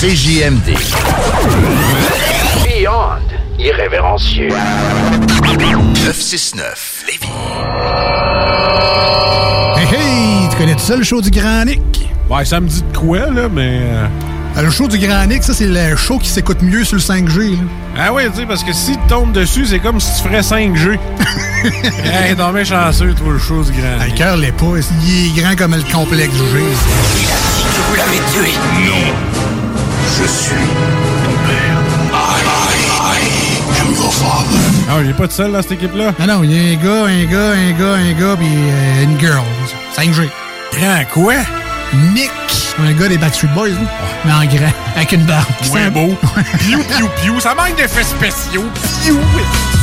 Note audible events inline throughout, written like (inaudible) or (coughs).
CJMD. Beyond irrévérencieux. 969 Lévis. Hey, hey! Tu connais tout ça, le show du Grand Nick? Ouais, ça me dit de quoi, là, mais... Ah, Le show du Grand Nick, ça, c'est le show qui s'écoute mieux sur le 5G. là. Ah oui, tu sais, parce que si tu tombes dessus, c'est comme si tu ferais 5G. (laughs) hey, t'en mets chanceux, toi, le show du grand. Ah, Le cœur l'est pas. Il est grand comme le complexe G. Vous l'avez tué. Non. Je suis ton père. I, I, I am your father. Ah, il est pas tout seul dans cette équipe-là? Non, non, il y a un gars, un gars, un gars, un gars, puis euh, une girl. 5G. Grand quoi? Nick. Un gars des Backstreet Boys, là. mais en grand, avec une barbe. Moins C'est beau. (laughs) Piou, piou, piou. Ça manque d'effets spéciaux. Piou.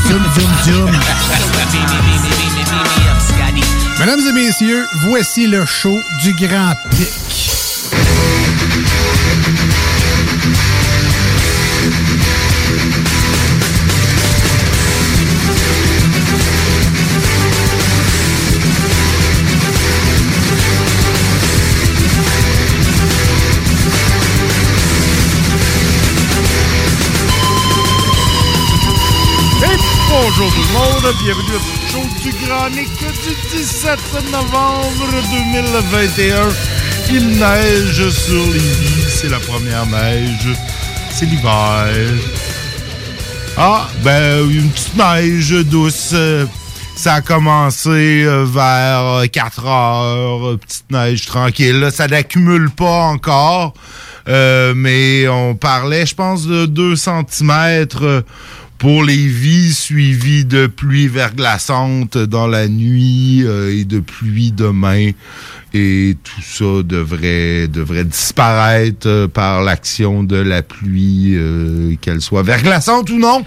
Zoom, zoom, zoom. Mesdames et messieurs, voici le show du Grand Pic. Bienvenue au show du Grand du 17 novembre 2021. Il neige sur Lévis, c'est la première neige, c'est l'hiver. Ah, ben, une petite neige douce. Ça a commencé euh, vers 4 heures, petite neige tranquille. Ça n'accumule pas encore, euh, mais on parlait, je pense, de 2 cm pour les vies suivies de pluie verglaçante dans la nuit euh, et de pluie demain. Et tout ça devrait, devrait disparaître euh, par l'action de la pluie, euh, qu'elle soit verglaçante ou non.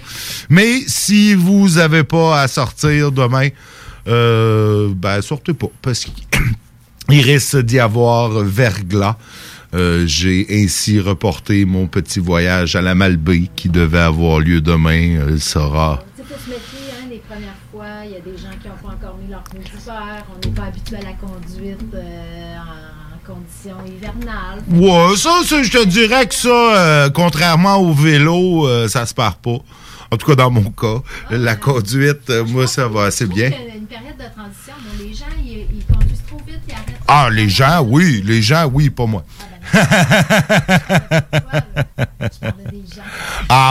Mais si vous avez pas à sortir demain, ben sortez pas, parce qu'il (coughs) risque d'y avoir verglas. Euh, J'ai ainsi reporté mon petit voyage à la Malbaie qui devait avoir lieu demain. Euh, sera Tu sais, faut se méfier, hein, les premières fois, il y a des gens qui n'ont pas encore mis leur d'hiver, on n'est pas habitué à la conduite euh, en conditions hivernales. Ouais, ça, ça, je te dirais que ça, contrairement au vélo, ça se perd pas. En tout cas, dans mon cas, la conduite, moi, ça va assez bien. Il y a une période de transition, bon, les gens, ils, ils conduisent trop vite, ils arrêtent. Ah, les gens, oui. Les gens, oui, pas moi. Ah (laughs)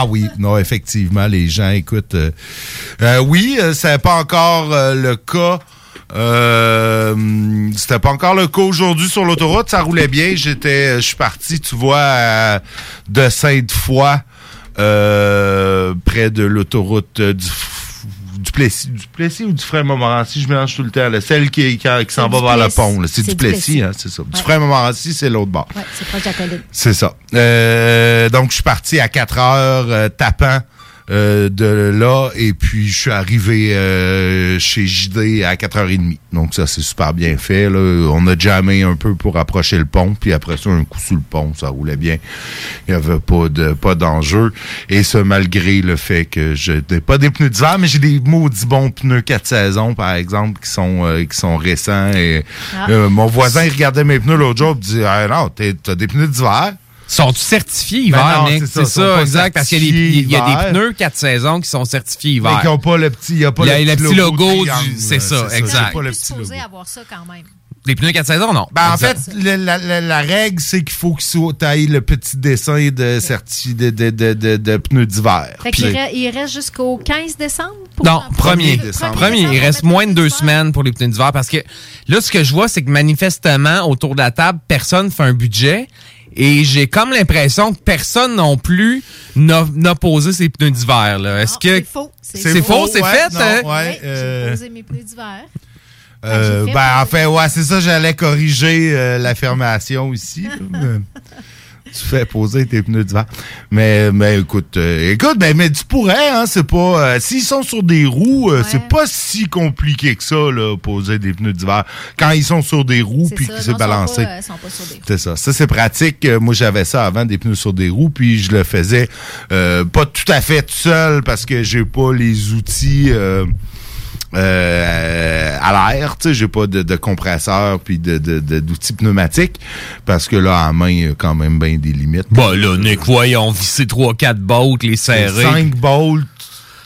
oui, non, effectivement, les gens, écoute, euh, euh, oui, euh, c'est pas encore le cas. C'était pas encore le cas aujourd'hui sur l'autoroute, ça roulait bien. J'étais, je suis parti, tu vois, de Sainte-Foy, près de l'autoroute du, F- du Plessis, du Plessis ou du frère Montmorency, je mélange tout le temps. là. Celle qui, qui, qui s'en va vers le pont. C'est C'est du du Plessis, Plessis. hein, c'est ça. Du frère Montmorency, c'est l'autre bord. Ouais, c'est proche de la colline. C'est ça. Euh, donc, je suis parti à 4 heures euh, tapant euh, de là et puis je suis arrivé euh, chez JD à 4h30. Donc, ça, c'est super bien fait. Là. On a jamais un peu pour approcher le pont, puis après ça, un coup sous le pont, ça roulait bien. Il n'y avait pas de pas d'enjeu. Et ça, malgré le fait que je n'ai pas des pneus d'hiver, mais j'ai des maudits bons pneus 4 saisons, par exemple, qui sont euh, qui sont récents. Et Ah. euh, mon voisin, il regardait mes pneus l'autre jour, et dit Ah non, t'as des pneus d'hiver? Sont-ils certifiés hiver, Ben c'est ça, sont ça, exact. Parce qu'il y, a des- certifiés il y a des hiver. pneus 4 saisons qui sont certifiés hiver. Mais qui n'ont pas le petit, il y a pas Il y a le, le petit logo du- c'est ça, y exact. pas le petit logo. avoir ça quand même. Les pneus 4 saisons, non. Ben, en fait, le- la, la- la règle, c'est qu'il faut qu'il soit taillé le petit dessin de certi de, de, de, de, de pneus d'hiver. Fait qu'il re- il reste jusqu'au 15 décembre? pour- Non, pour- premier. décembre. Premier, il reste moins de deux semaines pour les pneus d'hiver parce que là, ce que je vois, c'est que manifestement, autour de la table, personne fait un budget. Et j'ai comme l'impression que personne non plus n'a posé ses pneus d'hiver. là. Est-ce que C'est faux. c'est faux, c'est ouais, fait? non, hein? ouais, Oui, euh, J'ai posé mes pneus d'hiver. Euh, j'ai fait ben, en fait, ouais, c'est ça, j'allais corriger euh, l'affirmation ici. (laughs) (laughs) tu fais poser tes pneus d'hiver. Mais, mais écoute, euh, écoute, ben, mais tu pourrais, hein, c'est pas. euh, S'ils sont sur des roues, euh, c'est pas si compliqué que ça, là, poser des pneus d'hiver. Quand ils sont sur des roues, puis ça, que non, c'est ils sont balancé. euh, sont pas sur des roues. C'est ça. Ça, c'est pratique. Euh, Moi, j'avais ça avant, des pneus sur des roues, puis je le faisais euh, pas tout à fait tout seul parce que j'ai pas les outils euh, à l'air. Tu sais, j'ai pas de, de compresseur puis de, d'outils pneumatiques parce que là, en main, il y a quand même bien des limites. Bah là, Nick, voyons, visser 3-4 bolts, les serrer. 5 bolts.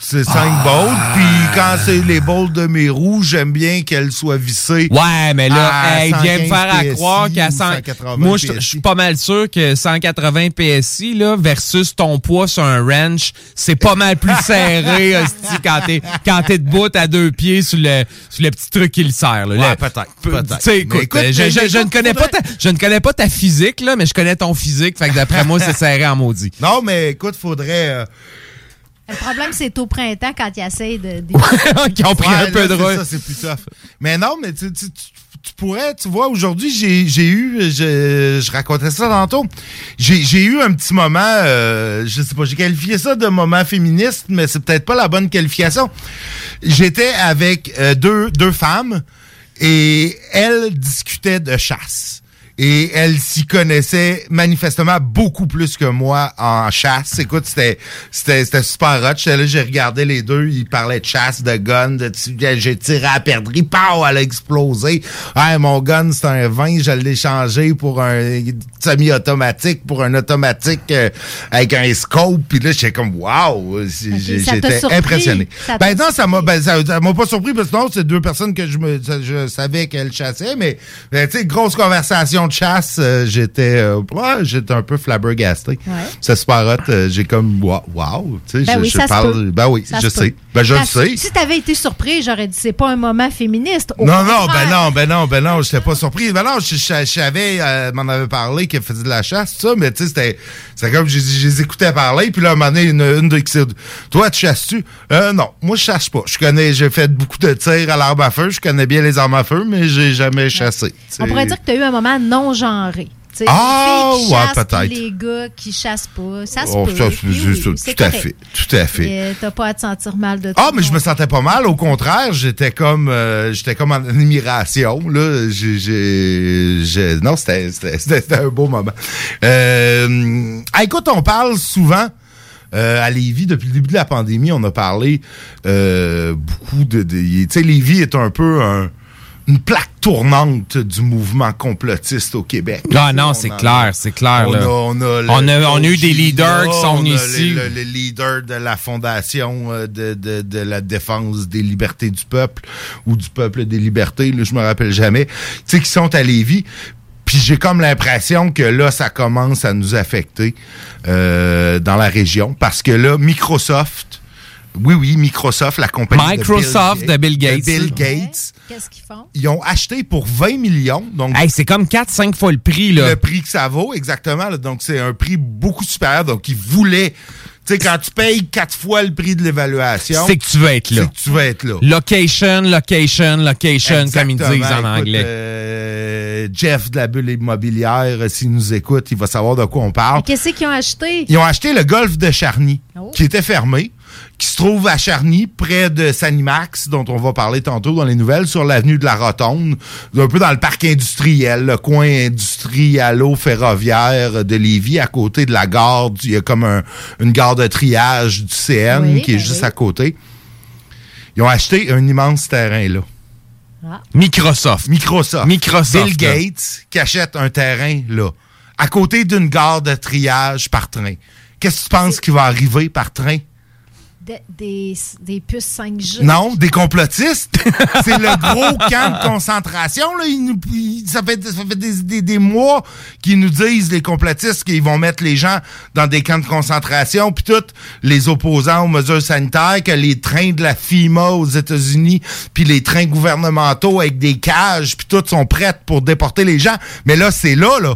C'est 5 Ah. bolts. Puis quand c'est les bolts de mes roues, j'aime bien qu'elles soient vissées. Ouais, mais là, à hey, viens me 115 faire à croire qu'à ou 100... 180 Moi, je suis pas mal sûr que 180 PSI, là, versus ton poids sur un wrench, c'est pas mal plus (laughs) serré, hostie, quand t'es, quand t'es debout à deux pieds sur le, sur le petit truc qui le serre, là. Ouais, peut-être, Tu sais, Mais écoute, écoute, je, mais- je- mais je ne écoute, connais pas ta, je ne connais pas ta physique, là, mais je connais ton physique, fait que d'après moi, c'est (laughs) serré en maudit. Non, mais écoute, faudrait... euh, Le problème, c'est au printemps quand ils essayent de. (laughs) de- Qui ont pris Ouais, un peu de ça, c'est plus tough. Mais non, mais tu, tu- tu- tu pourrais, tu vois, aujourd'hui, j'ai j'ai eu, je, je racontais ça tantôt, j'ai j'ai eu un petit moment, euh, je sais pas, j'ai qualifié ça de moment féministe, mais c'est peut-être pas la bonne qualification. J'étais avec euh, deux, deux femmes et elles discutaient de chasse. Et elles s'y connaissaient manifestement beaucoup plus que moi en chasse. Écoute, c'était c'était c'était super hot. J'étais là, j'ai regardé les deux. Ils parlaient de chasse, de gun, de j'ai tiré à perdrix, pow, elle a explosé. Ah, mon gun, c'est un 20, je l'ai changé pour un semi-automatique, pour un automatique euh, avec un scope. Puis là, j'étais comme wow, j'étais impressionné. Ça Ben non, ça m'a ben, ça, ça m'a pas surpris parce que non, c'est deux personnes que je me je savais qu'elles chassaient, mais ben, tu sais, grosse conversation de chasse, euh, j'étais euh, ouais, j'étais un peu flabbergasté. Ouais. Super hot. euh, j'ai comme wow, wow, tu sais, Ben je, oui, je ça se parle. peut. Ben oui, Ça je se peut. sais. Ben je le sais. Si t'avais été surpris, j'aurais dit c'est pas un moment féministe. Au Non, non, ben non, ben non, ben non, j'étais pas surpris. Ben non, je, je, je savais, euh, m'en avait parlé qu'elle faisait de la chasse, ça, mais tu sais, c'était, c'est comme, je, les écoutais parler, puis là, à un moment donné, une, une de qui s'est dit, toi, tu chasses-tu? Euh, non, moi, je chasse pas. Je connais, j'ai fait beaucoup de tirs à l'arme à feu, je connais bien les armes à feu, mais j'ai jamais chassé. On pourrait dire que tu as eu un moment non genré. Tu sais, Ah, les ouais, peut-être. les gars qui chassent pas. Ça se Oh, peut. ça, oui, tout à fait, tout à fait. T'as pas à te sentir mal de Ah, mais je non me sentais pas mal. Au contraire, j'étais comme, euh, j'étais comme en admiration. Là, j'ai, non, c'était, un beau moment. Euh, écoute, on parle souvent. euh, à Lévis, depuis le début de la pandémie, on a parlé beaucoup de... de- Tu sais, Lévis est un peu un- une plaque tournante du mouvement complotiste au Québec. Ah non, On c'est clair, c'est clair. on là. a, on, a on, a, on a eu des leaders qui sont venus ici. Le, le leader de la fondation euh, de, de, de la défense des libertés du peuple ou du peuple des libertés, là, je me rappelle jamais, tu sais, qui sont à Lévis. Puis j'ai comme l'impression que là, ça commence à nous affecter euh, dans la région parce que là, Microsoft, oui, oui, Microsoft, la compagnie Microsoft de Bill Gates. de Bill Gates, Qu'est-ce qu'ils font? ils ont acheté pour 20 millions, donc Hey, c'est comme 4-5 fois le prix. Là. le prix que ça vaut, exactement. là. Donc, c'est un prix beaucoup supérieur. Donc, ils voulaient... Tu sais, quand tu payes quatre fois le prix de l'évaluation... C'est que tu veux être là. C'est que tu veux être là. Location, location, location, comme ils disent en anglais. Écoute, euh, Jeff de la bulle immobilière, euh, s'il nous écoute, il va savoir de quoi on parle. Qu'est-ce qu'ils ont acheté? Ils ont acheté le golf de Charny, Oh. qui était fermé, qui se trouve à Charny, près de Sanimax, dont on va parler tantôt dans les nouvelles, sur l'avenue de la Rotonde, un peu dans le parc industriel, le coin industrialo-ferroviaire de Lévis, à côté de la gare. du- Il y a comme un- une gare de triage du CN Oui, qui est ben juste oui. à côté. Ils ont acheté un immense terrain là. Ah. Microsoft. Microsoft. Microsoft, Bill là. Gates qui achète un terrain là, à côté d'une gare de triage par train. Qu'est-ce que tu penses qui va arriver par train? Des, des, puces 5G. Non, des complotistes. (laughs) C'est le gros camp de concentration. Là. Ça fait, ça fait des, des- des mois qu'ils nous disent, les complotistes, qu'ils vont mettre les gens dans des camps de concentration, puis tout, les opposants aux mesures sanitaires, que les trains de la FIMA aux États-Unis, puis les trains gouvernementaux avec des cages, puis tout, sont prêts pour déporter les gens. Mais là, c'est là, là.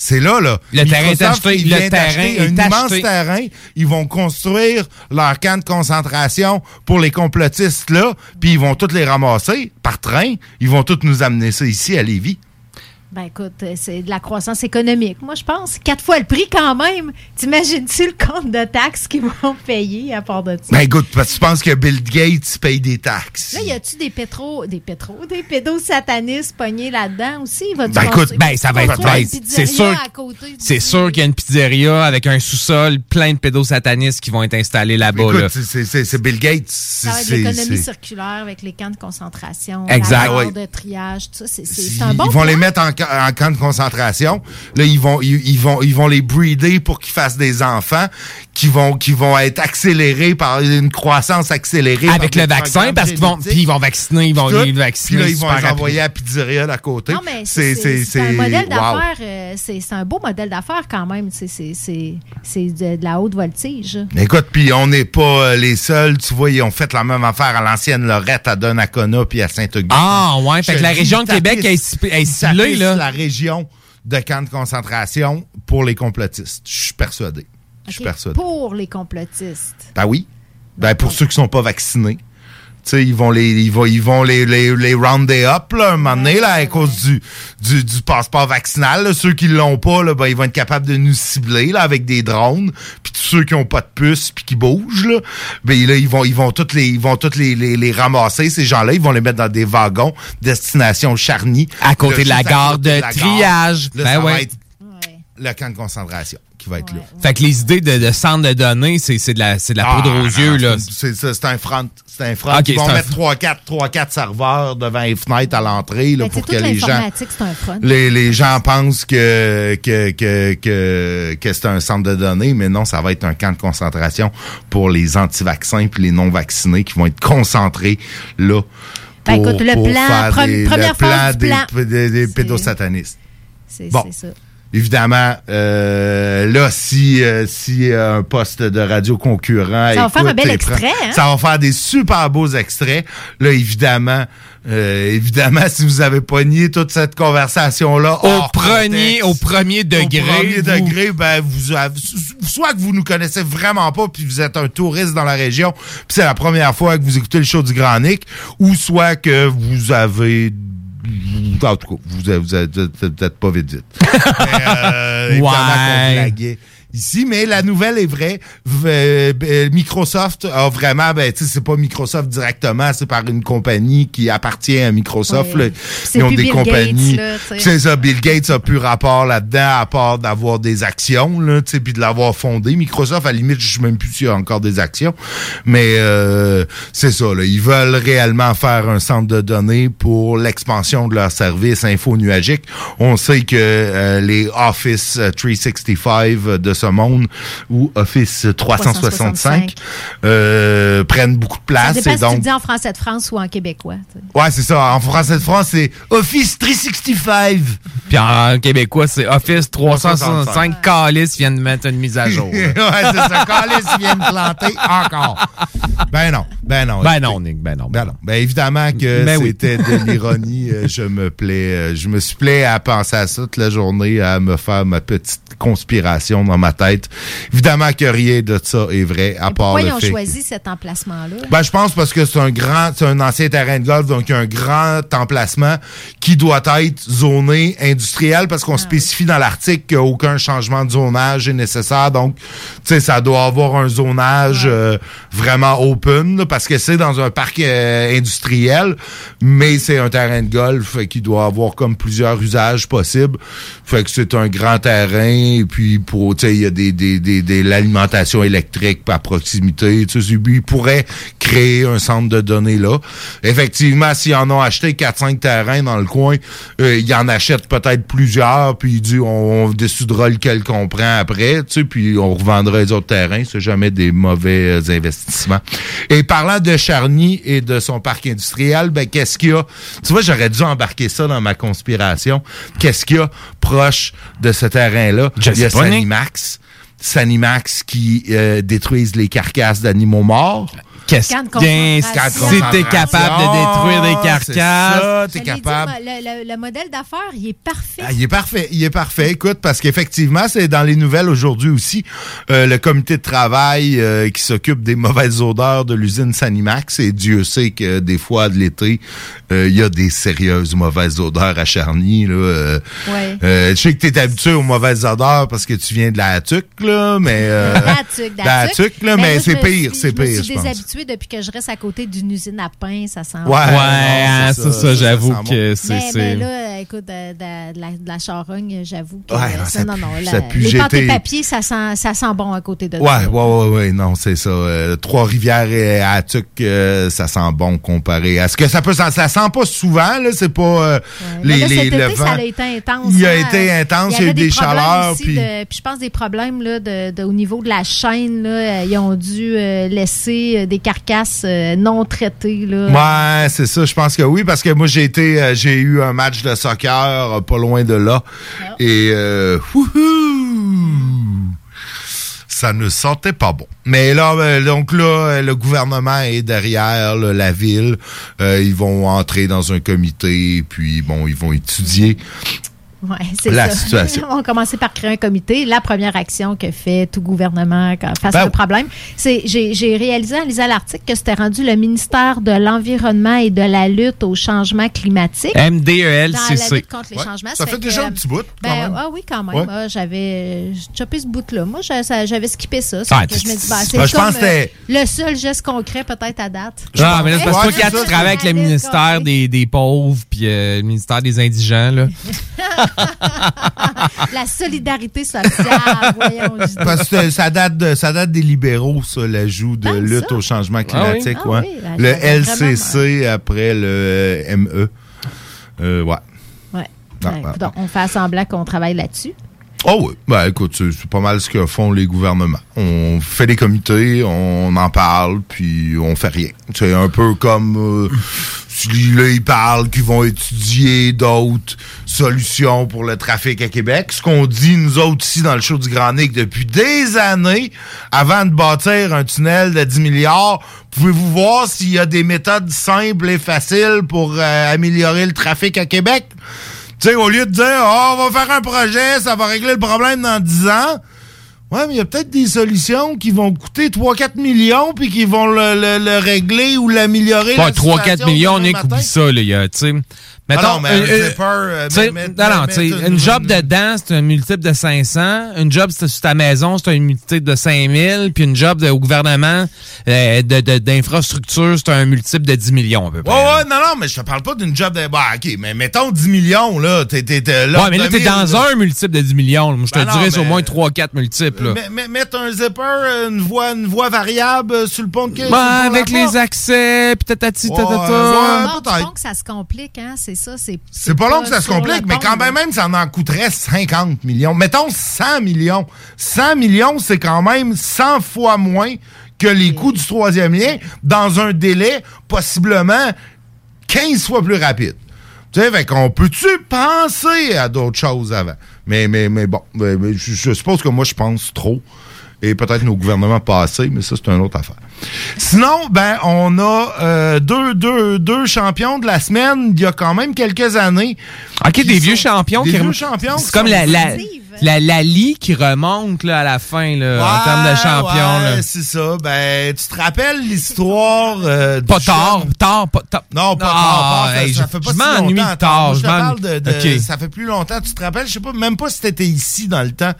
C'est là, là. Le terrain est acheté, il le terrain est un immense acheté. terrain. Ils vont construire leur camp de concentration pour les complotistes là, puis ils vont tous les ramasser par train. Ils vont tous nous amener ça ici à Lévis. Ben écoute, euh, c'est de la croissance économique. Moi, je pense quatre fois le prix quand même. T'imagines-tu le compte de taxes qu'ils vont (laughs) payer à part de ça? Ben écoute, parce que tu penses que Bill Gates paye des taxes. Là, y a-tu des pétros, des pétros, des pédosatanistes pognés là-dedans aussi? Va-tu Ben écoute, ben ça va être c'est sûr. C'est sûr qu'il y a une pizzeria avec un sous-sol plein de pédosatanistes qui vont être installés là-bas. Écoute, là. c'est- Bill Gates. Ça va l'économie circulaire avec les camps de concentration, Exact. la Ouais. de triage, tout ça. C'est un bon ils vont les mettre en, en camp de concentration. Là, ils vont, ils, ils vont, ils vont les breeder pour qu'ils fassent des enfants qui vont, qui vont être accélérés par une croissance accélérée Avec par le vaccin, parce qu'ils vont, puis ils vont vacciner, ils vont les vacciner. Puis là, ils vont les envoyer à la pizzeria d'à côté. Non, mais c'est c'est- c'est un modèle wow. d'affaires. euh, c'est c'est un beau modèle d'affaires quand même. C'est- C'est c'est- c'est de, de la haute voltige. Écoute, puis on n'est pas euh, les seuls. Tu vois, ils ont fait la même affaire à l'ancienne Lorette, à Donnacona, puis à Saint-Augustin. Ah, ouais, fait que la région de Québec est, ciblée, tapissent là. la région de camps de concentration pour les complotistes. Je suis persuadé. Je suis persuadé. Pour les complotistes. Ben oui. Ben pour ceux qui sont pas vaccinés. Sais, ils vont les ils vont ils vont les les, les rounder up là, un moment donné là à cause du, du du passeport vaccinal. là. Ceux qui l'ont pas là, ben ils vont être capables de nous cibler là avec des drones. Puis tous ceux qui ont pas de puce puis qui bougent là, ben là ils vont ils vont toutes les ils vont toutes les, les, les ramasser ces gens-là, ils vont les mettre dans des wagons destination Charny À côté Là, de la gare de la triage. Là, Ben ça va ouais. être le camp de concentration qui va être là. Fait que les idées de, de centre de données, c'est c'est de la, c'est de la Ah, poudre aux non, yeux, là. C'est un front. C'est un front. Ils vont mettre fr- 3 4 3 4 serveurs devant les fenêtres à l'entrée Ben, pour que toute les gens un front. les, les gens pensent que que que que, que c'est un centre de données mais non, ça va être un camp de concentration pour les anti-vaccins puis les non vaccinés qui vont être concentrés là Ben, pour, écoute, le pour plan, faire des, première le plan phase du des, plan. des, des C'est- pédosatanistes. C'est Bon. c'est ça. Évidemment, euh, là, si, euh, si euh, un poste de radio concurrent. Ça va faire un bel extrait, hein? Ça va faire des super beaux extraits. Là, évidemment, euh, évidemment, (laughs) si vous avez pogné toute cette conversation-là. Au premier, contexte, au premier degré. Au premier vous- degré, ben, vous avez- soit que vous nous connaissez vraiment pas, puis vous êtes un touriste dans la région, puis c'est la première fois que vous écoutez le show du Grand Nick, ou soit que vous avez en tout cas, vous êtes, vous pas vite vite. (laughs) Mais, euh, Ouais. Ici, mais la nouvelle est vraie. V- euh, Microsoft a vraiment, ben, tu sais, c'est pas Microsoft directement, c'est par une compagnie qui appartient à Microsoft. Ouais. là. C'est Ils ont des Bill compagnies. C'est ça, Bill Gates a plus rapport là-dedans, à part d'avoir des actions, là, tu sais, puis de l'avoir fondé. Microsoft, à la limite, je sais même plus a encore des actions. Mais euh, c'est ça, là, ils veulent réellement faire un centre de données pour l'expansion de leur service info-nuagique. On sait que euh, les Office 365 de ce monde ou Office 365 euh, prennent beaucoup de Ça place. dépend et si donc, tu le dis en français de France ou en québécois. Ouais, c'est ça. En français de France, c'est Office 365. Puis en québécois, c'est Office 365. Calice vient de mettre une mise à jour. (laughs) ouais, c'est ça. Calice vient de planter encore. Ben non. Ben non. Ben non, Nick, ben non. Ben non. Ben évidemment que Ben oui. c'était de (laughs) l'ironie. Euh, je me plais, euh, je me suis plaît à penser à ça toute la journée, à me faire ma petite conspiration dans ma tête. Évidemment que rien de ça est vrai, à part Pourquoi le ils ont choisi cet emplacement-là? ben, je pense parce que c'est un grand, c'est un ancien terrain de golf, donc un grand emplacement qui doit être zoné industriel parce qu'on spécifie dans l'article qu'aucun changement de zonage est nécessaire. Donc, tu sais, ça doit avoir un zonage euh, vraiment open là, parce que c'est dans un parc euh, industriel, mais c'est un terrain de golf qui doit avoir comme plusieurs usages possibles. Fait que c'est un grand terrain et puis pour, tu sais, il y a des, des, des, des- l'alimentation électrique à proximité. Tu sais, ils pourraient créer un centre de données là. Effectivement, s'ils en ont acheté 4-5 terrains dans le coin, euh, ils en achètent peut-être plusieurs, puis ils disent on, on décidera lequel qu'on prend après, tu sais, puis on revendra les autres terrains. C'est jamais des mauvais euh, investissements. Et parlant de Charny et de son parc industriel, ben qu'est-ce qu'il y a? Tu vois, j'aurais dû embarquer ça dans ma conspiration. Qu'est-ce qu'il y a proche de ce terrain-là? Il y a. Sanimax. Sanimax qui euh, détruisent les carcasses d'animaux morts. Qu'est-ce concentration. si t'es capable de détruire des C'est carcasses? t'es dit, capable. le, le- le modèle d'affaires, il est parfait. Ah, il est parfait, il est parfait. Écoute, parce qu'effectivement, c'est dans les nouvelles aujourd'hui aussi, euh, le comité de travail euh, qui s'occupe des mauvaises odeurs de l'usine Sanimax, et Dieu sait que des fois, de l'été, euh, il y a des sérieuses mauvaises odeurs à Charny. Là, euh, Ouais. euh, je sais que tu es habitué aux mauvaises odeurs parce que tu viens de la tuque, là, mais... Euh, D'Atuc, (laughs) de la d'Atuc. tuque, là, Ben, mais c'est pire, c'est pire, Je me je suis pense. Depuis que je reste à côté d'une usine à pain, ça sent Ouais, Ouais, non, hein, c'est ça, ça, j'avoue que c'est. Mais, c'est- mais là, euh, écoute, de, de- de la, de la charogne, j'avoue que Ouais, euh, non, ça, ça non, ça la- pue. les pâtes et papiers, ça sent, ça sent bon à côté de Ouais, ouais, ouais, ouais, non, c'est ça. Euh, Trois-Rivières et Atuc, euh, ça sent bon comparé à ce que ça peut ça, ça sent pas souvent, là, c'est pas euh, Mais les, là, les, cet le été, vent. ça a été intense. Il a hein. été intense, il y a eu avait des chaleurs, aussi puis- je pense des problèmes là, au niveau de la chaîne. Là, euh, ils ont dû euh, laisser euh, des carcasses euh, non traitées. Là. Ouais, c'est ça, je pense que oui, parce que moi j'ai été euh, j'ai eu un match de soccer euh, pas loin de là. Et euh, wouhou! ça ne sentait pas bon. Mais là, donc là, le gouvernement est derrière là, la ville. Ils vont entrer dans un comité, puis bon, ils vont étudier. Ouais, c'est La ça. situation. (laughs) On va commencer par créer un comité. La première action que fait tout gouvernement face Ben à un oui. problème, c'est j'ai j'ai réalisé en lisant l'article que c'était rendu le ministère de l'Environnement et de la lutte au changement climatique. Dans la MDELCC. lutte contre les Ouais, changements. ça fait que, déjà un petit bout, quand Ben, même. ah oui, quand même. Ouais. Ah, j'avais chopé ce bout-là. Moi, j'a- ça- j'avais skippé ça. Ça Ah, fait que je me dis, ben, c'est Ben, euh, le seul geste concret peut-être à date. Ah, mais là, c'est parce que toi, tu ça, travailles avec le ministère des, des pauvres puis euh, le ministère des indigents, là. (laughs) (laughs) La solidarité sociale, voyons. Parce que ça date de ça date des libéraux, ça, l'ajout de Ah, lutte ça? au changement climatique, Ah ouais. oui, ben, le j'avais LCC après le ME. Euh, ouais. Ouais. Ah, Ben, ah, écoute, on fait semblant qu'on travaille là-dessus. Oh oui. Ben écoute, c'est pas mal ce que font les gouvernements. On fait des comités, on en parle, puis on fait rien. C'est un peu comme euh, là ils parlent qu'ils vont étudier d'autres solution pour le trafic à Québec. Ce qu'on dit, nous autres, ici, dans le show du Grand Nick, depuis des années, avant de bâtir un tunnel de 10 milliards, pouvez-vous voir s'il y a des méthodes simples et faciles pour euh, améliorer le trafic à Québec? Tu sais, au lieu de dire, oh, on va faire un projet, ça va régler le problème dans 10 ans. Ouais, mais il y a peut-être des solutions qui vont coûter 3-4 millions puis qui vont le, le- le régler ou l'améliorer. Pas la 3-4 situation millions, on demain est matin. oublie ça, là. il y a, tu sais. Mettons, Ah non, mais un euh, euh, zipper, euh, mais- non, non, mais- une job dedans, c'est un multiple de 500. Une job c'est sur ta maison, c'est un multiple de 5000. Puis une job de- au gouvernement euh, de- de- d'infrastructure, c'est un multiple de 10 millions, à peu près. Ouais, ouais, non, non, mais je te parle pas d'une job de. Bah, ok, mais mettons 10 millions, là. T'es, t'es, t'es là. Ouais, mais là, t'es dans un multiple de 10 millions. Moi, je te Ben dirais, c'est au moins 3-4 multiples. là. Mais, mais- mettre un zipper, euh, une voie, une voie variable euh, sur le pont de le Ouais, avec les accès, puis tatati, tatata. ouais, du pont que ça se complique, hein, c'est ça. C'est C'est pas long que ça se complique, mais quand même, même, ça en coûterait 50 millions. Mettons 100 millions. 100 millions, c'est quand même 100 fois moins que les coûts du troisième lien dans un délai possiblement 15 fois plus rapide. Tu sais, fait qu'on peut-tu penser à d'autres choses avant? Mais, mais, mais bon, je suppose que moi, je pense trop. Et peut-être nos gouvernements passés, mais ça, c'est une autre affaire. Sinon, ben, on a euh, deux, deux, deux champions de la semaine il y a quand même quelques années. OK, Qui des vieux champions. Des qui vieux champions. C'est comme la, la, actifs. la, la lie qui remonte là, à la fin là, en termes de champions. ouais, c'est ça. Ben, tu te rappelles l'histoire euh, Pas tard, jeune- tard, pas tard. Non, pas Ah, tard, pas, ça- hey, ça, je- fait pas je si m'ennuie tard, moi, je te parle de. Ça fait plus longtemps. Tu te rappelles? Je sais pas, même pas si t'étais ici dans le temps.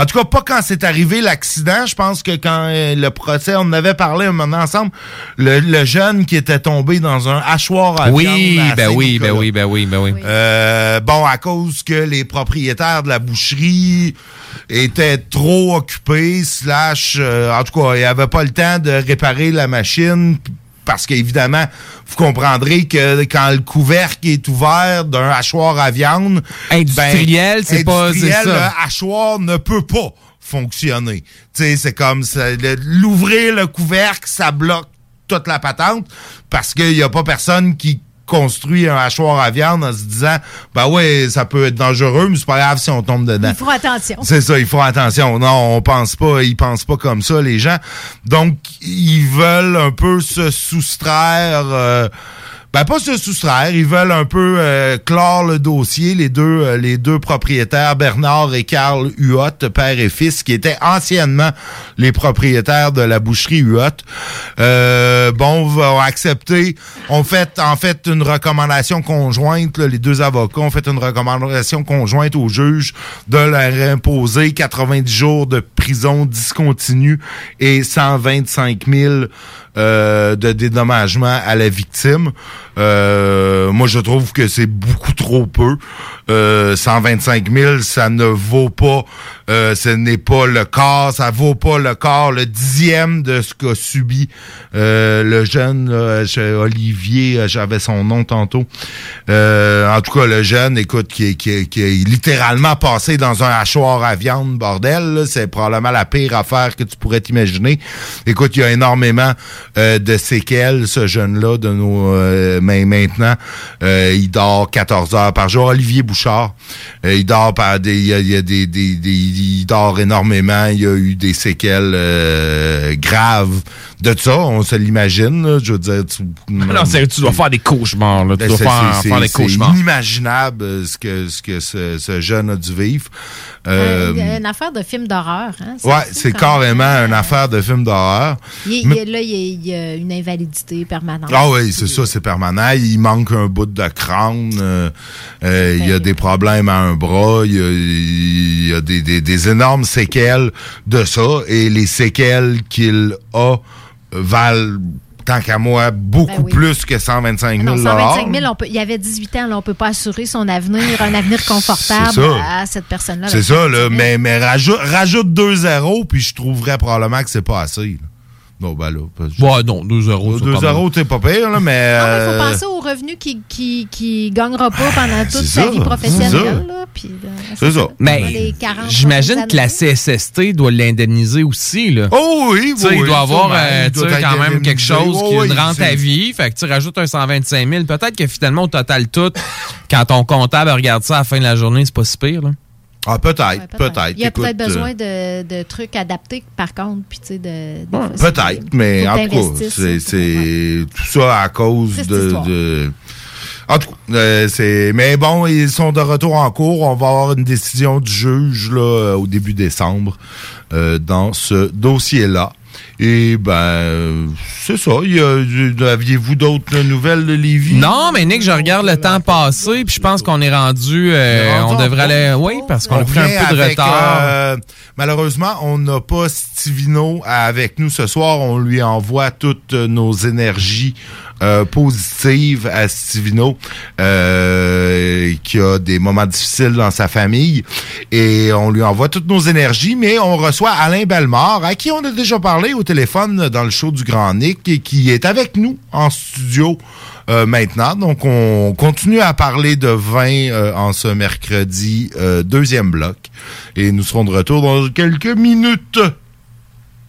En tout cas, pas quand c'est arrivé l'accident. Je pense que quand euh, le procès, on en avait parlé un moment ensemble, le, le jeune qui était tombé dans un hachoir à Oui, viande ben oui, ben oui, ben oui, ben oui. Euh, bon, à cause que les propriétaires de la boucherie étaient trop occupés, slash, euh, en tout cas, ils n'avaient pas le temps de réparer la machine. Parce qu'évidemment, vous comprendrez que quand le couvercle est ouvert d'un hachoir à viande, Industriel, c'est pas- ça. le hachoir ne peut pas fonctionner. Tu sais, c'est comme l'ouvrir le couvercle, ça bloque toute la patente parce qu'il n'y a pas personne qui construit un hachoir à viande en se disant ben ouais ça peut être dangereux mais c'est pas grave si on tombe dedans Ils feront attention. c'est ça, il faut attention. Non, on pense pas, ils pensent pas comme ça, les gens. Donc, ils veulent un peu se soustraire. euh, ben pas se soustraire, ils veulent un peu euh, clore le dossier, les deux, euh, les deux propriétaires, Bernard et Karl Huot, père et fils, qui étaient anciennement les propriétaires de la boucherie Huot. Euh, bon, vont accepter. On fait en fait une recommandation conjointe, là, les deux avocats ont fait une recommandation conjointe au juge de leur imposer 90 jours de prison discontinue et 125 000 euh, de dédommagement à la victime. Euh, moi, je trouve que c'est beaucoup trop peu. Euh, 125 000, ça ne vaut pas, euh, ce n'est pas le quart, ça vaut pas le quart, le dixième de ce qu'a subi euh, le jeune Olivier, euh, j'avais son nom tantôt. Euh, en tout cas, le jeune, écoute, qui, est- littéralement passé dans un hachoir à viande, bordel, c'est probablement la pire affaire que tu pourrais t'imaginer. Écoute, il y a énormément de séquelles, ce jeune-là, de nos mais maintenant, il dort 14 heures par jour. Olivier Bouchard, il dort par des, il y a, il y a des, des, des- il dort énormément. Il y a eu des séquelles euh, graves de ça. On se l'imagine. là. Je veux dire, tu, Non, sérieux, tu dois faire des cauchemars. Là. Tu Ben, dois c'est- faire, c'est- faire des c'est cauchemars. inimaginable euh, ce que ce que ce, ce jeune a dû vivre. Euh, Euh, il y a une affaire de film d'horreur. Hein? ouais, c'est quand même. carrément une affaire de film d'horreur. Il, il- Mais- là, il y, a, il y a une invalidité permanente. Ah oui, c'est ça, c'est permanent. Il manque un bout de crâne. euh, euh, il y a des problèmes à un bras. Il y a, il y a des, des- des énormes séquelles de ça. Et les séquelles qu'il a valent, tant qu'à moi, beaucoup Ben oui. plus que 125 000 Non, 125 000, on peut, il y avait 18 ans, là, on peut pas assurer son avenir, un avenir confortable à cette personne-là. C'est ça, là. Mais, mais rajoute, rajoute deux zéros, puis je trouverais probablement que c'est pas assez. là. Non, ben là. parce que- Ouais, non, 2-0. c'est 2-0, t'es pas pire, là, mais. Il faut euh, penser au revenu qui, qui, qui gagnera pas pendant toute sa vie professionnelle. là, puis, là, C'est ça. Mais les 40 j'imagine que la. CSST doit l'indemniser aussi. Là. Oh oui, oui, il doit avoir euh, Il tu doit sais, être quand même quelque chose qui Oh rente à vie. Fait que tu rajoutes un 125 000. Peut-être que finalement, au total tout, quand ton comptable regarde ça à la fin de la journée, c'est pas si pire. Là. Ah, peut-être, Ouais, peut-être. Il y a peut-être euh, besoin de, de trucs adaptés, par contre, puis tu sais, de. Peut-être, mais en tout cas, c'est, tout ça à cause de, de- En tout cas, euh, c'est. Mais bon, ils sont de retour en cours. On va avoir une décision du juge là euh, au début décembre euh, dans ce dossier-là. Et ben, euh, c'est ça. Il y a- Aviez-vous d'autres nouvelles de Lévis? Non, mais Nick, je regarde le temps passé, puis je pense qu'on est rendu. euh, on devrait aller. Oui, parce qu'on a pris un peu de avec, retard. euh, malheureusement, on n'a pas Stivino avec nous ce soir. On lui envoie toutes nos énergies euh, positives à Stivino, euh, qui a des moments difficiles dans sa famille. Et on lui envoie toutes nos énergies, mais on reçoit Alain Bellemare, à qui on a déjà parlé au téléphone dans le show du Grand Nick, et qui est avec nous en studio euh, maintenant. Donc, on continue à parler de vin euh, en ce mercredi euh, deuxième bloc. Et nous serons de retour dans quelques minutes.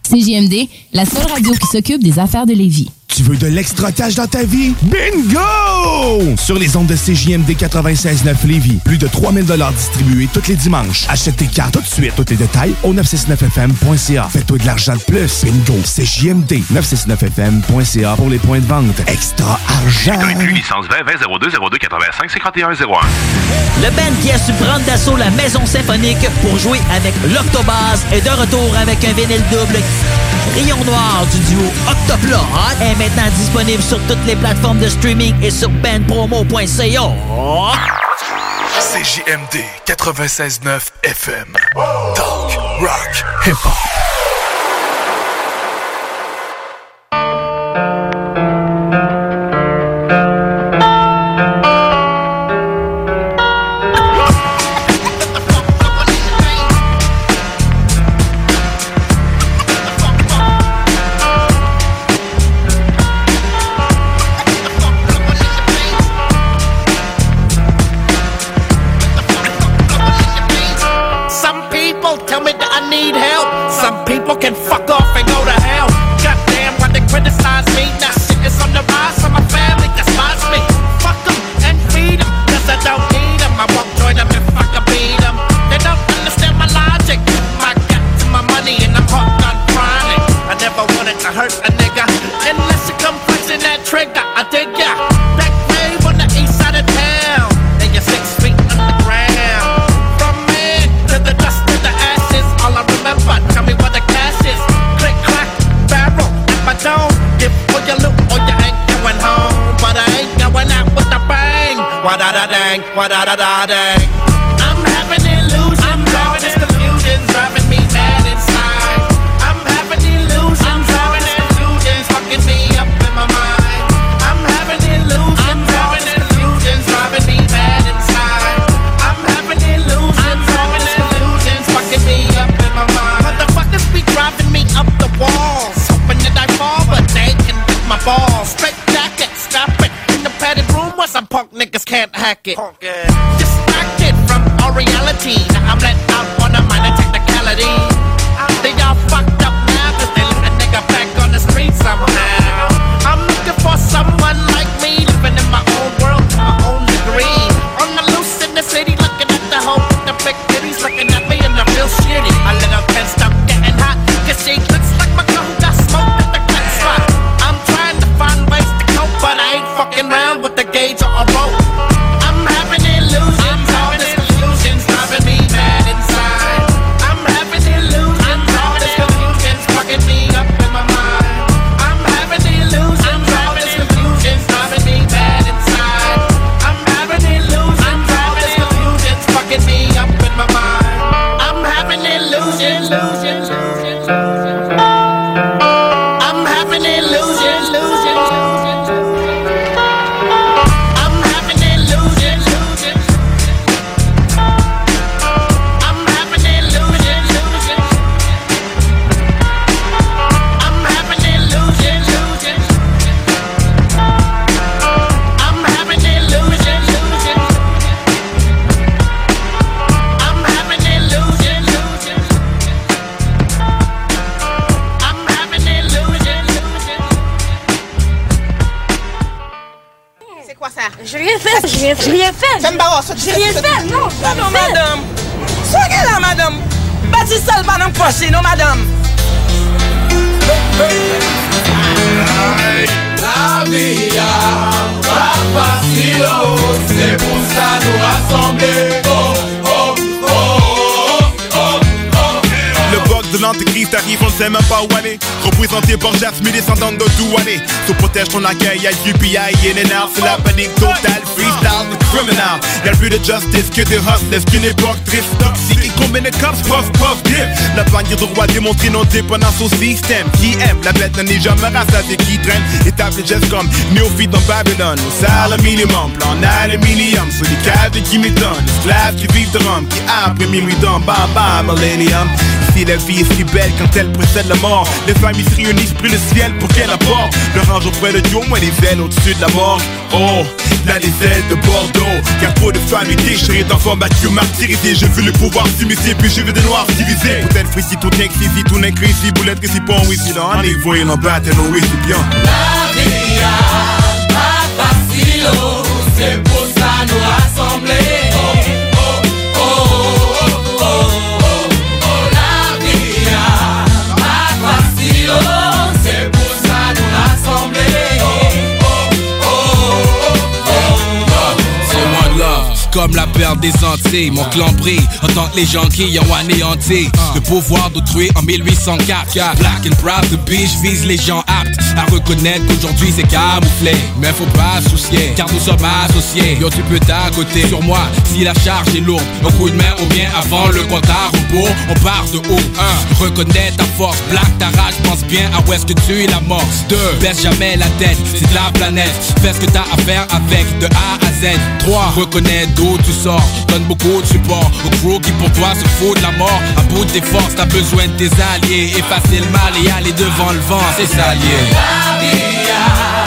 CJMD, la seule radio qui s'occupe des affaires de Lévis. Tu veux de l'extra cash dans ta vie? Bingo! Sur les ondes de CJMD 96.9 Lévis, plus de 3000 distribués tous les dimanches. Achète tes cartes tout de suite. Tous les détails au 969FM.ca. Fais-toi de l'argent de plus. Bingo! CJMD 969FM.ca pour les points de vente. Extra argent! licence 20 20 02 02 85 51 01. Le band qui a su prendre d'assaut la maison symphonique pour jouer avec l'Octobase est de retour avec un vinyle double. Rayon Noir du duo Octoplot est maintenant disponible sur toutes les plateformes de streaming et sur bandpromo.ca. CJMD 96.9 FM. Talk, rock, hip-hop. pocket. Distracted from our reality poché, non, madame. La vie a pas facile, c'est pour ça nous rassembler. Le bug de l'antéchrist arrive, on ne sait même pas où aller. Représenté par Jasmine, descendant de Douané. Se protège ton accueil, le UPI, et c'est la panique totale. The criminal. Y'a plus de justice que de hustlers, qu'une époque triste, toxique. Et combien de cops, puff, puff, dip. La bannière de roi démontré non dépendance au système. Qui aime, la bête n'est jamais rassasiée, qui traîne. Établi juste comme néophyte dans Babylone. Au salaire minimum, plan aluminium. Sur les cadres qui m'étonnent. Esclaves qui vivent de rhum, qui après minuit dans bam bam, millennium. Ici la vie est si belle quand elle précède la mort Les familles se réunissent pris le ciel pour qu'elle apporte Le range auprès de Dieu, moi les ailes au-dessus de la mort Oh, les ailes de Bordeaux. Car trop de familles déchirées d'enfants battus, martyrisés J'ai vu le pouvoir s'immiscer, puis j'ai vu des noirs divisés Peut-être tout n'est ici, tout n'est ici Boulette ici, bon, ici, dans un il en bat et nous, ici, bien. La Mon clan brille en tant que les gens qui ont anéanti le pouvoir d'autrui en 1804. Black and proud the beach vise les gens à reconnaître qu'aujourd'hui c'est camouflé. Mais faut pas soucier, car nous sommes associés. Yo, tu peux t'accoter sur moi si la charge est lourde. Un coup de main ou bien avant le compte à rebours. On part de haut. 1. Reconnais ta force, black ta rage, pense bien à où est-ce que tu l'amorces. 2. Baisse jamais la tête, c'est de la planète. Fais ce que t'as à faire avec de A à Z. 3. Reconnais d'où tu sors, donne beaucoup de support au crew qui pour toi se fout de la mort. À bout de tes forces, t'as besoin de tes alliés. Effacer le mal et aller devant le vent, c'est ça. La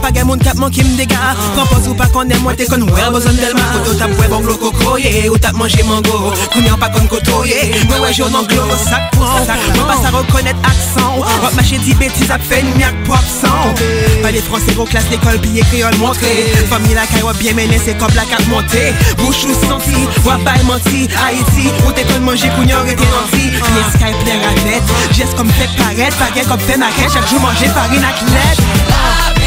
pa gen moun kap manke m dega Pampos ou pa konen mwen te kon wè bozon delma Koto tap wè bon gloko kroye Ou tap manje mango. Pa kon kotoye Mwen wè sak Mwen pa sa rekonnet aksan Wap mache di betiz ap fè nyak l'école piye créole montré. Famille la bien c'est comme la carte montée. Bouche ou senti Wap bay menti. Haïti Ou te kon manje rete nanti. Ranet comme fait maquette Chaque jour manger farine à clette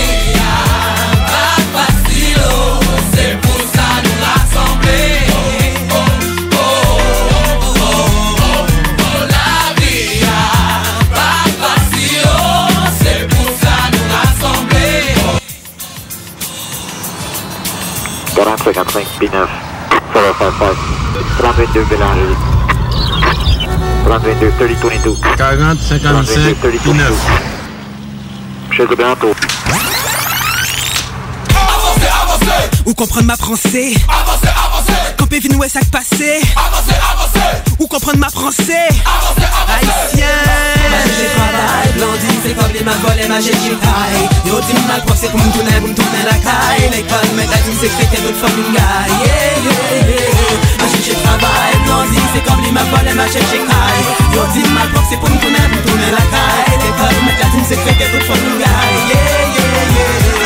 55 P9 755 32 Bélanger 32 3022 40 55 P9 Chez le bientôt Avancez, Ou comprendre ma français? avancez, avancez, Campé vin ouais sac passé. Avancez, avancez, Ou comprendre ma français. Avancez, avancez. Haïtien. J'ai travail, blondine, c'est comme les ma volé, ma taille. Yo dis mal c'est pour me tourner, pour me tourner la caille. L'école, mais la team, c'est que d'autres Yeah, yeah, yeah. J'ai travail, blondine, c'est comme les ma Yo dis mal c'est pour me tourner, pour me tourner la caille. L'école, mais la team, c'est que d'autres fucking guy Yeah, yeah, yeah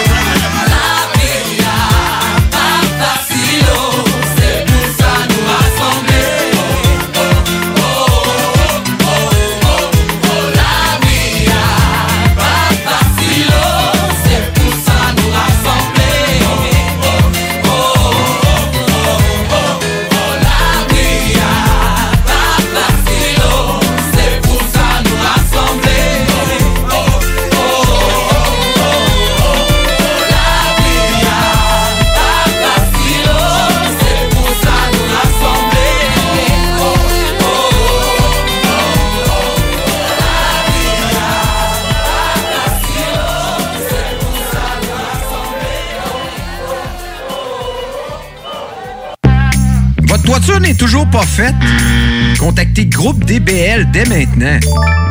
toujours pas faite? Contactez Groupe DBL dès maintenant.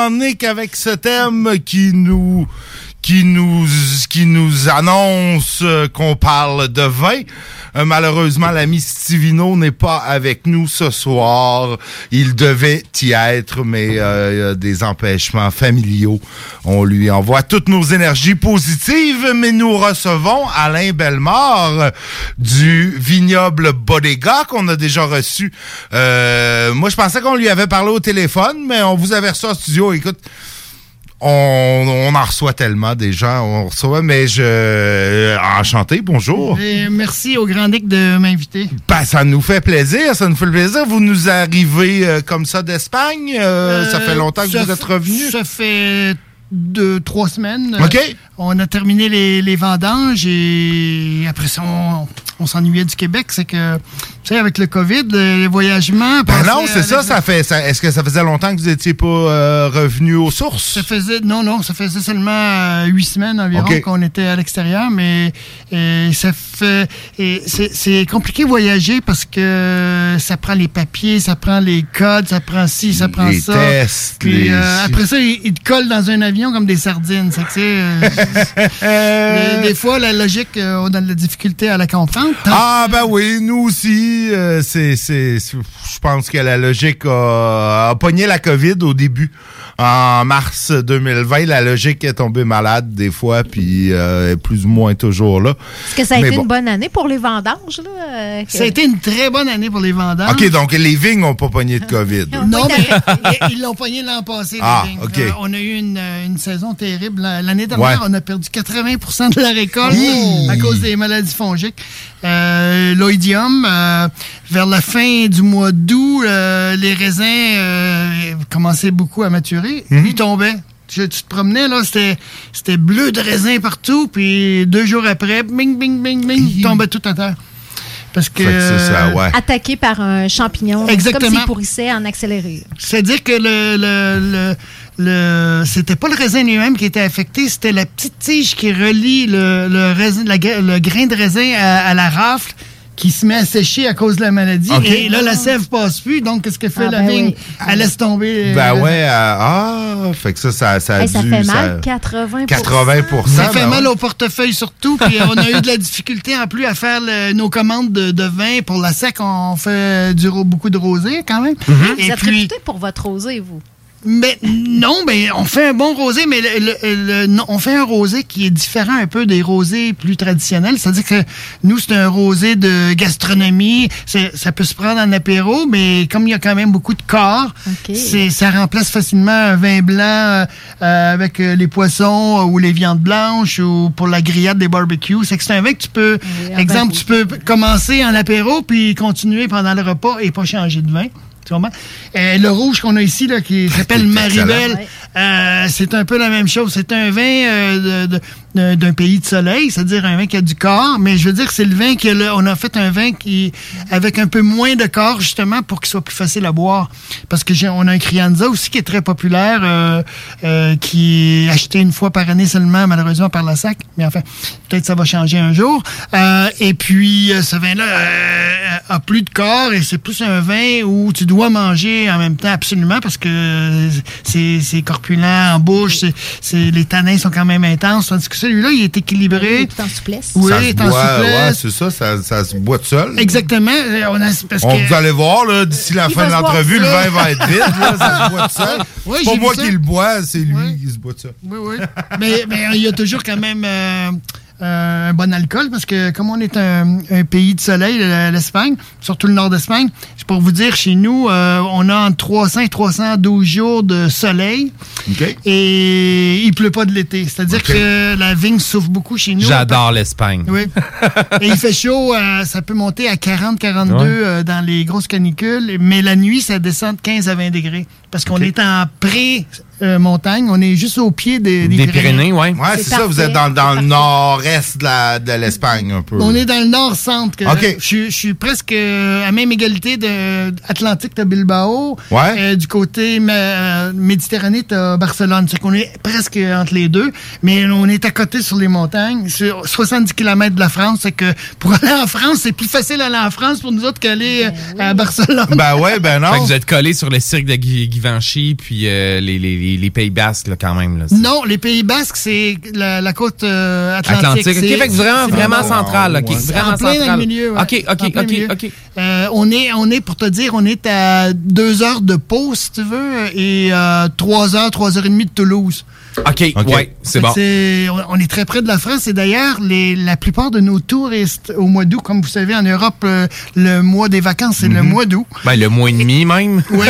show du Grand Nick avec ce thème qui nous qui nous qui nous annonce euh, qu'on parle de vin. Euh, malheureusement, l'ami Stivino n'est pas avec nous ce soir. Il devait y être, mais euh, il y a des empêchements familiaux. On lui envoie toutes nos énergies positives, mais nous recevons Alain Bellemare du vignoble Bodega qu'on a déjà reçu. Euh, moi, je pensais qu'on lui avait parlé au téléphone, mais on vous avait reçu en studio. Écoute, on, on en reçoit tellement déjà, on reçoit, mais je... euh, Enchanté, bonjour. Et merci au Grand Nick de m'inviter. Ben, ça nous fait plaisir, ça nous fait plaisir. Vous nous arrivez euh, comme ça d'Espagne. euh, ça fait longtemps que vous êtes revenu. Ça fait deux, trois semaines. OK. On a terminé les, les vendanges et après ça, on, on s'ennuyait du Québec. C'est que, sais, avec le COVID, le- les voyagements. Ben non, c'est ça, le- ça fait. ça- Est-ce que ça faisait longtemps que vous étiez pas euh, revenu aux sources? Ça faisait, non, non, ça faisait seulement euh, huit semaines environ qu'on était à l'extérieur, mais ça fait, c'est compliqué voyager parce que ça prend les papiers, ça prend les codes, ça prend ci, ça prend Les ça. tests, Puis les- euh, après ça, ils, ils te collent dans un avion comme des sardines. Euh, (laughs) des, fois, la logique, on a de la difficulté à la comprendre. Ah ben oui, nous aussi, euh, c'est, je pense que la logique a, a pogné la COVID au début. En mars 2020, la logique est tombée malade des fois, puis euh, est plus ou moins toujours là. Est-ce que ça a Mais été bon. une bonne année pour les vendanges? Là, euh, que- Ça a été une très bonne année pour les vendanges. OK, donc les vignes n'ont pas pogné de COVID. Non, mais ils- l'ont pogné l'an passé. les Ah, vignes. Euh, on a eu une, une saison terrible. La- L'année dernière, Ouais. on a perdu 80% de la récolte à cause des maladies fongiques. Euh, L'oïdium, euh, vers la fin du mois d'août, euh, les raisins euh, commençaient beaucoup à maturer. Mhm. Ils tombaient. Tu, tu te promenais, là, c'était c'était bleu de raisin partout, puis deux jours après, bing, bing, bing, bing, ils tombaient tout à terre. Parce que... Fait que ça, ça, ouais. Attaqué par un champignon. Exactement. Comme s'il pourrissait en accéléré. C'est-à-dire que le, le, le, le- c'était pas le raisin lui-même qui était affecté, c'était la petite tige qui relie le, le, raisin, la gra- le grain de raisin à, à la rafle qui se met à sécher à cause de la maladie. Et là, la sève passe plus. Donc, qu'est-ce que fait Ah, la ben vigne? oui. Elle laisse tomber. euh, Ben ouais, euh, ah, fait que ça, ça, ça a Hey, ça dû... fait mal, 80 80 Ça fait ben mal ouais. au portefeuille surtout. Puis on a eu de la difficulté en plus à faire le- nos commandes de, de vin. Pour la sec, on fait du, beaucoup de rosé quand même. Vous Et êtes puis, réputé pour votre rosé, vous. Mais non, mais on fait un bon rosé, mais le- le- le- non, on fait un rosé qui est différent un peu des rosés plus traditionnels. C'est-à-dire que nous, c'est un rosé de gastronomie. Ça peut se prendre en apéro, mais comme il y a quand même beaucoup de corps, c'est- ça remplace facilement un vin blanc euh, avec euh, les poissons euh, ou les viandes blanches ou pour la grillade des barbecues. C'est que c'est un vin que tu peux, un exemple, vin tu peux commencer en apéro puis continuer pendant le repas et pas changer de vin. Tu comprends? Euh, le rouge qu'on a ici, là, qui s'appelle. Maribel. Euh, c'est un peu la même chose. C'est un vin euh, d'un pays de soleil, c'est-à-dire un vin qui a du corps, mais je veux dire que c'est le vin que le- on a fait un vin qui avec un peu moins de corps justement pour qu'il soit plus facile à boire. Parce que on a un Crianza aussi qui est très populaire, euh, euh, qui est acheté une fois par année seulement, malheureusement par la SAC. Mais enfin, peut-être ça va changer un jour. Et puis ce vin-là a plus de corps et c'est plus un vin où tu dois manger en même temps absolument parce que c'est, c'est corpulent en bouche, c'est, c'est- les tanins sont quand même intenses. Tandis que celui-là, il est équilibré. en souplesse. Oui, ça il se est en boit, ouais, souplesse. c'est ça, ça, ça se boit tout seul. Exactement. Euh, On a, parce On, que- vous allez voir, là, d'ici la fin de l'entrevue, le vin va être vide. Là, ça se boit tout seul. (laughs) Oui, c'est pas moi ça. qui le bois, c'est lui qui se boit tout seul. Oui, oui. mais, mais il y a toujours quand même euh, euh, un bon alcool parce que comme on est un, un pays de soleil, le- l'Espagne, surtout le nord d'Espagne, c'est pour vous dire, chez nous, euh, on a entre 300 et 312 jours de soleil et il pleut pas de l'été. C'est-à-dire que la vigne souffre beaucoup chez nous. J'adore l'Espagne. Oui. Et il fait chaud, euh, ça peut monter à 40, 42 Ouais. euh, dans les grosses canicules, mais la nuit, ça descend de 15 à 20 degrés. Parce qu'on est en pré-montagne, on est juste au pied des, des Pyrénées. Ouais, c'est ça, vous êtes dans, dans le nord-est de la- de l'Espagne, un peu. On est dans le nord-centre. que- OK. Je, suis- je suis presque euh, à même égalité de Atlantique de Bilbao. Ouais. Euh, du côté ma- Méditerranée, de Barcelone. C'est qu'on est presque entre les deux, mais on est à côté sur les montagnes, sur 70 km de la France. C'est que pour (laughs) aller en France, c'est plus facile d'aller en France pour nous autres qu'aller euh, à Barcelone. Ben ouais, ben Fait que vous êtes collé sur le cirque de Guy- Givenchy puis euh, les, les, les- les Pays Basques là, quand même. Là. Non, les Pays Basques, c'est la, la côte euh, atlantique. Atlantique. Fait que vraiment, vraiment central, vraiment en plein dans central. le milieu. ouais. Ok, ok, ok, milieu. Euh, on est, on est pour te dire, on est à deux heures de Pau, si tu veux, et trois heures, trois heures et demie de Toulouse. OK, ouais, c'est bon. c'est- on- est très près de la France et d'ailleurs, les- la plupart de nos touristes au mois d'août, comme vous savez, en Europe, euh, le mois des vacances, c'est le Mhm. mois d'août. Ben, le mois et demi même. (laughs) Oui.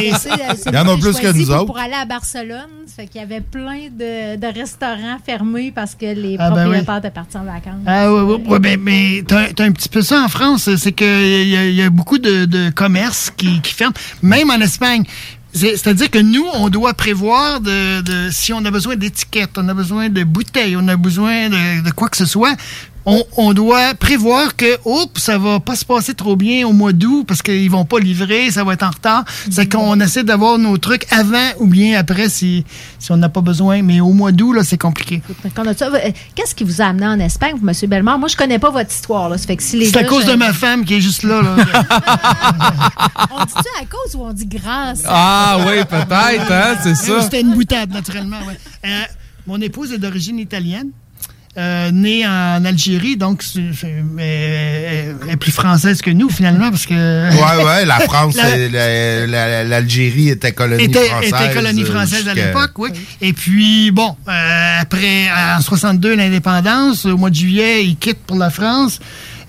Et c'est, c'est Il y en a plus que nous pour, autres. Pour aller à Barcelone, ça fait qu'il y avait plein de, de restaurants fermés parce que les Ah, ben oui. propriétaires étaient partis en vacances. Ah oui, oui, oui, ben, mais t'as as un petit peu ça en France, c'est qu'il y, y a beaucoup de, de commerces qui, qui ferment, même en Espagne. C'est- C'est-à-dire que nous, on doit prévoir de, de- si on a besoin d'étiquettes, on a besoin de bouteilles, on a besoin de, de quoi que ce soit, on, on doit prévoir que, oups, ça va pas se passer trop bien au mois d'août parce qu'ils vont pas livrer, ça va être en retard. C'est qu'on essaie d'avoir nos trucs avant ou bien après si, si on n'a pas besoin. Mais au mois d'août, là, c'est compliqué. Euh, Qu'est-ce qui vous a amené en Espagne, vous, M. Bellemare? Moi, je connais pas votre histoire. Là. Ça fait que si les C'est à cause je- de ma femme qui est juste là. là. (laughs) On dit-tu à cause ou on dit grâce? Ah oui, peut-être, hein, c'est ça. C'était une boutade, naturellement. ouais. Euh, mon épouse est d'origine italienne. Euh, née en Algérie, donc euh, elle est plus française que nous finalement parce que Ouais, ouais, la (laughs) France, la- la- l'Algérie était colonie était, française. était colonie française à l'époque, oui. Et puis, bon, euh, après, en 62, l'indépendance, au mois de juillet, ils quittent pour la France.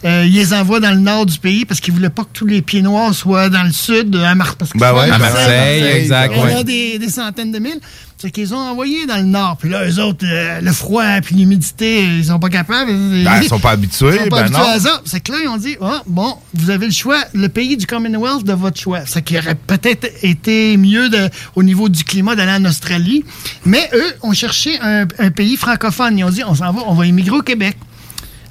Euh, ils les envoient dans le nord du pays parce qu'ils voulaient pas que tous les pieds noirs soient dans le sud, à Mar parce Ben c'est ouais, à Marseille, Marseille. exact, Il y en a des, des centaines de mille. C'est qu'ils ont envoyé dans le nord. Puis là, eux autres, euh, le froid puis l'humidité, ils sont pas capables. Ben, ils sont pas habitués, Ils sont pas ben habitués non. à ça. C'est que là, ils ont dit, ah, bon, vous avez le choix, le pays du Commonwealth de votre choix. Ce qui aurait peut-être été mieux de- au niveau du climat d'aller en Australie. Mais eux ont cherché un, un pays francophone. Ils ont dit, on s'en va, on va immigrer au Québec.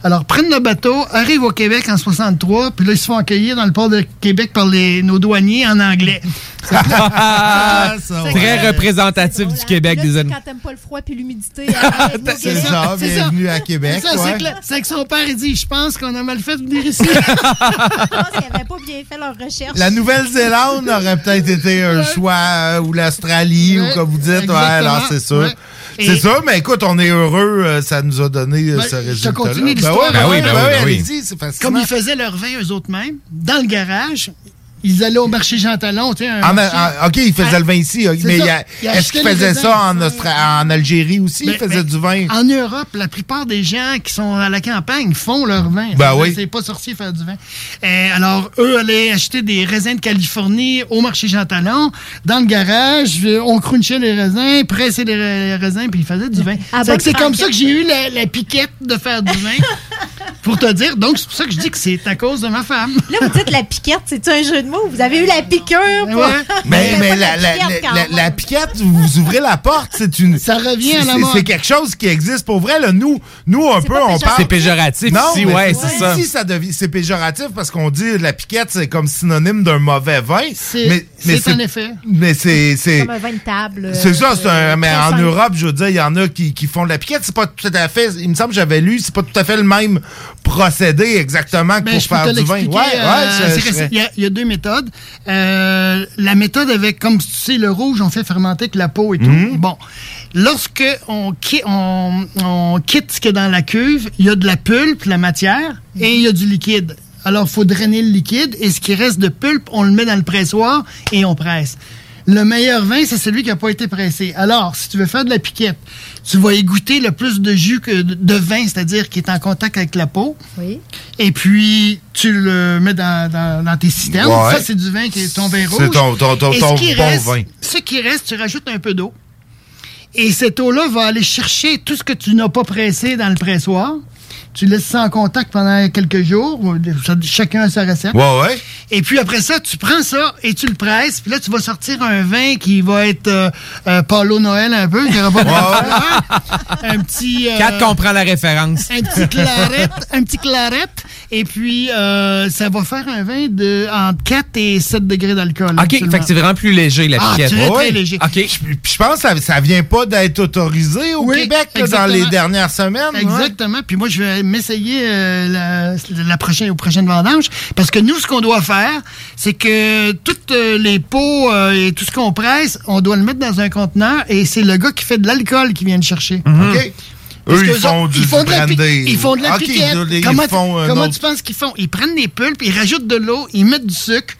Alors, prennent le bateau, arrivent au Québec en 63, puis là, ils se font accueillir dans le port de Québec par les, nos douaniers en anglais. (laughs) Très représentatif du Québec c'est années. quand t'aimes pas le froid puis l'humidité. (laughs) euh, C'est ça, bienvenue à Québec. C'est que, là- c'est que son père, il dit, je pense qu'on a mal fait de venir ici. (laughs) Je pense qu'ils n'avaient pas bien fait leur recherche. La Nouvelle-Zélande aurait peut-être été un choix, euh, ou l'Australie, ou comme vous dites. Ouais, non, c'est sûr. C'est ça, mais écoute, on est heureux, euh, ça nous a donné euh, Ben, ce je résultat. continue l'histoire. Ben Ouais, ben oui, ben oui, Comme ils faisaient leur vin eux autres mêmes, dans le garage, ils allaient au marché Jean Talon, tu sais, marché- en- OK, il faisait Ah, le vin ici. c'est Mais est-ce achetait qu'il les faisait raisins. ça en, Austra- en Algérie aussi? Ben, il faisait ben, du vin? En Europe, la plupart des gens qui sont à la campagne font leur vin. Ben oui. C'est pas sorcier faire du vin. Euh, alors, eux allaient acheter des raisins de Californie au marché Jean Talon, dans le garage, euh, on crunchait les raisins, pressait les, ra- les raisins, puis ils faisaient du vin. Ah, C'est c'est comme ça que j'ai eu la, la piquette de faire du vin. (laughs) Pour te dire, donc c'est pour ça que je dis que c'est à cause de ma femme. Là, vous dites la piquette, c'est-tu un jeu de mots? Vous avez eu la piqûre pour... Ouais. (laughs) Mais, mais la, la, piquette la, la- piquette, vous ouvrez la porte, c'est une. Ça revient à la c'est- quelque chose qui existe pour vrai. Là. Nous, nous, un peu, on parle. C'est péjoratif non, ici, mais ouais, c'est ça. Ici, ça devient, c'est péjoratif parce qu'on dit la piquette, c'est comme synonyme d'un mauvais vin. C'est Mais, mais c'est un effet. Mais c'est. c'est- Comme un vin de table. euh, c'est ça, c'est un, mais en. Europe, je veux dire, il y en a qui, qui font de la piquette. C'est pas tout à fait, il me semble que j'avais lu, c'est pas tout à fait le même procédé exactement que Ben, pour faire du vin. Ouais, euh, ouais, il y a deux méthodes. Euh, la méthode avec, comme tu sais, le rouge, on fait fermenter avec la peau et tout. Mhm. Bon. Lorsque on, qui- on, on quitte ce qu'il y a dans la cuve, il y a de la pulpe, la matière, et il y a du liquide. Alors, il faut drainer le liquide, et ce qui reste de pulpe, on le met dans le pressoir et on presse. Le meilleur vin, c'est celui qui n'a pas été pressé. Alors, si tu veux faire de la piquette, tu vas égoutter le plus de jus que de, vin, c'est-à-dire qui est en contact avec la peau. Oui. Et puis, tu le mets dans, dans- dans tes citernes. Ouais. Ça, c'est du vin qui est ton vin rouge. C'est ton- ton- ton- Et ton ce qui bon reste, vin. Ce qui reste, tu rajoutes un peu d'eau. Et cette eau-là va aller chercher tout ce que tu n'as pas pressé dans le pressoir. Tu laisses ça en contact pendant quelques jours. Chacun a sa recette. Ouais, ouais. Et puis après ça, tu prends ça et tu le presses. Puis là, tu vas sortir un vin qui va être euh, euh, Paulo Noël un peu. pas de couleur. un petit... euh, Quatre comprend la référence. un petit claret, un petit claret, et puis euh, ça va faire un vin de entre 4 et 7 degrés d'alcool. OK, absolument. fait que c'est vraiment plus léger, la Ah, piquette. très, très léger. OK. Puis je pense que ça, ça vient pas d'être autorisé au Oui, Québec là, dans les dernières semaines. ouais. Exactement. Puis moi, je vais m'essayer euh, la, la prochaine, aux prochaines vendanges. Parce que nous, ce qu'on doit faire, c'est que toutes euh, les pots euh, et tout ce qu'on presse, on doit le mettre dans un conteneur et c'est le gars qui fait de l'alcool qui vient le chercher. OK. Parce Eux, ils font du, ils font. Ils font de la piquette. comment font un comment autre- tu penses qu'ils font? Ils prennent des pulpes, ils rajoutent de l'eau, ils mettent du sucre.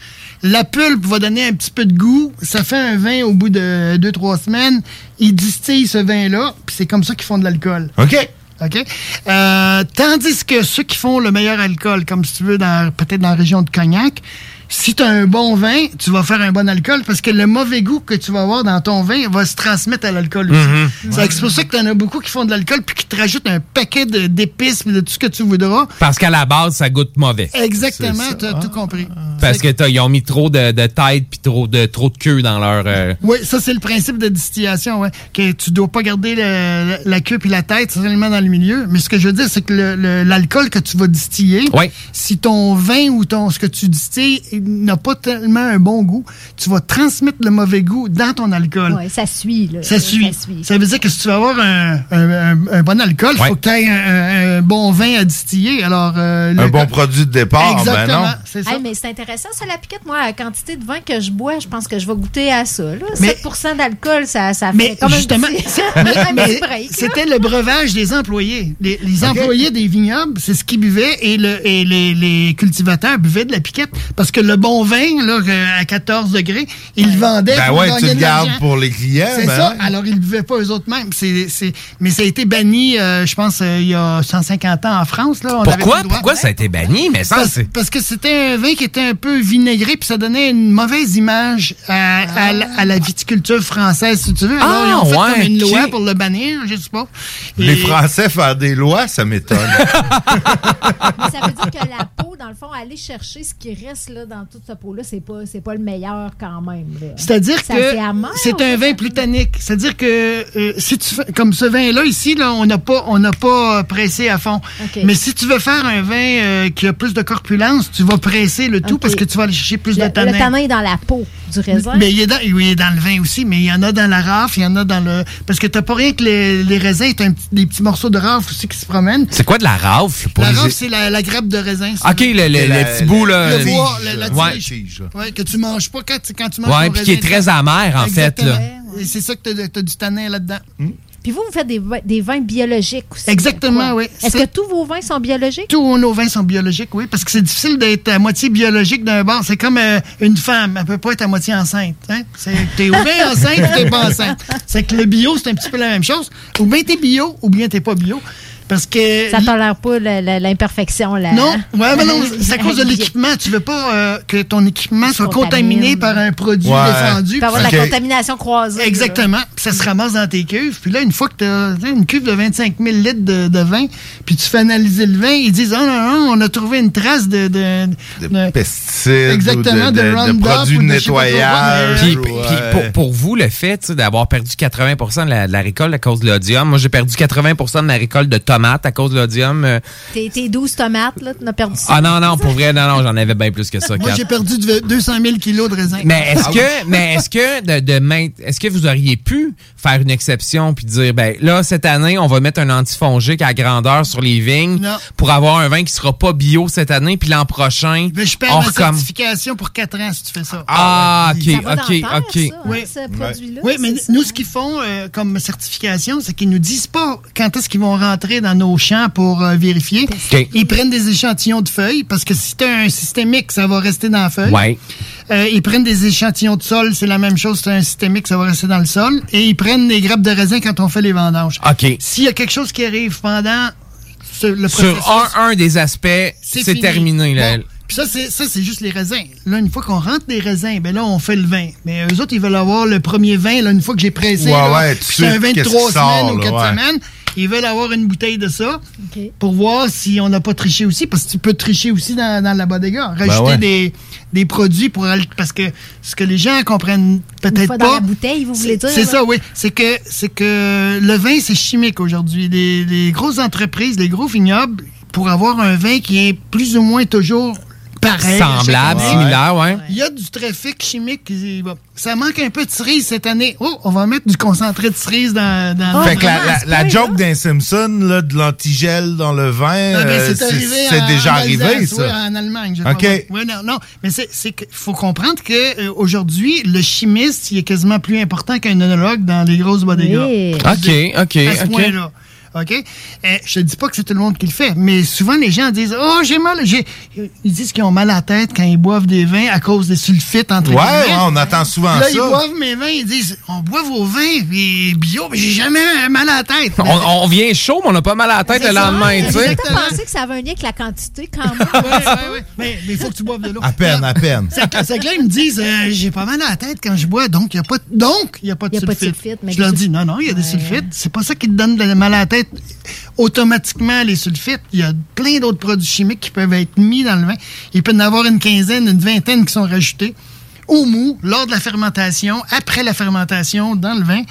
La pulpe va donner un petit peu de goût. Ça fait un vin au bout de deux, trois semaines. Ils distillent ce vin-là, puis c'est comme ça qu'ils font de l'alcool. OK. OK? Euh, tandis que ceux qui font le meilleur alcool, comme si tu veux, dans, peut-être dans la région de Cognac, si tu as un bon vin, tu vas faire un bon alcool parce que le mauvais goût que tu vas avoir dans ton vin va se transmettre à l'alcool aussi. Mhm. C'est c'est pour ça que tu en as beaucoup qui font de l'alcool puis qui te rajoutent un paquet de- d'épices et de tout ce que tu voudras. Parce qu'à la base, ça goûte mauvais. Exactement, tu as tout compris. Parce que t'as- ils ont mis trop de, de tête puis trop de, trop de queue dans leur... euh, Oui, ça, c'est le principe de distillation, ouais. Que tu dois pas garder le- la queue puis la tête seulement dans le milieu. Mais ce que je veux dire, c'est que l'alcool que tu vas distiller, si ton vin ou ton ce que tu distilles n'a pas tellement un bon goût, tu vas transmettre le mauvais goût dans ton alcool. Ouais, ça suit. Là. Ça suit. Ça veut dire que si tu veux avoir un, un- un- un bon alcool, il Ouais. faut que tu aies un, bon vin à distiller. Alors, euh, Un bon produit de départ, Exactement, ben non. c'est ça. Hey, mais c'est intéressant, ça, la piquette. Moi, la quantité de vin que je bois, je pense que je vais goûter à ça. Là. Mais- 7% d'alcool, ça, ça fait (laughs) Mais comme justement, c'était le breuvage des employés. Les, employés des vignobles, c'est ce qu'ils buvaient et, le, et les, les cultivateurs buvaient de la piquette parce que le bon vin, là, à 14 degrés, ils le vendaient. Ben ouais, tu le de gardes pour les clients. C'est ben ça. ouais. Alors, ils ne buvaient pas eux autres mêmes. C'est, c'est- mais ça a été banni, euh, je pense, euh, il y a 150 ans en France. Là. On avait Pourquoi? le. Pourquoi ça a été banni? Mais ça, Parce, c'est... parce que c'était un vin qui était un peu vinaigré, puis ça donnait une mauvaise image à, à la- à la viticulture française, si tu veux. Alors, Ah, ils ont fait ouais, comme une loi pour le bannir, je sais pas. Les Français faire des lois, ça m'étonne. Mais ça veut dire que la peau, dans le fond, aller chercher ce qui reste là, dans toute cette peau-là, c'est pas, c'est pas le meilleur quand même. C'est-à-dire que c'est un vin plus tannique. C'est-à-dire que euh, si tu fais, comme ce vin-là ici, là, on n'a pas on n'a pas euh, pressé à fond. Mais si tu veux faire un vin euh, qui a plus de corpulence, tu vas presser le tout parce que tu vas aller chercher plus Le, de le tanin. tanin est dans la peau du raisin. Mais il est, dans, oui, il est dans le vin aussi, mais il y en a dans la rafle, il y en a dans le. Parce que t'as pas rien que les, les raisins, t'as des petits morceaux de rafle aussi qui se promènent. C'est quoi de la rafle? Pour La rafle, c'est la, la grappe de raisin. si OK, le, le, le petit bout, là. Le bois, la Ouais. tige. Ouais, que tu manges pas quand, tu- quand tu manges Ouais, ton puis qui est très amer, en fait, là. Exactement. Et c'est ça que t'as, t'as du tanin là-dedans. Puis vous, vous faites des, vins- des vins biologiques aussi. Exactement, oui. Est-ce que tous vos vins sont biologiques? Tous nos vins sont biologiques, oui, parce que c'est difficile d'être à moitié biologique d'un bord. C'est comme euh, une femme, elle peut pas être à moitié enceinte. Hein? T'es ou bien enceinte ou t'es pas enceinte. C'est que le bio, c'est un petit peu la même chose. Ou bien t'es bio, ou bien t'es pas bio. Parce que. Ça tolère pas l'imperfection, là. Non, ouais, mais non, (laughs) c'est à cause de l'équipement. Tu veux pas euh, que ton équipement soit contaminé par un produit Ouais. y avoir de la contamination croisée. Exactement. Puis ça se ramasse dans tes cuves. Puis là, une fois que tu as une cuve de 25 000 litres de, de vin, puis tu fais analyser le vin, ils disent, oh non, non, on a trouvé une trace de... de, de- Pesticides Exactement, ou de, de de- de produits de de nettoyage. Puis, euh, pour, pour vous, le fait d'avoir perdu 80 de la, de la récolte à cause de l'odium, moi j'ai perdu 80% de ma récolte de tomates à cause de l'odium. euh, Tes, tes 12 tomates, là, tu as perdu ça. Ah non, non, pour vrai, non, non, j'en avais bien plus que ça. Moi, j'ai perdu de- 200 000 kilos de raisin. Mais est-ce Ah que, oui. mais est-ce que de, de est-ce que vous auriez pu faire une exception puis dire, ben là cette année on va mettre un antifongique à grandeur sur les vignes Non. pour avoir un vin qui sera pas bio cette année puis l'an prochain Mais je on perds ma recomm- certification pour 4 ans si tu fais ça. Ah, ok, Ça dans ok, terre, ok. ça, hein, Oui, ce produit-là. Oui, mais nous, ce qu'ils font euh, comme certification, c'est qu'ils nous disent pas quand est-ce qu'ils vont rentrer dans nos champs pour euh, vérifier. Ils prennent des échantillons de feuilles, parce que si tu as un systémique, ça va rester dans la feuille. Ouais. Euh, ils prennent des échantillons de sol, c'est la même chose, c'est un systémique, ça va rester dans le sol. Et ils prennent des grappes de raisin quand on fait les vendanges. OK. S'il y a quelque chose qui arrive pendant ce- le Sur processus... un, un des aspects, c'est terminé. Là. Bon. Puis ça, c'est, ça, c'est juste les raisins. Là, une fois qu'on rentre les raisins, ben là, on fait le vin. Mais eux autres, ils veulent avoir le premier vin, là, une fois que j'ai pressé. Ouais, là, ouais, c'est un suite, vin de qu'est-ce trois qui sort, semaines ou quatre ouais. semaines. Ils veulent avoir une bouteille de ça pour voir si on n'a pas triché aussi. Parce que tu peux tricher aussi dans, dans la bodega. Rajouter Ben ouais. des, des produits pour... aller- Parce que ce que les gens comprennent peut-être pas... dans la bouteille, vous voulez dire, C'est ça, oui. C'est que, c'est que le vin, c'est chimique aujourd'hui. Les, les grosses entreprises, les gros vignobles, pour avoir un vin qui est plus ou moins toujours pareil. Semblable, similaire, ouais. Il y a du trafic chimique. Ça manque un peu de cerise cette année. Oh, on va mettre du concentré de cerise dans, dans fait que la, joke là. d'un Simpson, là, de l'antigel dans le vin, Ah, ben, euh, c'est arrivé c'est en- déjà en arrivé, Alsace, ça. oui, en Allemagne, je OK. crois. Oui, non, non. Mais c'est, c'est que faut comprendre que euh, aujourd'hui, le chimiste, il est quasiment plus important qu'un œnologue dans les grosses bodegas. Oui. OK, OK, À ce OK. OK? Euh, je te dis pas que c'est tout le monde qui le fait, mais souvent les gens disent Oh, j'ai mal. J'ai... Ils disent qu'ils ont mal à la tête quand ils boivent des vins à cause des sulfites entre Ouais, guillemets. ouais, on entend souvent Là, ça. ils boivent mes vins, ils disent On boit vos vins, puis bio, mais j'ai jamais mal à la tête. On, on vient chaud, mais on n'a pas mal à la tête C'est le ça. lendemain, tu sais. Pensé que ça avait un lien avec la quantité quand même. Ouais, ouais, ouais. Mais il faut que tu boives de l'eau. À peine, à peine. C'est que, c'est que là, ils me disent, euh, j'ai pas mal à la tête quand je bois, donc il n'y a pas de, donc, il y a pas de Y a pas de sulfite. mais je leur dis, non, non, il y a des sulfites. C'est pas ça qui te donne le mal à la tête automatiquement, les sulfites. Il y a plein d'autres produits chimiques qui peuvent être mis dans le vin. Il peut y en avoir une quinzaine, une vingtaine qui sont rajoutés au mou, lors de la fermentation, après la fermentation, dans le vin.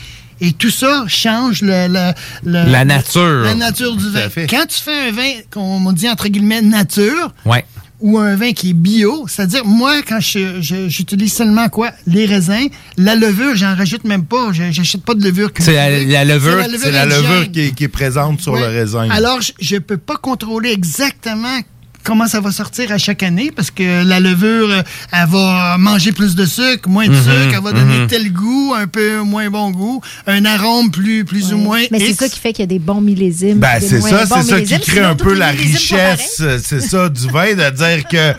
Et tout ça change le, le- le- La nature. La nature du vin. Quand tu fais un vin, qu'on dit entre guillemets nature, Ouais. Ou un vin qui est bio, c'est-à-dire, moi, quand j'utilise seulement quoi? Les raisins. La levure, j'en rajoute même pas. J'achète pas de levure. C'est la- la levure- C'est la levure qui est, qui est présente sur Ouais. le raisin. Alors, je- je peux pas contrôler exactement comment ça va sortir à chaque année? Parce que la levure, euh, elle va manger plus de sucre, moins de Mhm, sucre, elle va donner mhm. tel goût, un peu moins bon goût, un arôme plus, plus ou moins. Mais c'est ça qui fait qu'il y a des bons millésimes. Ben, c'est ça, c'est ça qui crée un peu la richesse, euh, c'est ça, du vin, de dire que,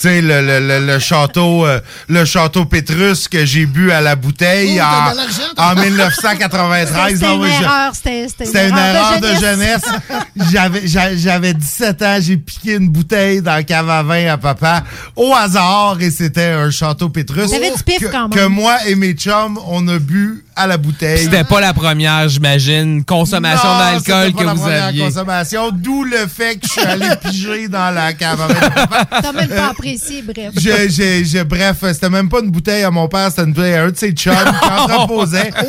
tu sais, le, le, le, le château, euh, le château Pétrus que j'ai bu à la bouteille en, en 1993. (laughs) C'était non, une je- erreur. C'était c'était C'était une erreur de jeunesse. (laughs) J'avais, j'a- j'avais 17 ans, j'ai piqué une bouteille dans le cave à vin à papa au hasard et c'était un château Pétrus. T'avais du pif que, quand même. que moi et mes chums, on a bu à la bouteille. C'était pas la première, j'imagine, consommation Non, d'alcool c'était pas que la vous première aviez. consommation, d'où le fait que je suis allé (laughs) piger dans la cave à vin de papa. T'as même pas apprécié, bref. Je- je- je- bref, c'était même pas une bouteille à mon père, c'était une bouteille à un de ses chums qui entreposait. (laughs)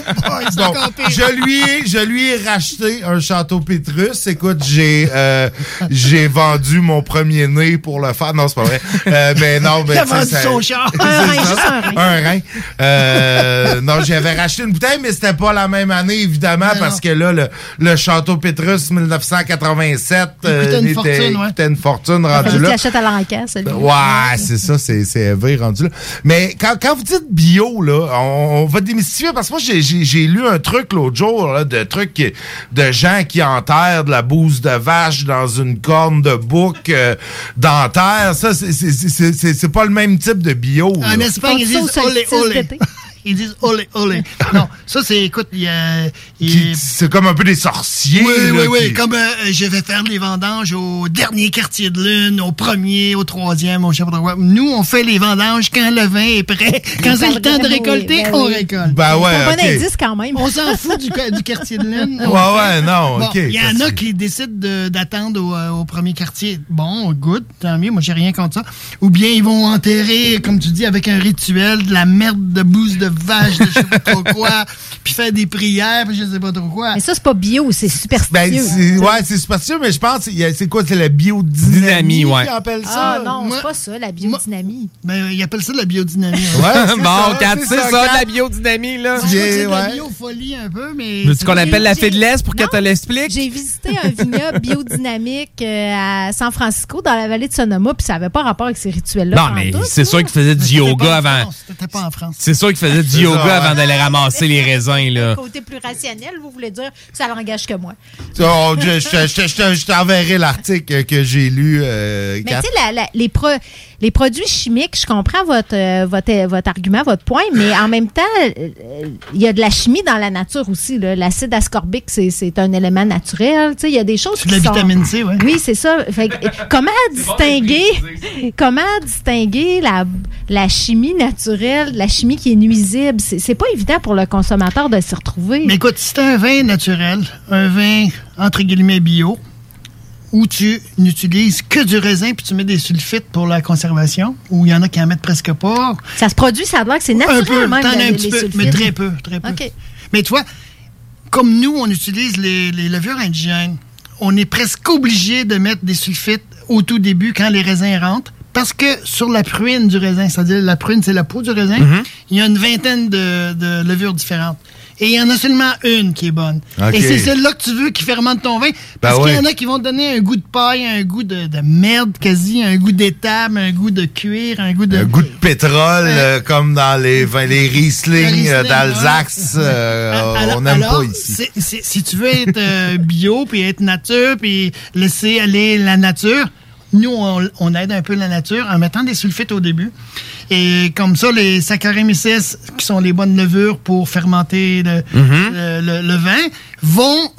Bon, je lui ai, je lui ai racheté un château Pétrus. Écoute, j'ai, euh, j'ai vendu mon premier nez pour le faire. Non, c'est pas vrai. Euh, mais non, mais (laughs) Il a tu sais, vendu ça- son char. c'est Un rein, (laughs) juste un rein. Un rein. Euh, non, j'avais racheté une bouteille, mais c'était pas la même année, évidemment, parce non. que là, le, le château Pétrus 1987 Il coûtait une n'était- fortune, ouais. coûtait une fortune rendu que tu là. l'achètes à l'encaisse, celui-là. Ouais, c'est ça, c'est c'est élevé rendu là. Mais quand, quand vous dites bio, là, on, on va démystifier parce que moi, j'ai- j'ai j'ai lu un truc l'autre jour, là, de trucs qui- de gens qui enterrent de la bouse de vache dans une corne de bouc euh, dentaire. Ça, c'est- c'est- c'est c'est- c'est pas le même type de bio. En. Espagne, ils disent olé, olé. Ils disent olé, olé. (laughs) non, ça, c'est, écoute, il y a. C'est comme un peu des sorciers. oui, là, oui, oui. qui- Comme euh, je vais faire les vendanges au dernier quartier de lune, au premier, au troisième, au trop quoi. Nous, on fait les vendanges quand le vin est prêt. Quand c'est le temps de Oui, récolter, ben on oui. récolte. Ben ouais, C'est un ok. bon indice quand même. On s'en fout du, du quartier de lune. Ouais, ouais, non, Bon, ok. Il y en a qui décident de- d'attendre au, euh, au premier quartier. Bon, good, tant mieux, moi j'ai rien contre ça. Ou bien ils vont enterrer, comme tu dis, avec un rituel, de la merde de bouse de vache, de je sais pas trop quoi, puis faire des prières, puis je sais pas trop quoi. Mais ça, c'est pas bio, c'est superstitieux. Ben, c'est- ouais, c'est superstitieux, mais je pense, c'est quoi, c'est la biodynamie Dynamie, ouais. qu'ils appellent ça? Ah non, c'est pas ça, la biodynamie. Ben, ils appellent ça de la biodynamie. Ouais, (laughs) c'est bon, c'est c'est ça, ça, de la biodynamie, là. C'est de la ouais. biofolie un peu, mais... C'est ce qu'on appelle la faiblesse pour Non. qu'elle te l'explique. J'ai visité un vignoble biodynamique euh, à San Francisco, dans la vallée de Sonoma, puis ça n'avait pas rapport avec ces rituels-là. Non, mais c'est sûr qu'il faisait du yoga avant. C'était pas en France. C'est sûr qu'il faisait du yoga ça, avant d'aller ramasser les raisins, là. Côté plus rationnel, vous voulez dire que ça l'engage que moi. Oh, je, je, je, je- je t'enverrai l'article que j'ai lu. euh, Mais tu sais, la- la- les, pro- les produits chimiques, je comprends votre, euh, votre, votre argument, votre point, mais en même temps, euh, il y a de la chimie dans la nature aussi. L'acide ascorbique, c'est c'est un élément naturel. Tu sais, Il y a des choses C'est de la qui sont- vitamine C, ouais. Oui, c'est ça. Fait euh, comment (laughs) distinguer, (laughs) comment distinguer la, la chimie naturelle, la chimie qui est nuisible? C'est c'est pas évident pour le consommateur de s'y retrouver. Mais écoute, si c'est un vin naturel, un vin entre guillemets bio, où tu n'utilises que du raisin puis tu mets des sulfites pour la conservation, ou il y en a qui en mettent presque pas. ça se produit, ça a que c'est Un naturel peu, même. t'en as les- un petit peu, sulfites. mais très peu, très peu. OK. Mais tu vois, comme nous, on utilise les, les levures indigènes, on est presque obligé de mettre des sulfites au tout début quand les raisins rentrent. Parce que sur la pruine du raisin, c'est-à-dire la pruine, c'est la peau du raisin, Mhm. il y a une vingtaine de, de levures différentes. Et il y en a seulement une qui est bonne. Et c'est celle-là que tu veux qui fermente ton vin? Parce Ben qu'il y en a qui vont te donner un goût de paille, un goût de, de merde quasi, un goût d'étable, un goût de cuir, un goût de... Un goût de pétrole, euh, comme dans les, les Riesling, Riesling, euh, d'Alsace. ouais. euh, (laughs) on n'aime pas ici. si tu veux être euh, bio, puis être nature, puis laisser aller la nature, nous, on, on aide un peu la nature en mettant des sulfites au début. Et comme ça, les Saccharomyces, qui sont les bonnes levures pour fermenter le, Mhm. le- le- le vin, vont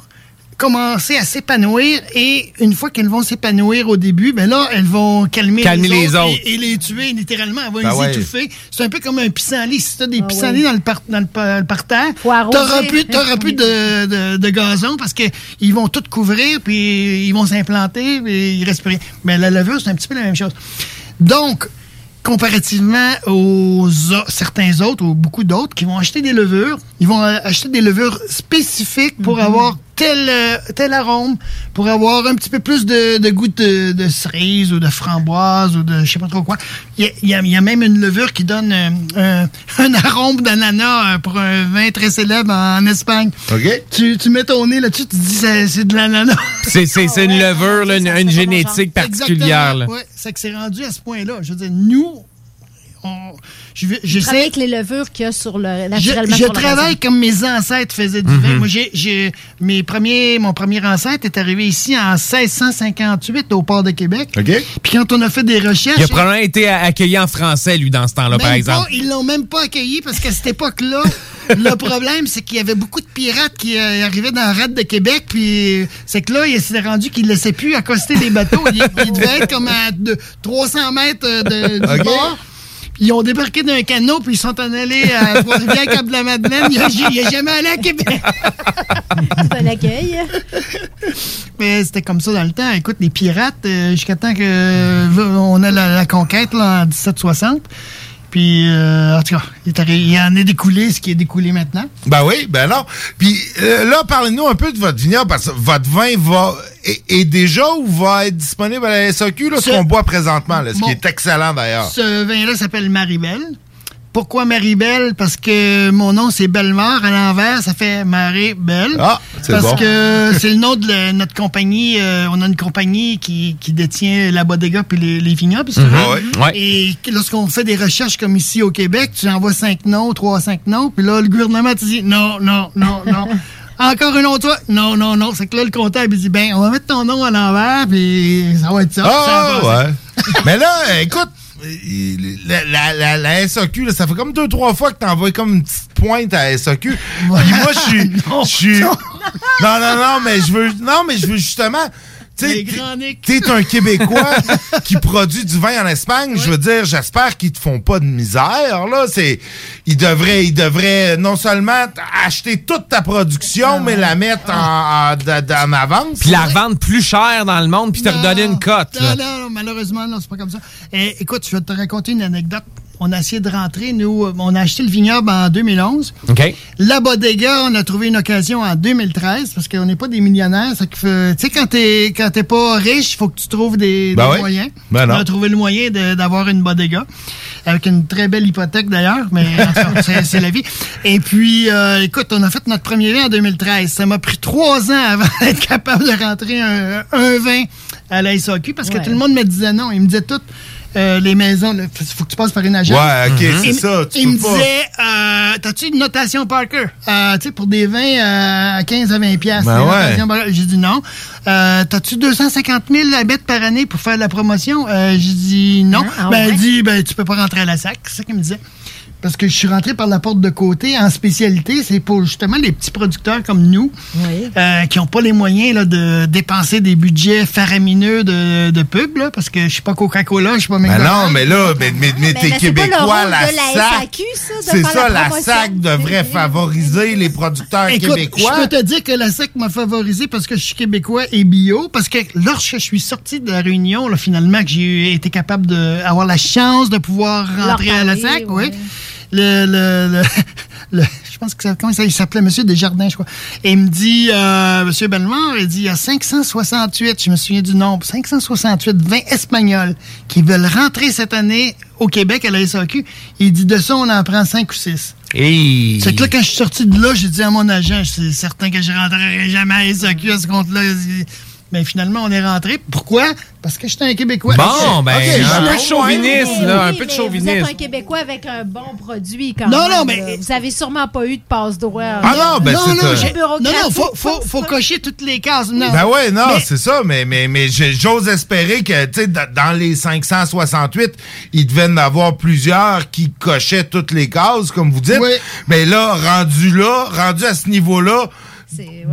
commencer à s'épanouir et une fois qu'elles vont s'épanouir au début, ben là, elles vont calmer, Calmer les autres. Et, et les tuer littéralement. Elles vont Ben les ouais. étouffer. C'est un peu comme un pissenlit. Si tu as des Ah pissenlits oui. dans, le par- dans le, par- le parterre, t'auras plus, t'auras plus de, de- de gazon parce que ils vont tout couvrir puis ils vont s'implanter puis il reste plus rien. Mais la levure, c'est un petit peu la même chose. Donc, comparativement aux certains autres ou beaucoup d'autres qui vont acheter des levures, ils vont euh, acheter des levures spécifiques pour avoir tel, euh, tel arôme, pour avoir un petit peu plus de, de goût de, de cerise ou de framboise ou de je sais pas trop quoi. Il y a, y même une levure qui donne euh, un, (laughs) un arôme d'ananas euh, pour un vin très célèbre en Espagne. OK? Tu, tu mets ton nez là-dessus, tu te dis c'est c'est de l'ananas. C'est c'est- c'est (laughs) une levure, là, une, une génétique particulière. là. Ouais. c'est que c'est rendu à ce point-là. Je veux dire, nous, on, je, Je travaille avec les levures qu'il y a sur le, je, naturellement travaille comme mes ancêtres faisaient du Mhm. vin. Moi, j'ai, mes premiers, mon premier ancêtre est arrivé ici en 1658 au port de Québec. Puis quand on a fait des recherches, Il a probablement été accueilli en français, lui, dans ce temps-là, par exemple. pas- ils l'ont même pas accueilli parce qu'à cette époque-là, (laughs) le problème, c'est qu'il y avait beaucoup de pirates qui euh, arrivaient dans la rade de Québec. Puis c'est que là, il s'est rendu qu'ils ne laissaient plus accoster les bateaux. Il, il devait être comme à de- 300 mètres euh, de- du bord. Ils ont débarqué d'un canot, puis ils sont en allés à Trois-Rivières, Cap-de-la-Madeleine. Il n'a jamais allé à Québec. C'est un accueil. Mais c'était comme ça dans le temps. Écoute, les pirates, euh, jusqu'à temps que euh, on a la, la conquête là, en 1760. Puis, euh, en tout cas, il, en est découlé ce qui est découlé maintenant. Ben oui, ben non. Puis euh, là, parlez-nous un peu de votre vignoble, parce que votre vin va est, est déjà ou va être disponible à la SAQ, là, ce Ce- qu'on boit présentement, là, ce Bon. qui est excellent d'ailleurs? Ce vin-là s'appelle Maribel. Pourquoi Maribel? Parce que mon nom, c'est Bellemare. À l'envers, ça fait Marie-Belle. Ah, c'est Parce bon. que c'est le nom de la- notre compagnie. euh, on a une compagnie qui, qui détient la bodega puis les, les vignobles, veux. Ouais. Ouais. Et lorsqu'on fait des recherches comme ici au Québec, tu envoies cinq noms, trois, cinq noms, puis là, le gouvernement te dit non, non, non, non. (laughs) Encore un autre, toi? Non, non, non. C'est que là, le comptable, il dit, ben, on va mettre ton nom à l'envers, puis ça va être ça. Ah, ouais. Mais là, écoute, la, la, la, la SAQ, là, ça fait comme deux, trois fois que t'envoies comme une petite pointe à la SAQ. Puis moi, je suis. (laughs) je suis- Non, non, non, mais je veux. Non, mais je veux justement. T'es un Québécois (laughs) qui produit du vin en Espagne. Je veux dire, j'espère qu'ils te font pas de misère. Là, c'est, ils devraient, ils devraient non seulement acheter toute ta production, mais la mettre en, en, d- en avance. Puis la revendre plus cher dans le monde, puis te redonner une cote. Non, non, non, malheureusement, non, c'est pas comme ça. Eh, écoute, je vais te raconter une anecdote. On a essayé de rentrer, nous, euh, on a acheté le vignoble en 2011. OK. La bodega, on a trouvé une occasion en 2013 parce qu'on n'est pas des millionnaires. ça que fait- Tu sais, quand t'es quand t'es pas riche, il faut que tu trouves des, Ben des oui. moyens. Ben non. on a trouvé le moyen d'avoir une bodega avec une très belle hypothèque d'ailleurs, mais c'est c'est la vie. Et puis, euh, écoute, on a fait notre premier vin en 2013. Ça m'a pris trois ans avant (laughs) d'être capable de rentrer un, un vin à la SAQ parce que Ouais. tout le monde me disait non. Ils me disaient tout. Euh, les maisons, il faut que tu passes par une agence. Ouais, ok, c'est Il- ça, tu Il me disait, euh, t'as-tu une notation Parker? Euh, tu sais, pour des vins euh, à 15 à 20 piastres. Ben ouais. J'ai dit non. Euh, t'as-tu 250 000 à mettre par année pour faire la promotion? Euh, J'ai dit non. Ah, ben, ouais. elle dit, ben, tu peux pas rentrer à la SAC. C'est ça qu'il me disait. Parce que je suis rentré par la porte de côté en spécialité. C'est pour justement les petits producteurs comme nous euh, qui n'ont pas les moyens là, de dépenser des budgets faramineux de, de pub. Là, parce que je suis pas Coca-Cola, je suis pas Ben McDonald's. non, mais là, mais, mais, mais mais t'es Québécois, la SAC. C'est ça, la. SAC devrait favoriser les producteurs Écoute, québécois. je peux te dire que la SAC m'a favorisé parce que je suis québécois et bio. Parce que lorsque je suis sorti de la réunion, là, finalement, que j'ai été capable d'avoir la chance de pouvoir rentrer Leur à la SAC, oui. Le, le, le, (laughs) le- je pense que ça, comment ça, il s'appelait Monsieur Desjardins, je crois. Et il me dit, euh, Monsieur Bellemare, il dit, il y a 568, je me souviens du nombre, 568 vins espagnols qui veulent rentrer cette année au Québec à la SAQ. Il dit, de ça, on en prend 5 ou 6. Et... C'est que là, quand je suis sorti de là, j'ai dit à mon agent, c'est certain que je rentrerai jamais à SAQ à ce compte-là. Mais finalement, on est rentré. Pourquoi? Parce que j'étais un Québécois. Bon, ben, ok, un je- peu de chauviniste, là, un peu de mais Vous chauvinisme. êtes un Québécois avec un bon produit quand Non, même. non, mais-. Vous avez sûrement pas eu de passe-droit. Ah non, ben non, non, non, non, faut, faut, faut cocher toutes les cases. Non. Ben ouais, non, Mais- c'est ça, mais, mais, mais j'ose espérer que, tu sais, dans les 568, il devait y en avoir plusieurs qui cochaient toutes les cases, comme vous dites. Mais là, rendu là, rendu à ce niveau-là,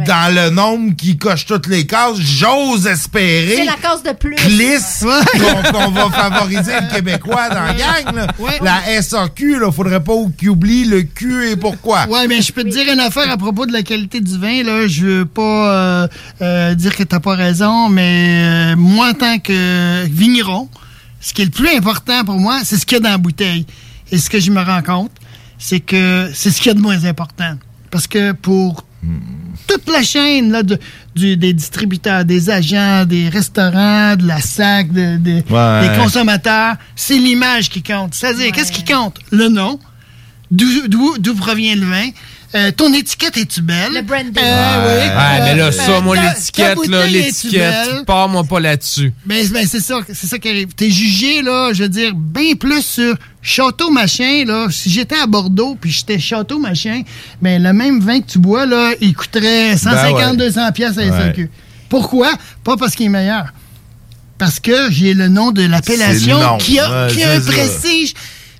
dans le nombre qui coche toutes les cases, j'ose espérer. C'est la case de plus. (laughs) Qu'on qu'on va favoriser le Québécois dans la gang. là. La SAQ, là, faudrait pas qu'il oublie le Q et pourquoi. Ouais, mais je peux te dire une affaire à propos de la qualité du vin. Là, je veux pas euh, euh, dire que t'as pas raison, mais euh, moi, en tant que vigneron, ce qui est le plus important pour moi, c'est ce qu'il y a dans la bouteille. Et ce que je me rends compte, c'est que c'est ce qu'il y a de moins important. Parce que pour toute la chaîne là, de- du- des distributeurs, des agents, des restaurants, de la SAC, de- de- Ouais. des consommateurs, c'est l'image qui compte. C'est-à-dire, qu'est-ce qui compte? Le nom, d'où d'où- d'où provient le vin, euh, ton étiquette est-tu belle? Le branding. oui. Ouais, mais là, ça, moi, l'étiquette, là, l'étiquette, pars-moi pas là-dessus. Ben, ben, c'est ça, c'est ça qui arrive. T'es jugé, là, je veux dire, bien plus sur Château Machin, là. Si j'étais à Bordeaux, puis j'étais Château Machin, ben, le même vin que tu bois, là, il coûterait 150, Ben ouais. 200 pièces à Ouais. SAQ. Pourquoi? Pas parce qu'il est meilleur. Parce que j'ai le nom de l'appellation qui a, Ouais, qui a un ça.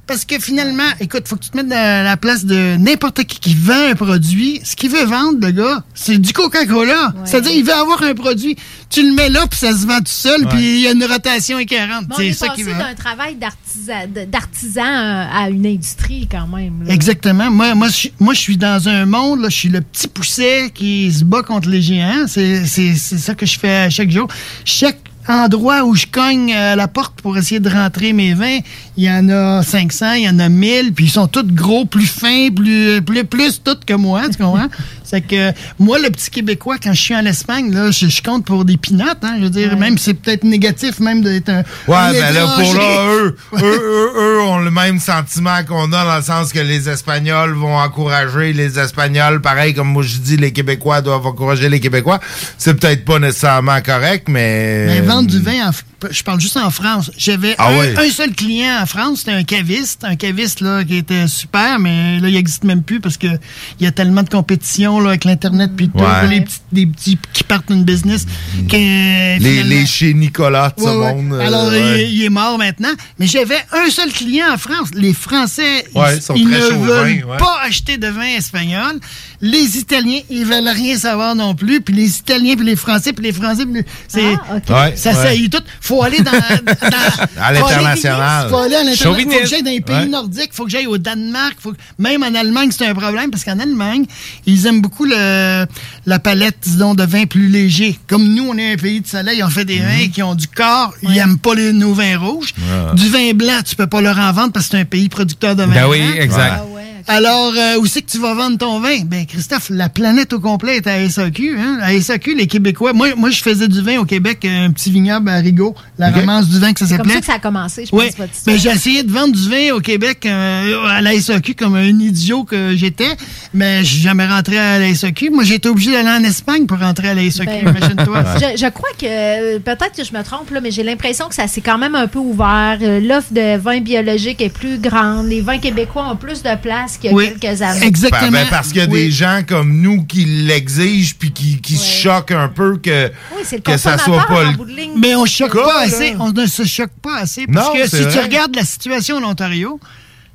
Parce que finalement, écoute, faut que tu te mettes à la place de n'importe qui qui vend un produit. Ce qu'il veut vendre, le gars, c'est du Coca-Cola. C'est-à-dire, il veut avoir un produit. Tu le mets là, puis ça se vend tout seul, Ouais. puis il y a une rotation écœurante. Bon, c'est est ça passé qu'il veut. d'un travail d'artisan à une industrie quand même. là. Exactement. Moi, moi, je, moi, je suis dans un monde, là, je suis le petit pousset qui se bat contre les géants. C'est, c'est, c'est ça que je fais à chaque jour. Chaque endroit où je cogne à la porte pour essayer de rentrer mes vins, il y en a 500, il y en a 1000, puis ils sont tous gros, plus fins, plus, plus, plus tous que moi, tu comprends? C'est que moi, le petit Québécois, quand je suis en Espagne, là, je, je compte pour des pinottes, hein, je veux dire, même c'est peut-être négatif même d'être un... Ouais, mais là, pour là, (laughs) eux, eux, eux, eux ont le même sentiment qu'on a dans le sens que les Espagnols vont encourager les Espagnols. Pareil, comme moi je dis, les Québécois doivent encourager les Québécois. C'est peut-être pas nécessairement correct, mais... Mais vendre du vin en, je parle juste en France. J'avais Ah un, ouais. un seul client en France, c'était un caviste. Un caviste là, qui était super, mais là, il n'existe même plus parce que il y a tellement de compétition là, avec l'Internet puis. Ouais. Les petits, des petits qui partent une business. que, Les, les chez Nicolas de ce Ouais, ouais. monde. euh, Alors, il, il est mort maintenant. Mais j'avais un seul client en France. Les Français, ils, ils sont ils très ne chauvins, veulent pas acheter de vin espagnol. Les Italiens, ils veulent rien savoir non plus. Puis les Italiens, puis les Français, puis les Français, puis les- c'est, Ah. Ouais, ça ouais. tout. Faut aller dans, (laughs) dans- À l'international. Faut aller à l'international. Faut que j'aille dans les pays Ouais. nordiques. Faut que j'aille au Danemark. Faut que- Même en Allemagne, c'est un problème parce qu'en Allemagne, ils aiment beaucoup le, la palette, disons, de vins plus légers. Comme nous, on est un pays de soleil, on fait des vins qui ont du corps. Ils aiment pas les, nos vins rouges. Ouais. Du vin blanc, tu peux pas leur en vendre parce que c'est un pays producteur de vin Ben blanc. oui, exact. Alors, euh, où c'est que tu vas vendre ton vin? Ben, Christophe, la planète au complet est à SAQ. Hein? À SAQ, les Québécois. Moi, moi, je faisais du vin au Québec, un petit vignoble à Rigaud, la Ok. romance du vin que ça C'est comme s'appelait. ça que ça a commencé, je pense, mais j'ai essayé de vendre du vin au Québec euh, à la SAQ comme un idiot que j'étais, mais je suis jamais rentré à la SAQ. Moi, j'ai été obligé d'aller en Espagne pour rentrer à la SAQ, Ben, imagine-toi. (laughs) Je, je crois que, euh, peut-être que je me trompe, là, mais j'ai l'impression que ça s'est quand même un peu ouvert. Euh, L'offre de vins biologiques est plus grande. Les vins québécois ont plus de place qu'il y a Oui, quelques années. Ben, ben, parce qu'il y a des gens comme nous qui l'exigent puis qui, qui se choquent un peu que, que ça soit pas le. Mais on choque pas assez. On ne se choque pas assez. Parce Non, que si tu regardes la situation en Ontario,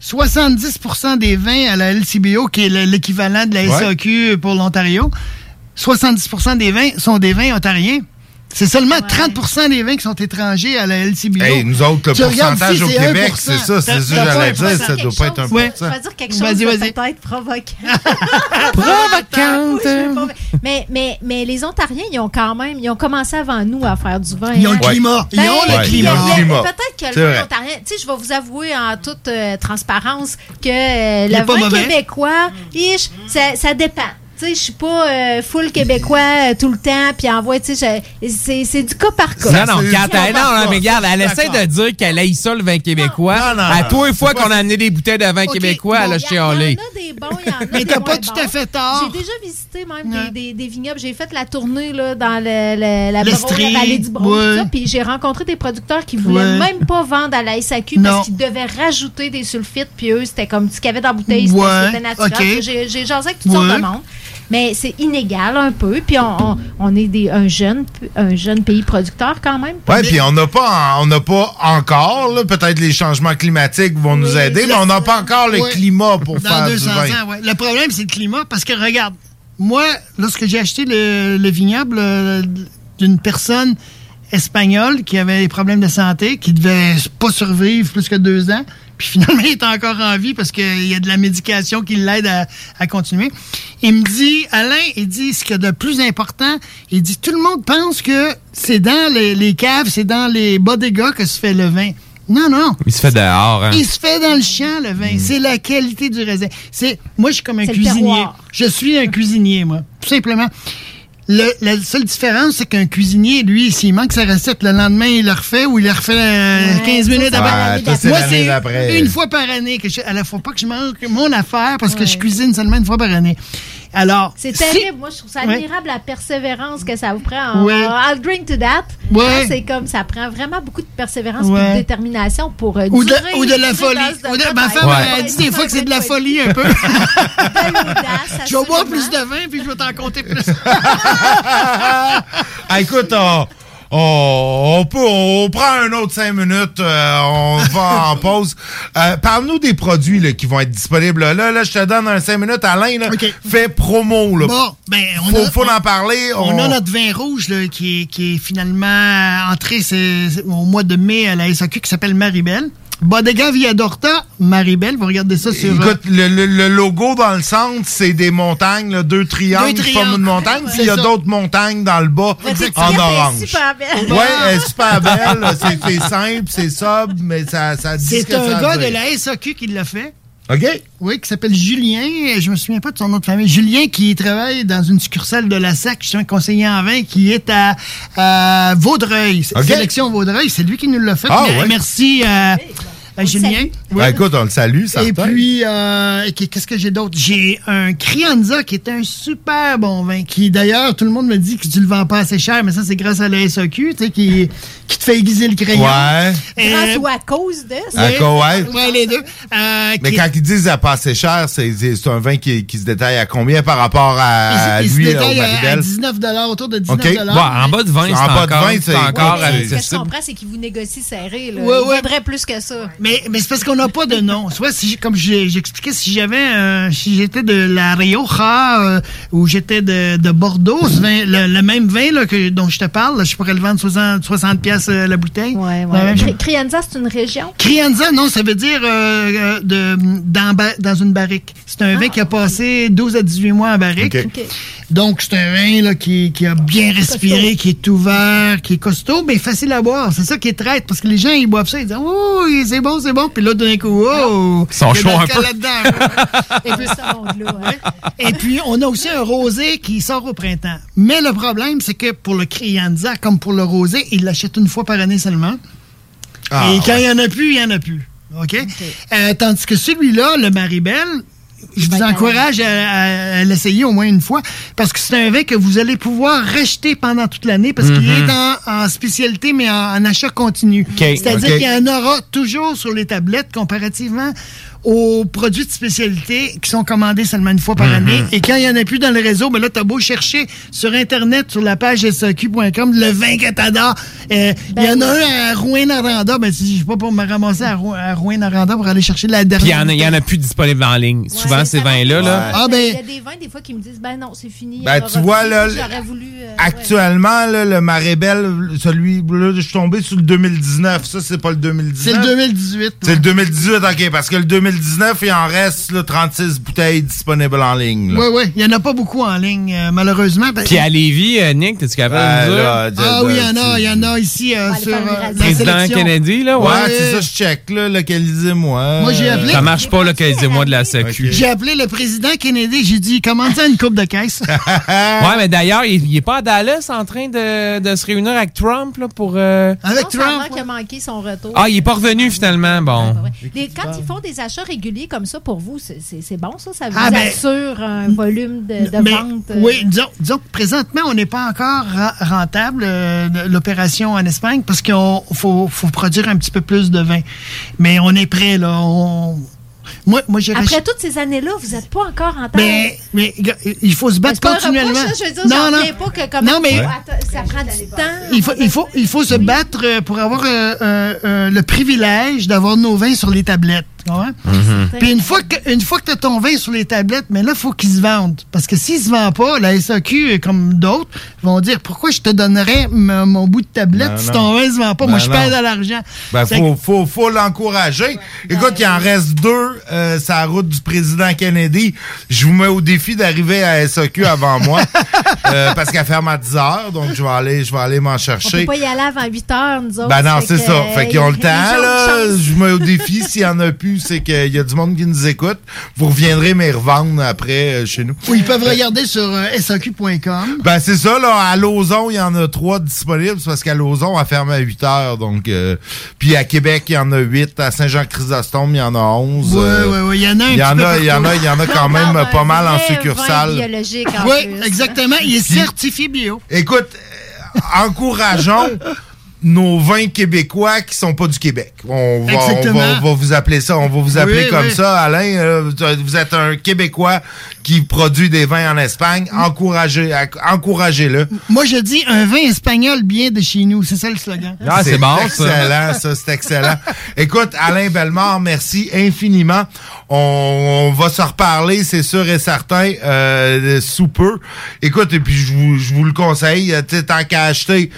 70% des vins à la LCBO, qui est le- l'équivalent de la Ouais. SAQ pour l'Ontario, 70% des vins sont des vins ontariens. C'est seulement 30% des vins qui sont étrangers à la LCBO. Hey, nous autres, le Tu regardes pourcentage au Québec, 1%. c'est ça, c'est ça j'allais dire, ça doit pas être un Ouais. Je vais dire quelque chose vas-y. peut-être provoquant. (laughs) (laughs) Provocante. Pas- mais, mais, mais les Ontariens, ils ont quand même, ils ont commencé avant nous à faire du vin. Ils ont le climat. Ils ont le il y a- climat. il y a- climat. Peut-être que le vin vrai. ontarien, tu sais, je vais vous avouer en toute euh, transparence que euh, le vin québécois, ça, ça dépend. Tu sais, je suis pas euh, full québécois euh, tout le temps, puis envoie, tu sais, c'est c'est du cas par cas. Non, non, quand elle, non, non, mais regarde, elle essaie de dire qu'elle aille ça, le vin québécois. Non, non, à toi, une fois qu'on a amené des bouteilles de vin québécois, elle a Il y, en chialé. a des bons, il y en a Mais des t'as pas moins tout bons. à fait tort. J'ai déjà visité même Ouais. des, des, des vignobles. J'ai fait la tournée là, dans le, le- la, la vallée du Brou, ouais. tout ça, puis j'ai rencontré des producteurs qui voulaient Ouais. même pas vendre à la SAQ Non. parce qu'ils devaient rajouter des sulfites, puis eux, c'était comme ce qu'il y avait dans la bouteille, c'était Ouais, c'était naturel. ok. J'ai j'ai jasé avec toutes sortes Ouais. de monde. Mais c'est inégal un peu, puis on, on, on est des, un, jeune, un jeune pays producteur quand même. Ouais, puis on n'a pas, on n'a pas encore, peut-être les changements climatiques vont nous aider, mais on n'a pas encore le Ouais. climat pour Dans faire du 200 vin. ans, ouais. Le problème, c'est le climat. Parce que, regarde, moi, lorsque j'ai acheté le, le vignoble euh, d'une personne espagnole qui avait des problèmes de santé, qui devait pas survivre plus que deux ans, puis finalement, (laughs) il est encore en vie parce qu'il y a de la médication qui l'aide à, à continuer. Il me dit, Alain, il dit, ce qu'il y a de plus important, il dit, tout le monde pense que c'est dans les, les caves, c'est dans les bodegas que se fait le vin. Non, non. Il se fait dehors, hein. Il se fait dans le champ, le vin. C'est la qualité du raisin. C'est, moi, je suis comme un cuisinier. Je suis un cuisinier, moi. Tout simplement. Le- la seule différence, c'est qu'un cuisinier, lui, s'il manque sa recette, le lendemain, il le refait ou il le refait euh, Ouais, 15 ça, minutes après. Ouais, c'est Moi, c'est une fois par année. que je, à la fois pas que je manque mon affaire parce que je cuisine seulement une fois par année. Alors, C'est si- terrible. Moi, je trouve ça Ouais. admirable la persévérance que ça vous prend. En, Ouais. I'll drink to that. Ouais. Hein, c'est comme ça prend vraiment beaucoup de persévérance et de détermination pour euh, ou de, durer, ou de la folie. Ou de- domaine. ma femme Ouais. elle dit des fois que c'est de la folie un peu. (laughs) Je vais boire plus de vin puis je vais t'en compter plus. Ah, écoute, on, on, on peut, on prend un autre cinq minutes, euh, on (laughs) va en pause. Euh, Parle-nous des produits là, qui vont être disponibles. Là, là, je te donne un cinq minutes. Alain, là, fais promo. Là. Bon, ben, on faut, a- faut en parler. On a notre vin rouge là, qui, est, qui est finalement entré au mois de mai à la SAQ qui s'appelle Maribel. Bodega Viadorta, Maribel. Vous regardez ça sur... euh, Écoute, le, le- le logo dans le centre, c'est des montagnes, là, deux triangles, Deux qui forment triangles. une montagne. Ouais, Puis il y a c'est d'autres montagnes dans le bas, en orange. super belle. Ouais, elle est super belle. c'est c'est simple, c'est sobre, mais ça, ça dit ce C'est ça un gars de la SAQ qui l'a fait. OK. Oui, qui s'appelle Julien. Je me souviens pas de son nom de famille. Julien qui travaille dans une succursale de la SAC. Je suis un conseiller en vin qui est à, à Vaudreuil. OK. Sélection Vaudreuil. C'est lui qui nous l'a fait. Ah, ouais. Merci euh, à Ben, écoute, on le salue, ça Et puis, euh, qu- qu'est-ce que j'ai d'autre? J'ai un Crianza qui est un super bon vin, qui d'ailleurs, tout le monde me dit que tu le vends pas assez cher, mais ça, c'est grâce à la SAQ, tu sais, qui, qui te fait aiguiser le crayon. Ouais. Euh, Grâce ou à cause de ça. À cause, ouais. Ouais, les deux. Euh, Mais qui- quand ils disent à pas assez cher, c'est un vin qui, qui se détaille à combien par rapport à, il, il lui, se au détaille à, à Maribel? 19 autour de 19 OK. Bon, en bas de 20, c'est En bas de encore, 20, c'est c'est- encore Ouais, Ce que je comprends, c'est qu'ils vous négocient serré. Là. Ouais, Il ouais. vaudrait plus que ça. Mais, mais c'est parce qu'on n'a pas de nom. Soit, si, j'ai- comme j'expliquais, si j'avais, euh, si j'étais de la Rioja euh, ou j'étais de, de Bordeaux, ce vin- le, le même vin là, que, dont je te parle, là, je pourrais le vendre 60, 60 pièces euh, la bouteille. Ouais, chose. Cri- Crianza, c'est une région? Crianza, non, ça veut dire euh, euh, de, dans, une barrique. C'est un vin qui a passé 12 à 18 mois en barrique. OK. OK. Donc, c'est un vin là, qui, qui a bien respiré, qui est ouvert, qui est costaud, mais facile à boire. C'est ça qui est traite, parce que les gens, ils boivent ça, ils disent « Oh, c'est bon, c'est bon. » Puis là, d'un coup, « Oh! » Ils sont chauds un peu. là-dedans. (laughs) Et puis, ça monte là. hein. Et puis, on a aussi un rosé qui sort au printemps. Mais le problème, c'est que pour le Crianza, comme pour le rosé, il l'achète une fois par année seulement. Ah, Et quand il n'y en a plus, il n'y en a plus. OK? Euh, tandis que celui-là, le Maribel, je vous encourage à, à- à l'essayer au moins une fois parce que c'est un vin que vous allez pouvoir racheter pendant toute l'année parce qu'il Mhm. est en, en spécialité mais en, en achat continu. C'est-à-dire qu'il y en aura toujours sur les tablettes comparativement aux produits de spécialité qui sont commandés seulement une fois par Mhm. année. Et quand il n'y en a plus dans le réseau, ben là, t'as beau chercher sur Internet, sur la page SAQ.com, le vin que t'adores. Euh, Il y en a un à Rouen-Noranda. Ben, si je sais pas pour me ramasser à, Rou- à Rouen-Noranda pour aller chercher la Puis il dernière. y en a- il y en a plus disponible en ligne. Souvent, ces vins-là, là. Ah, ben- Il y a des vins, des fois, qui me disent Ben non, c'est fini. Ben, tu vois, là, voulu. euh, Actuellement, là, le Marébel, celui, là, je suis tombé sur le 2019. Ça, c'est pas le 2019. C'est le 2018. C'est le 2018, OK, parce que le 2019, il en reste là, 36 bouteilles disponibles en ligne. là. Oui, oui. Il n'y en a pas beaucoup en ligne, euh, malheureusement. Ben, Puis à Lévis, euh, Nick, t'es-tu capable de nous dire? là, ah oui, il y en a. Il y en a ici euh, sur euh, la Président sélection. Kennedy, là, Ouais, ouais. c'est ça, je check, là, localisez-moi. Moi, j'ai appelé. Ça marche pas, localisez-moi de la sécu. J'ai appelé le président Kennedy. J'ai dit, commande ça une coupe de caisse. (laughs) Ouais, mais d'ailleurs, il, il est pas à Dallas en train de, de se réunir avec Trump là, pour. euh, Avec non, ça a manqué son retour. Ah, il est pas revenu finalement. Bon. Les- quand ils font des achats réguliers comme ça pour vous, c'est- bon ça? Ça vous Ah, ben, assure un volume de, de Mais, vente? euh, Oui, disons, disons que présentement, on n'est pas encore rentable, euh, l'opération en Espagne, parce qu'il faut, faut produire un petit peu plus de vin. Mais on est prêt, là. On- Moi, moi Après rach- toutes ces années-là, vous n'êtes pas encore en temps. Mais, il faut se battre continuellement. reproche, ça, je veux dire, j'en reviens pas que comme non, mais ça prend du temps. il faut, il faut, il faut se battre euh, pour avoir euh, euh, euh, le privilège d'avoir nos vins sur les tablettes. Tu comprends? Mhm. Puis une fois que, une fois que tu as ton vin sur les tablettes, mais là, il faut qu'il se vende. Parce que s'il se vend pas, la SAQ, euh, comme d'autres, vont dire pourquoi je te donnerais m- mon bout de tablette? Ben si non. ton vin se vend pas? Moi, je perds de l'argent. Ben, faut, faut, faut l'encourager. Écoute, il en reste deux, euh, sur la route du président Kennedy. Je vous mets au défi d'arriver à SAQ avant moi. (laughs) euh, parce qu'elle ferme à 10 heures, donc je vais aller, je vais aller m'en On peut chercher. pas y aller avant 8 heures, nous autres. Ben non, c'est que, ça. euh, Fait qu'ils ont le les temps, là. Je mets au défi. S'il y en a plus, c'est qu'il y a du monde qui nous écoute. Vous reviendrez me revendre après euh, chez nous. Ou ils peuvent regarder sur euh, SAQ.com. Ben, c'est ça, là. À Lauson, il y en a trois disponibles. C'est parce qu'à Lauson, elle ferme à 8 heures. Donc, euh, puis à Québec, il y en a 8. À Saint-Jean-Chrysostome, il y en a 11. Ouais, Euh, ouais, ouais. Il y en a un Il y en a, il y en a, partout. il y en a quand même pas mal en succursale. biologique, en Oui, plus. exactement. Il est Puis- certifié bio. Écoute, euh, encourageons (laughs) nos vins québécois qui sont pas du Québec. On va, on Exactement. va, on va vous appeler ça. On va vous appeler Oui, comme oui. ça. Alain, euh, vous êtes un Québécois qui produit des vins en Espagne. Encouragez, encouragez-le. Moi, je dis un vin espagnol bien de chez nous. C'est ça le slogan. Ah, c'est bon, ça. excellent, ça, c'est excellent. Écoute, Alain Bellemare, merci infiniment. On, on va se reparler, c'est sûr et certain, euh, sous peu. Écoute, et puis je vous, je vous le conseille, euh, tu sais, tant qu'à acheter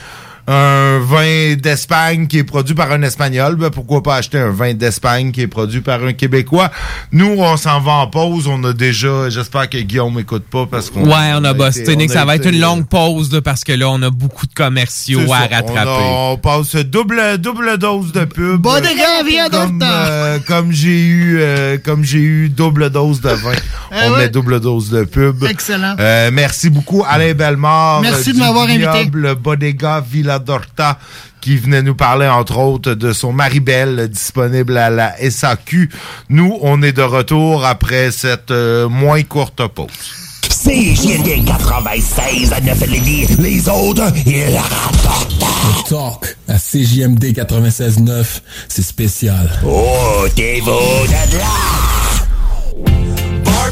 un vin d'Espagne qui est produit par un Espagnol, ben pourquoi pas acheter un vin d'Espagne qui est produit par un Québécois? Nous, on s'en va en pause. On a déjà, j'espère que Guillaume m'écoute pas parce qu'on Ouais, on a bossé. Nick, a ça va être une euh, longue pause là, parce que là, on a beaucoup de commerciaux à ça. rattraper. On, a- on passe double, double dose de pub. Bodega Via comme, euh, comme j'ai eu euh, comme j'ai eu double dose de vin. Ah on ouais. met double dose de pub. Excellent. Euh, merci beaucoup Alain Bellemare. Merci de m'avoir invité. Bodega Villa Daniela Dorta qui venait nous parler entre autres de son Maribel disponible à la SAQ. Nous, on est de retour après cette euh, moins courte pause. CJMD 96 à 9 Lévis. Les autres, ils rapportent. Le talk à CJMD 96.9, c'est spécial. Oh, t'es beau de là!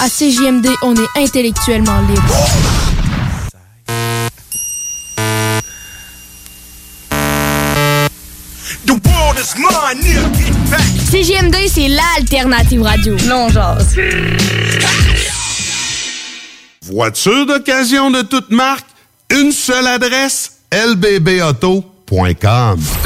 À CJMD, on est intellectuellement libre. The world is mine, nigga, get back. CJMD, c'est l'alternative radio. Non, genre. Voiture d'occasion de toute marque, une seule adresse,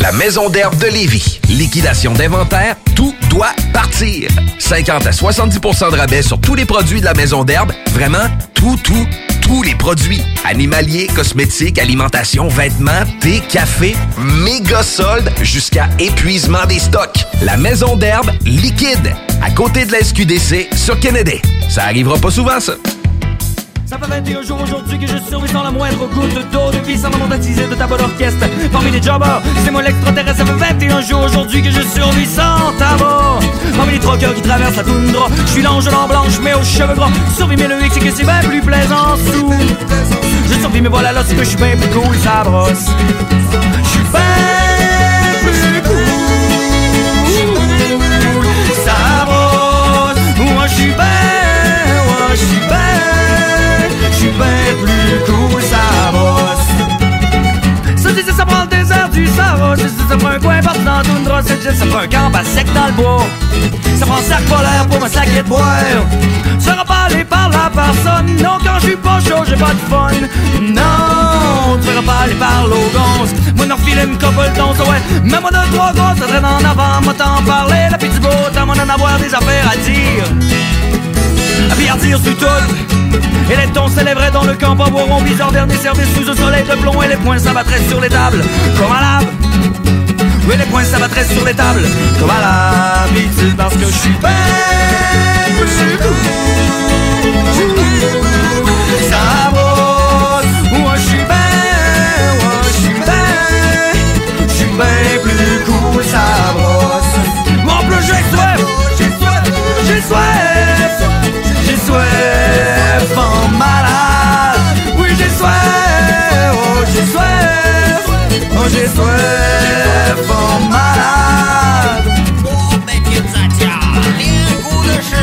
La Maison d'herbe de Lévis. Liquidation d'inventaire, tout doit partir. 50 à 70% de rabais sur tous les produits de la Maison d'herbe. Vraiment, tout, tout, tous les produits. Animaliers, cosmétiques, alimentation, vêtements, thé, café, méga soldes jusqu'à épuisement des stocks. La Maison d'herbe liquide, à côté de la SQDC sur Kennedy. Ça arrivera pas souvent, ça. Ça fait 21 jours aujourd'hui que je survis sans la moindre goutte d'eau de vie sans monde attisé de ta bonne orchestre. Parmi les jobbers, c'est moi l'extraterrestre. Ça fait 21 jours aujourd'hui que je survis sans tabac. Parmi les troqueurs qui traversent la toundra, je suis l'ange l'an blanche mais aux cheveux gras. Survis mais le hic c'est que c'est bien plus plaisant sous. Je survis mais voilà là c'est que je suis bien plus cool, ça brosse. Je suis bien plus cool. Moi je suis bien, moi je suis bien. Suis bien plus cool, ça bosse. Ça dit, ça prend le désert du Sahara. Ça dit, ça prend un coin partout dans tout drap. Ça dit, ça prend un camp à sec dans le bois. Ça prend un sac polaire pour me saquer de boire. Ça aller par la personne. Non, quand je suis pas chaud, j'ai pas de fun. Non, tu pas aller par l'ogance. Moi, n'en filer une couple d'once, ouais. Mais moi, de trois gosses, ça traîne en avant. Moi, t'en parler, la petite beau temps, moi, d'en avoir des affaires à dire. À dire sur tout. Et les tons s'élèveraient dans le camp, boiront bizarre dernier service sous un soleil de plomb. Et les poings s'abattraient sur les tables. Comme à lave. Oui, les poings s'abattraient sur les tables. Comme à l'habitude parce que je suis bien 击碎风暴我每天在家练功的时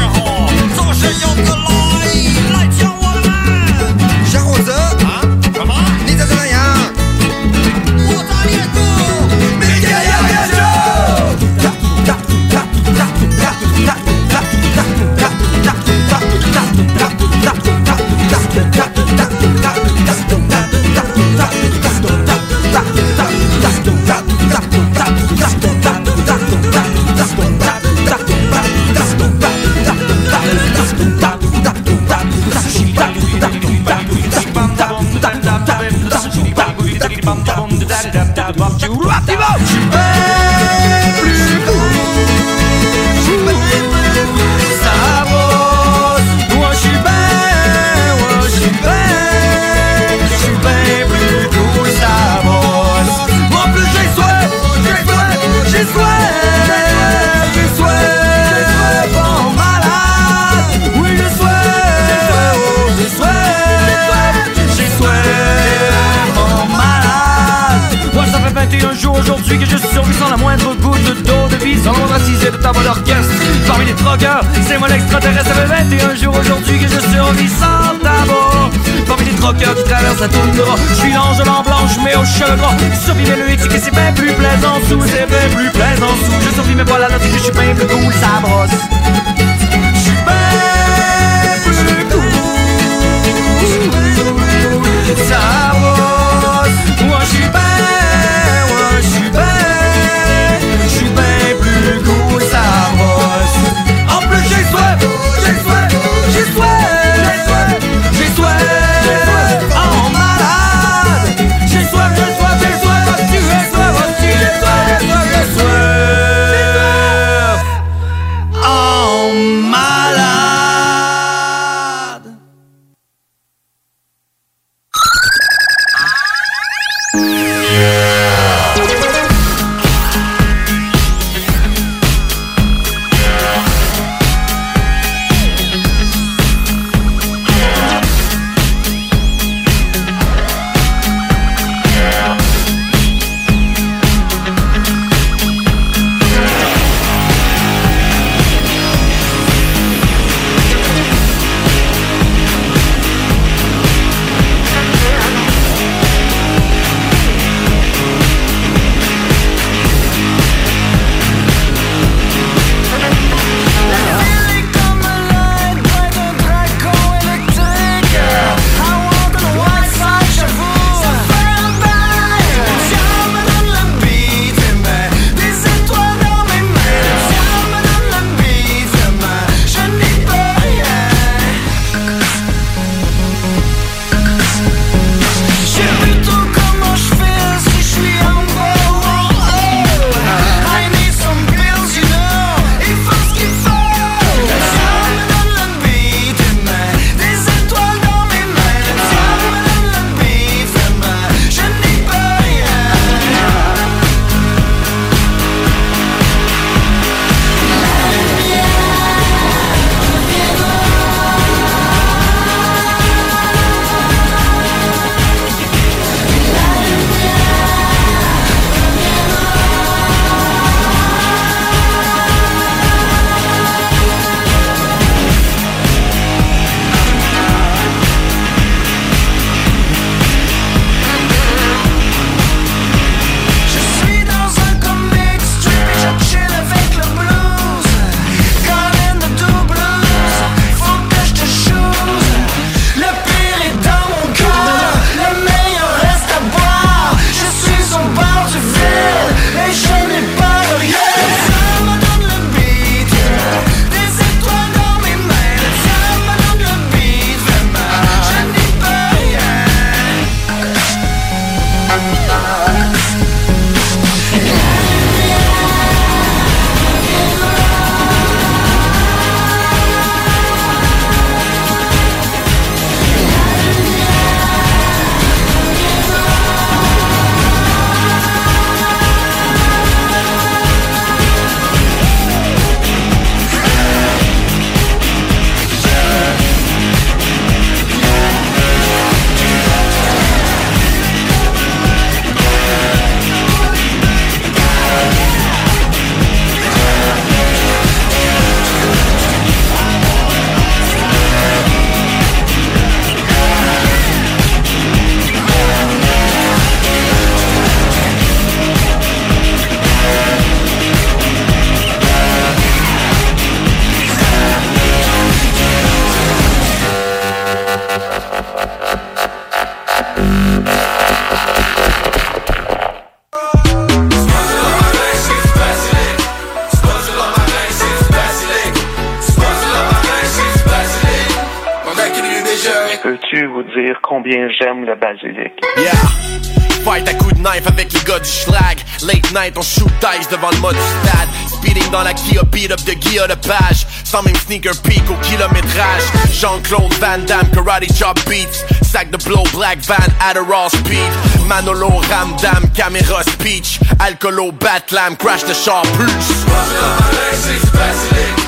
teinte, on shoot dice devant le mode stade. Speeding dans la Kia, beat up the Kia de page. Sans même sneaker peek au kilométrage. Jean-Claude Van Damme, karate chop beats. Sac de blow black van at a raw speed. Manolo Ramdam, caméra speech. Alcolo Batlam, crash the sharp plus. Spongebob, my race is best league.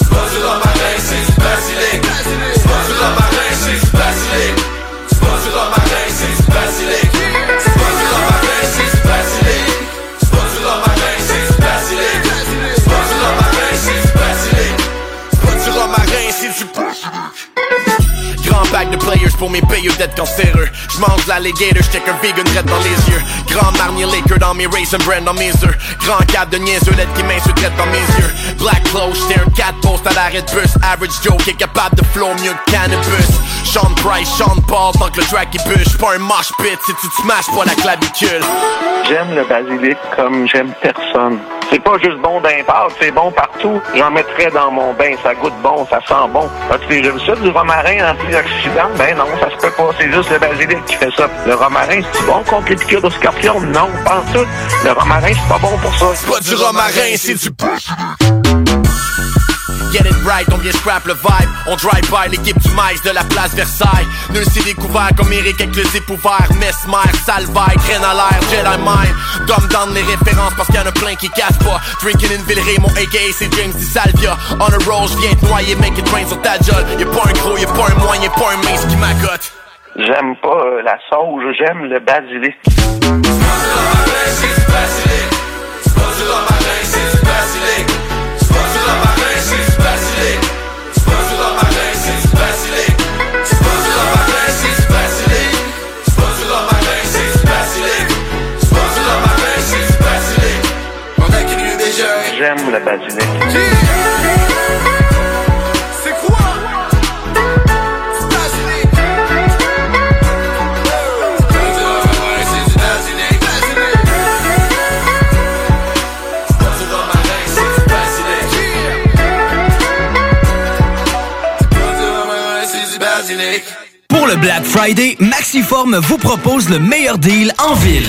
Spongebob, my race is best league. Spongebob, my race is best league. Bague de players pour mes payeux d'être cancéreux. J'mange l'alligator, j'check un vegan red dans les yeux. Grand marnier Laker dans mes raisin brand dans mes œufs. Grand cap de niaiseux, lettre qui m'insulte dans mes yeux. Black clothes, j'étais un 4 post à l'arrêt de bus. Average Joe qui est capable de flow mieux que cannabis. Sean Price, Sean Paul, tant que le track il bûche. Pas un mosh pit si tu te smashes pas la clavicule. J'aime le basilic comme j'aime personne. C'est pas juste bon d'un c'est bon partout. J'en mettrais dans mon bain, ça goûte bon, ça sent bon. As-tu déjà vu ça, du romarin antioxydant? Ben non, ça se peut pas, c'est juste le basilic qui fait ça. Le romarin, c'est bon contre les piqûres de scorpion? Non, pas en tout. Le romarin, c'est pas bon pour ça. C'est pas du romarin, c'est du Get it right, on vient scrap le vibe. On drive by l'équipe du maïs de la place Versailles. Nul s'est découvert comme Eric avec le zip ouvert Mesmer, Salvaille, graine à l'air, Jedi Mind. Dumb down les références parce qu'il y en a plein qui cassent pas. Drinking in Villeray, mon aka c'est James Di Salvia. On a roll, j'viens te noyer, make it rain sur ta gueule. Y'a pas un gros, y'a pas un moyen, y'a pas un mince qui m'accote J'aime pas euh, la sauge, j'aime le basilic. J'aime le basilic. C'est quoi Pour le Black Friday, Maxiform vous propose le meilleur deal en ville.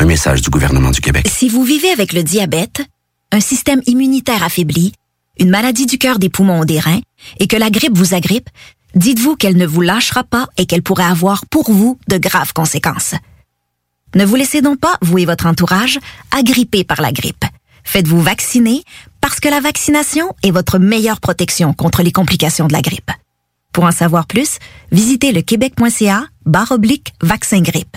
Un message du gouvernement du Québec. Si vous vivez avec le diabète, un système immunitaire affaibli, une maladie du cœur, des poumons ou des reins, et que la grippe vous agrippe, dites-vous qu'elle ne vous lâchera pas et qu'elle pourrait avoir pour vous de graves conséquences. Ne vous laissez donc pas, vous et votre entourage, agripper par la grippe. Faites-vous vacciner parce que la vaccination est votre meilleure protection contre les complications de la grippe. Pour en savoir plus, visitez le québec.ca barre oblique vaccin grippe.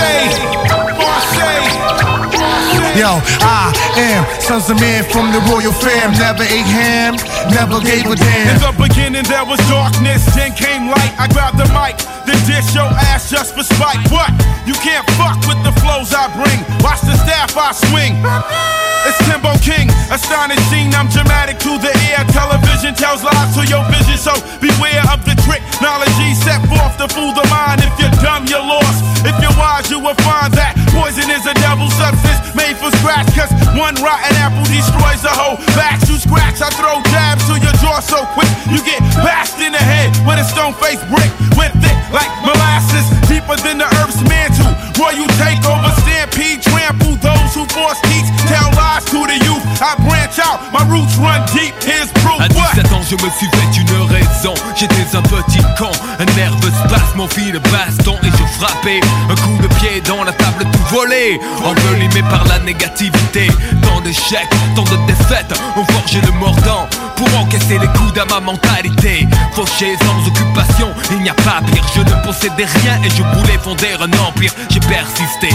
Yo, I am sons of man from the royal fam. Never ate ham, never gave a damn. In the beginning there was darkness, then came light. I grabbed the mic, then dish your ass just for spite. What? You can't fuck with the flows I bring. Watch the staff I swing. It's Timbo King, astonishing. I'm dramatic to the ear. Television tells lies to your vision, so beware of the trick. Knowledge set forth to fool the mind. If you're dumb, you're lost. If you're wise, you will find that poison is a devil substance made for scratch. Cause one rotten apple destroys a whole batch. You scratch, I throw jabs to your jaw so quick. You get bashed in the head with a stone faced brick. Went thick like molasses, deeper than the earth's mantle. Roy, you take over, takeover, stampede, trample those who force. Tell lies to the youth. I branch out, my roots run deep. Here's proof. À What? 17 ans, je me suis fait une raide maison, j'étais un petit con, un nerveux spasme, mon fil de baston et je frappais un coup de pied dans la table tout volé, envelimé par la négativité. Tant d'échecs, tant de défaites, ont forgé le mordant pour encaisser les coups à ma mentalité. Fauché sans occupation, il n'y a pas pire. Je ne possédais rien et je voulais fonder un empire. J'ai persisté,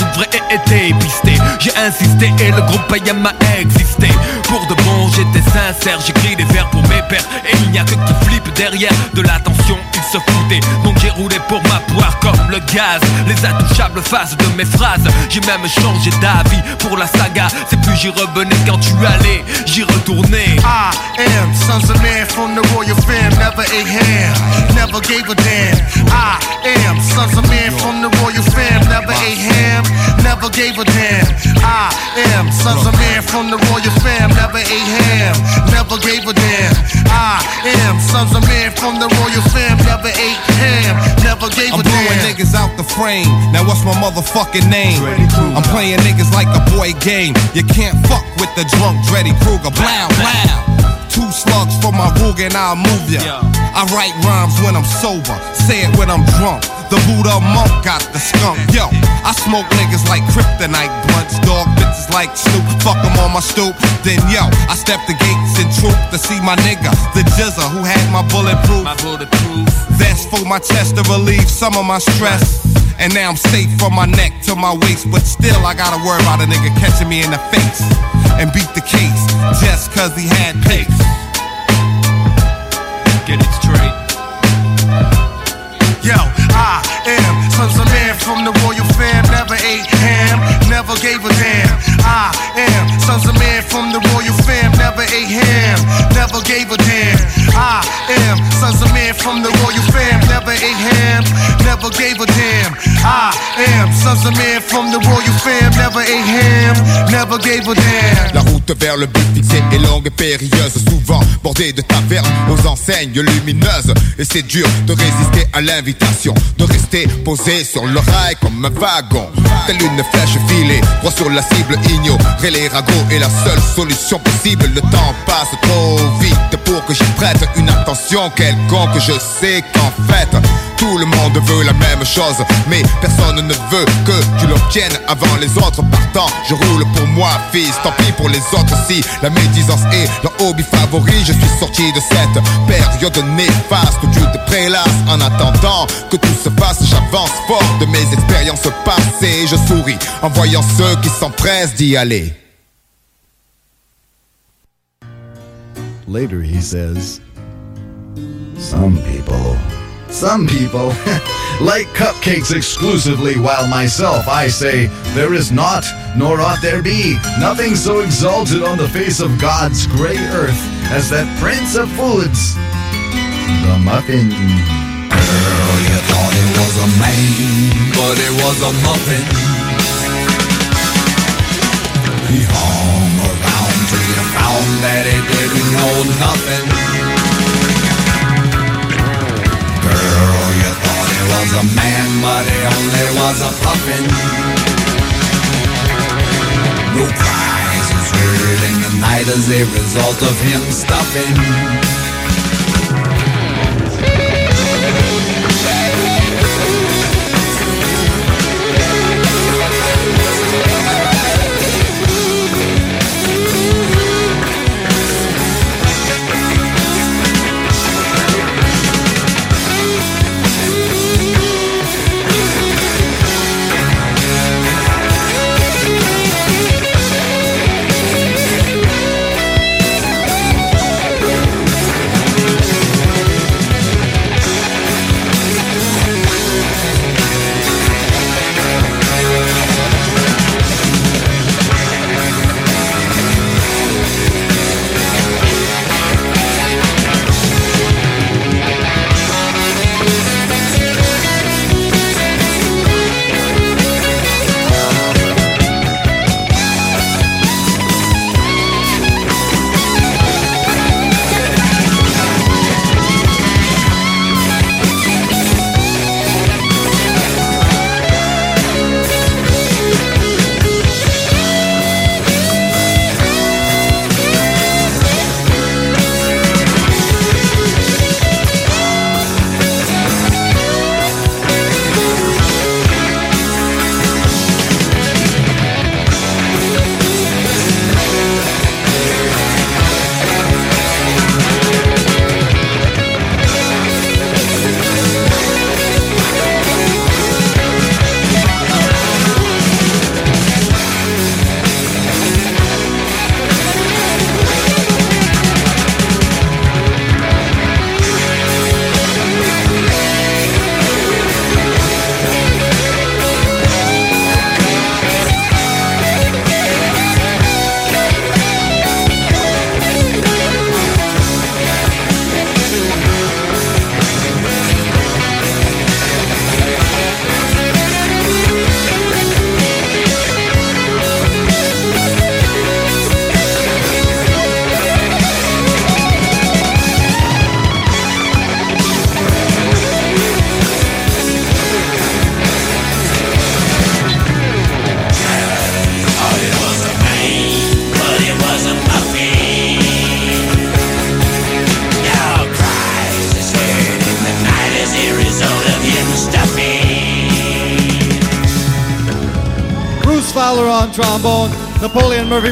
et. J'ai insisté et le groupe Payam m'a existé. Pour de bon, j'étais sincère, j'écris des vers pour mes pères. Et il n'y a que qui flippe derrière de l'attention, ils se foutaient. Donc j'ai roulé pour ma poire comme le gaz. Les intouchables faces de mes phrases. J'ai même changé d'avis pour la saga. C'est plus j'y revenais quand tu allais, j'y retournais. I am sons of man from the royal fam, never ate never gave a damn. I am sons of man from the royal fam, never ate ham, never gave a damn. I am sons of man from the royal fam, never ate ham, never gave a damn. I am sons of man from the royal fam, never ate ham, never gave I'm blowing niggas out the frame. Now what's my motherfucking name? I'm playing niggas like a boy game. You can't fuck with the drunk Dreddy Kruger. Blow, blow. Two slugs for my rug and I'll move ya. I write rhymes when I'm sober, say it when I'm drunk. The Buddha monk got the skunk. Yo, I smoke niggas like kryptonite blunts, dog bitches like Snoop. Fuck 'em on my stoop. Then yo, I step the gates in troop to see my nigga, the Jizza, who had my bulletproof. My bulletproof. Vest for my chest to relieve some of my stress. And now I'm safe from my neck to my waist, but still I gotta worry about a nigga catching me in the face and beat the case just cause he had pace. Get it straight. Yo, I am sons of man from the royal fam, never ate ham, never gave a damn. I am sons of man from the royal fam, never ate ham, never gave a damn. I am sons of man from the royal fam, never ate ham, never gave a damn. I am sons of man from the royal fam, never ate ham, never gave a damn. La route vers le but fixé est longue et périlleuse, souvent bordée de tavernes aux enseignes lumineuses. Et c'est dur de résister à l'invitation, de rester posé sur le rail comme un wagon. Telle une flèche filée, droit sur la cible, ignorer les ragots est la seule solution possible. Le temps passe trop vite pour que j'y prête une attention quelconque. Je sais qu'en fait, tout le monde veut la même chose, mais personne ne veut que tu l'obtiennes avant les autres. Partant, je roule pour moi, fils. Tant pis pour les autres si la médisance est leur hobby favori. Je suis sorti de cette période néfaste où tu te prélasses en attendant que tout se passe. J'avance fort de mes expériences passées. Je souris en voyant ceux qui s'empressent d'y aller. Later, he says, Some people, some people (laughs) like cupcakes exclusively, while myself I say, There is not, nor ought there be, nothing so exalted on the face of God's gray earth as that prince of foods, the muffin. Girl, you thought it was a man, but it was a muffin. He hung around till found that he didn't know nothing. Girl, you thought he was a man, but he only was a puffin. No cries heard in the night as a result of him stuffing.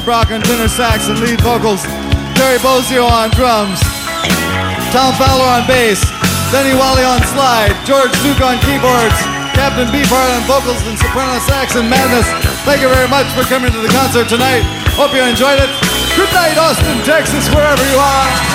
Brock on tenor sax and lead vocals, Terry Bozio on drums, Tom Fowler on bass, Denny Wally on slide, George Duke on keyboards, Captain Beefheart on vocals and soprano sax and madness. Thank you very much for coming to the concert tonight. Hope you enjoyed it. Good night, Austin, Texas, wherever you are.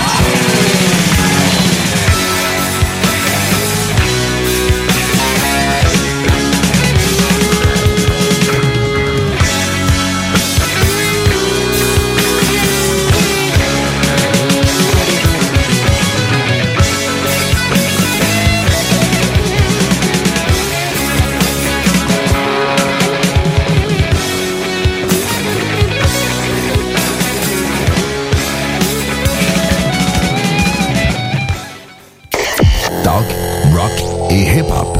Hip-hop.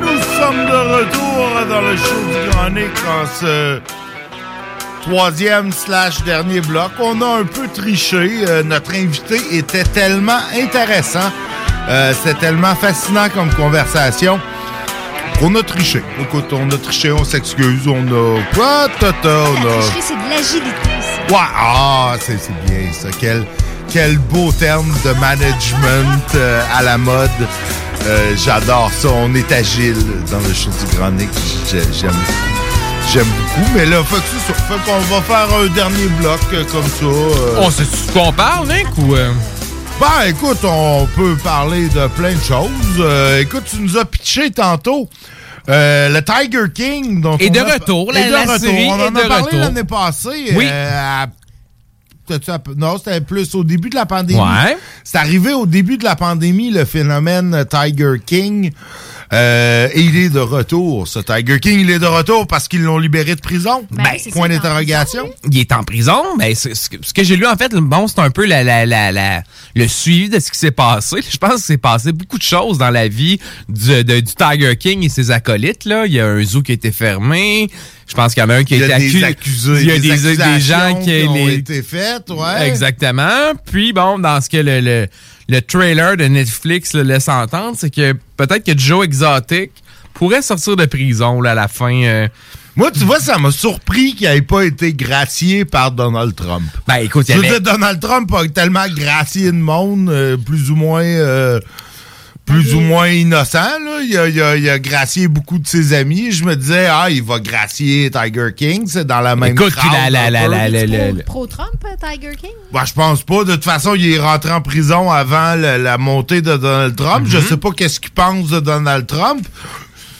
Nous sommes de retour dans le show du en ce troisième slash dernier bloc. On a un peu triché. Euh, notre invité était tellement intéressant. Euh, C'était tellement fascinant comme conversation. On a triché. Écoute, on a triché, on s'excuse, on a... Quoi, tata, on a... Tricher, c'est de l'agilité. ça. Ouais, ah, c'est c'est bien ça. Quel, quel beau terme de management euh, à la mode. Euh, J'adore ça. On est agile dans le show du Grand Nick. J'ai- J'aime j'aime beaucoup. Mais là, fait que c'est ça. Fait qu'on va faire un dernier bloc euh, comme ça. euh. On sait ce qu'on parle, Nick, ou... euh? Ben, écoute, on peut parler de plein de choses. Euh, écoute, tu nous as pitché tantôt euh, le Tiger King. Dont Et on de a- retour, Et la- de la retour. série On en a parlé l'année passée. Oui. euh, à- Non, c'était plus au début de la pandémie. Ouais. C'est arrivé au début de la pandémie, le phénomène Tiger King. Euh, et il est de retour, ce Tiger King. Il est de retour parce qu'ils l'ont libéré de prison. Ben, point d'interrogation. Il est en prison, mais c'est- ce que, ce que j'ai lu, en fait, bon, c'est un peu la, la, la, la- le suivi de ce qui s'est passé. (laughs) Je pense que s'est passé beaucoup de choses dans la vie du, de- du Tiger King et ses acolytes. Là. Il y a un zoo qui a été fermé. Je pense qu'il y en a un qui a, Il y a été des accu- accusés, Il y a des des, des gens accusations qui, qui ont les- été faites, ouais. Exactement. Puis bon, dans ce que le, le, le trailer de Netflix le laisse entendre, c'est que peut-être que Joe Exotic pourrait sortir de prison là, à la fin. euh, Moi, tu vois, ça m'a surpris qu'il n'ait pas été gracié par Donald Trump. Ben, écoute, il y Je veux avait- dire, Donald Trump a tellement gracié de monde, euh, plus ou moins... euh, plus ou moins innocent, là. Il a, il a- il a gracié beaucoup de ses amis. Je me disais, ah, il va gracier Tiger King, c'est dans la même Écoute, crowd, la- la- un la- peu. la- la- la- la- Pro-Trump, euh, Tiger King? Ben, je pense pas. De toute façon, il est rentré en prison avant le- la montée de Donald Trump. Je sais pas qu'est-ce qu'il pense de Donald Trump.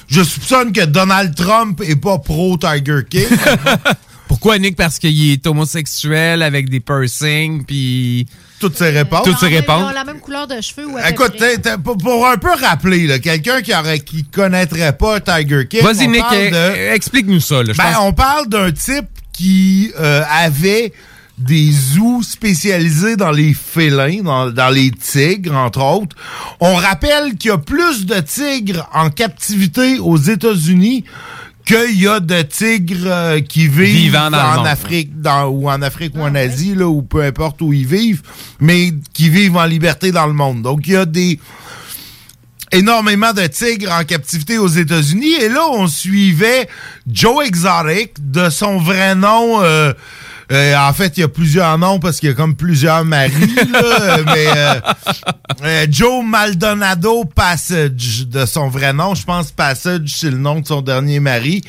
Je soupçonne que Donald Trump est pas pro Tiger King. (laughs) Pourquoi, Nick? Parce qu'il est homosexuel avec des piercings, puis... Toutes ses réponses. Toutes ses Ils réponses. ont la même couleur de cheveux ou à Écoute, près. t'es- t'es- pour, pour un peu rappeler, là, quelqu'un qui aurait qui connaîtrait pas Tiger King. Vas-y, on Nick, parle de- euh, explique-nous ça. Là, Ben, pense- on parle d'un type qui euh, avait des zoos spécialisés dans les félins, dans, dans les tigres, entre autres. On rappelle qu'il y a plus de tigres en captivité aux États-Unis qu'il y a de tigres euh, qui vivent en. Afrique, dans, ou en Afrique Ah, ou en Asie, là, ou peu importe où ils vivent, mais qui vivent en liberté dans le monde. Donc, il y a des énormément de tigres en captivité aux États-Unis. Et là, on suivait Joe Exotic de son vrai nom. euh, euh, en fait, il y a plusieurs noms parce qu'il y a comme plusieurs maris. là, (laughs) mais euh, euh, Joe Maldonado Passage de son vrai nom. Je pense Passage, c'est le nom de son dernier mari.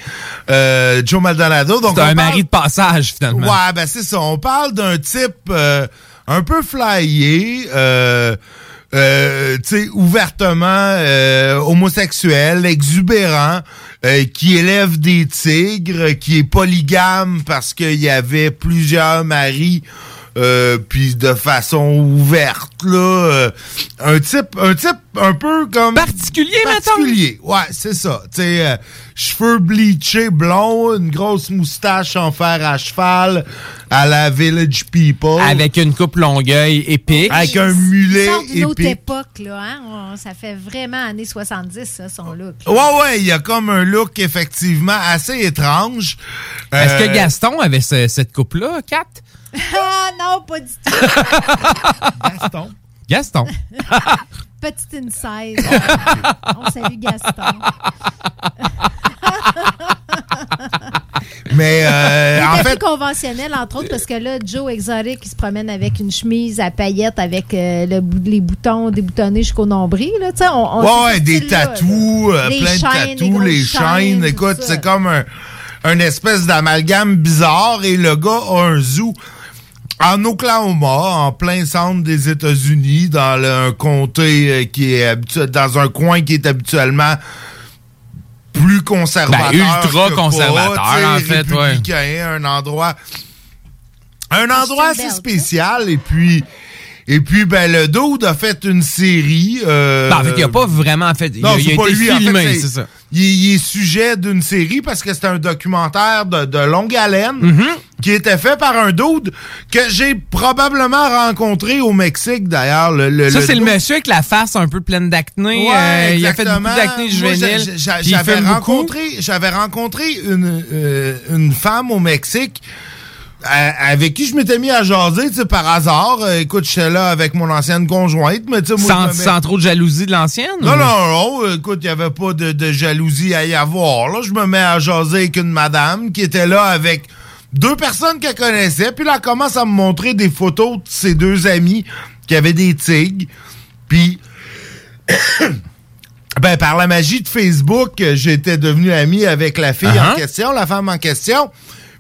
Euh, Joe Maldonado. Donc C'est un parle- mari de passage, finalement. Ouais, ben c'est ça. On parle d'un type euh, un peu flyé, euh, euh, tu sais, ouvertement euh, homosexuel, exubérant, euh, qui élève des tigres, qui est polygame parce qu'il y avait plusieurs maris. Euh, puis de façon ouverte là euh, un type un type un peu comme particulier particulier ouais c'est ça tu sais euh, cheveux bleachés blonds, une grosse moustache en fer à cheval à la Village People. Avec une coupe longueuil épique. Avec un mulet sort d'une autre époque, là. Hein? On- ça fait vraiment années 70, ça, son look. Ouais, ouais, il y a comme un look effectivement assez étrange. Est-ce Euh, que Gaston avait ce- cette coupe-là, Kat? Ah non, pas du tout. Gaston. Gaston. (laughs) Petite inside. On salue Gaston. Mais euh, en fait, conventionnel, entre autres, parce que là, Joe Exotic, il se promène avec une chemise à paillettes avec euh, le bout- les boutons déboutonnés jusqu'au nombril. Là, tu sais, on, on- ouais, des tatous, euh, plein de chaînes, tatous, les chaînes. Écoute, c'est comme un, un espèce d'amalgame bizarre et le gars a un zoo en Oklahoma, en plein centre des États-Unis, dans le- un comté euh, qui est habitu- dans un coin qui est habituellement plus conservateur. Ben, ultra que conservateur, pas, en fait, ouais. un endroit un endroit assez Bale, spécial et puis et puis ben le Dude a fait une série euh, Ben, en fait, il a pas vraiment fait. il non, a, il a c'est pas été lui, en fait, filmé, c'est ça. Il, il est sujet d'une série parce que c'est un documentaire de, de longue haleine Mm-hmm. qui était fait par un dude que j'ai probablement rencontré au Mexique d'ailleurs. Le, le- Ça, c'est le monsieur avec la face un peu pleine d'acné. Ouais, euh, il a fait beaucoup d'acné juvénile. rencontré, j'avais rencontré une, euh, une femme au Mexique à- avec qui je m'étais mis à jaser, tu sais, par hasard. Euh, écoute, j'étais là avec mon ancienne conjointe, mais tu Sans, mets- sans trop de jalousie de l'ancienne? non, ou- non, non. Écoute, il n'y avait pas de, de jalousie à y avoir. Là, je me mets à jaser avec une madame qui était là avec deux personnes qu'elle connaissait. Puis là, elle commence à me montrer des photos de ses deux amis qui avaient des tigres. Puis, (coughs) ben, par la magie de Facebook, j'étais devenu ami avec la fille en Uh-huh. question, la femme en question.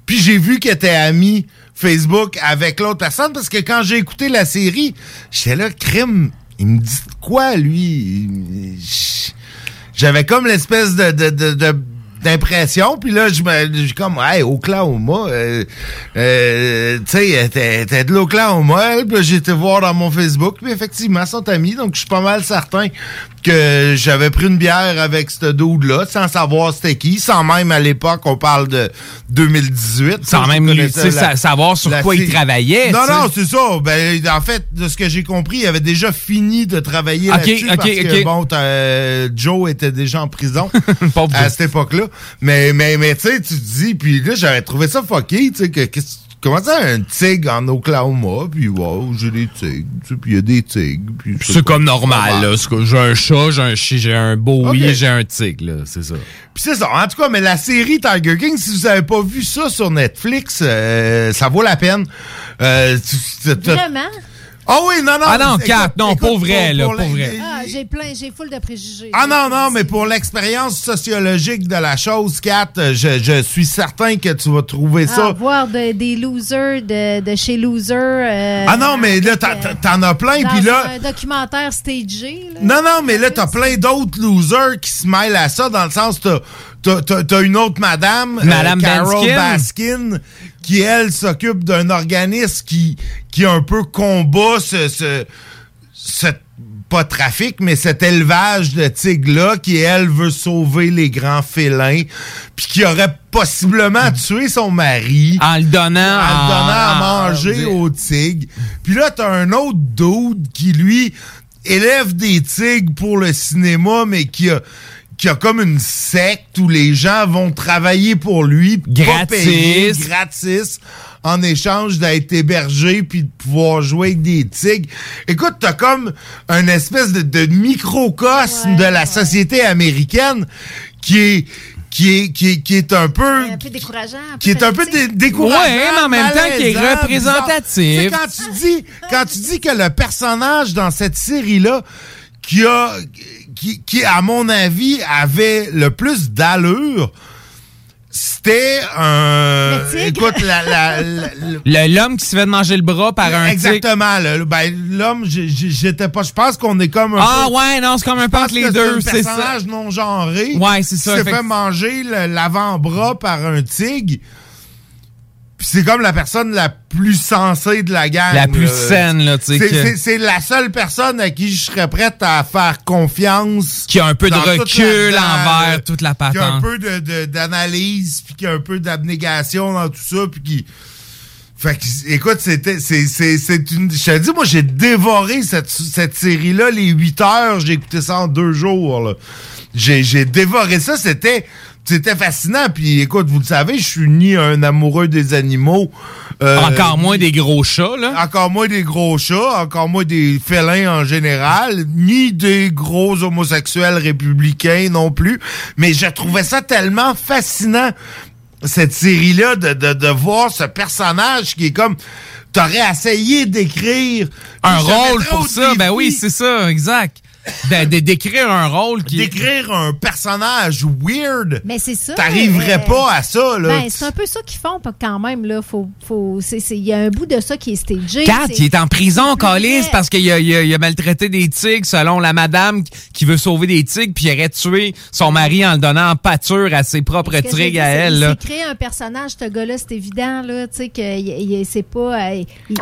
Puis j'ai vu qu'elle était amie Facebook avec l'autre personne parce que quand j'ai écouté la série, j'étais là, crime, il me dit quoi, lui? J'avais comme l'espèce de- de- d'impression, puis là, je me, comme, hey, Oklahoma, euh, euh, tu sais, était de l'Oklahoma, elle, puis été voir dans mon Facebook, puis effectivement, sont amis, donc je suis pas mal certain que j'avais pris une bière avec ce dude-là, sans savoir c'était qui, sans même à l'époque, on parle de 2018. Sans même lui, sa- savoir sur quoi il travaillait, Non, non, c'est ça. Ben, en fait, de ce que j'ai compris, il avait déjà fini de travailler Ok, là-dessus parce que, bon, euh, Joe était déjà en prison (laughs) à cette époque-là. Mais, mais, mais tu sais, tu te dis, puis là, j'avais trouvé ça fucké, tu sais, que, qu'est-ce- comment ça, un tigre en Oklahoma, puis wow, j'ai des tigres, tu sais, puis il y a des tigres. puis C'est comme normal, là. C'est que J'ai un chat, j'ai un chien, j'ai un bowie, Ok. j'ai un tigre, là. C'est ça. Puis c'est ça. En tout cas, mais la série Tiger King, si vous avez pas vu ça sur Netflix, euh, ça vaut la peine. Euh, tu- tu- tu- Vraiment? Ah oui, non, non. Ah non, écoute, Kat, non, écoute, pour vrai, là, pour vrai. Ah, j'ai plein, j'ai full de préjugés. Ah non, non, mais pour l'expérience sociologique de la chose, Kat, euh, je, je suis certain que tu vas trouver Ah, ça. voir de- des losers de, de chez Loser. euh, Ah non, mais là, t'en- t'en as plein, dans puis là... un documentaire stagé. là. Non, non, mais là, t'as plein d'autres losers qui se mêlent à ça, dans le sens, t'as, t'as, t'as- t'as une autre madame, euh, Madame Carol Baskin. Baskin, qui, elle, s'occupe d'un organisme qui, qui un peu combat ce, ce, ce- pas trafic, mais cet élevage de tigres-là, qui, elle, veut sauver les grands félins, puis qui aurait possiblement tué son mari. En le donnant, En le donnant à manger aux tigres. Puis là, t'as un autre dude qui, lui, élève des tigres pour le cinéma, mais qui a, qui a comme une secte où les gens vont travailler pour lui, pas Gratis. payer, gratis, en échange d'être hébergé puis de pouvoir jouer avec des tigres. Écoute, t'as comme un espèce de, de microcosme de la société américaine qui est qui est, qui est, qui est un peu Un peu décourageant. qui est un peu dé- décourageant. Ouais, mais en même temps qui est représentatif. bizarre. Tu sais, quand tu dis, quand tu dis que le personnage dans cette série-là, qui a, qui, qui, à mon avis, avait le plus d'allure, c'était un, Le tigre. écoute, la, (laughs) L'homme qui se fait manger le bras par un tigre. Exactement. le- ben, l'homme, j'étais pas. Je pense qu'on est comme un Ah peu- ouais, non, c'est comme un peu entre les que deux, C'est ça. personnage non genré. Ouais, c'est ça, Qui s'est fait manger le- l'avant-bras par un tigre. Puis c'est comme la personne la plus sensée de la gang. La plus là. saine, là, tu sais, C'est- que- C'est c'est la seule personne à qui je serais prête à faire confiance. Qui a un peu de recul la- envers toute la Qui a un patente. peu de- de- d'analyse, puis qui a un peu d'abnégation dans tout ça, puis qui... Fait que, écoute, c'était, c'est, c'est, c'est une, je te dis, moi, j'ai dévoré cette, cette série-là, les 8 heures, j'ai écouté ça en deux jours, là. J'ai, j'ai dévoré ça, c'était, c'était fascinant, puis écoute, vous le savez, je suis ni un amoureux des animaux. euh, Encore moins des gros chats, là. Encore moins des gros chats, encore moins des félins en général, ni des gros homosexuels républicains non plus, mais je trouvais ça tellement fascinant cette série-là, de, de, de voir ce personnage qui est comme. T'aurais essayé d'écrire. Un rôle pour ça, ben oui, c'est ça, exact. (laughs) De- de- D'écrire un rôle qui. D'écrire un personnage weird. Mais c'est ça. T'arriverais euh, pas à ça, là. Ben, c'est un peu ça qu'ils font, quand même. là. Faut, faut, c'est- c'est- Il y a un bout de ça qui est stagé. Kat, c'est- il est en prison, c'est vrai. parce qu'il a, il a- il a maltraité des tigres selon la madame qui veut sauver des tigres, puis il aurait tué son mari en le donnant en pâture à ses propres tigres à c'est- elle. S'est créé un personnage, ce gars-là, c'est évident, là, tu sais, que c'est pas... euh, il-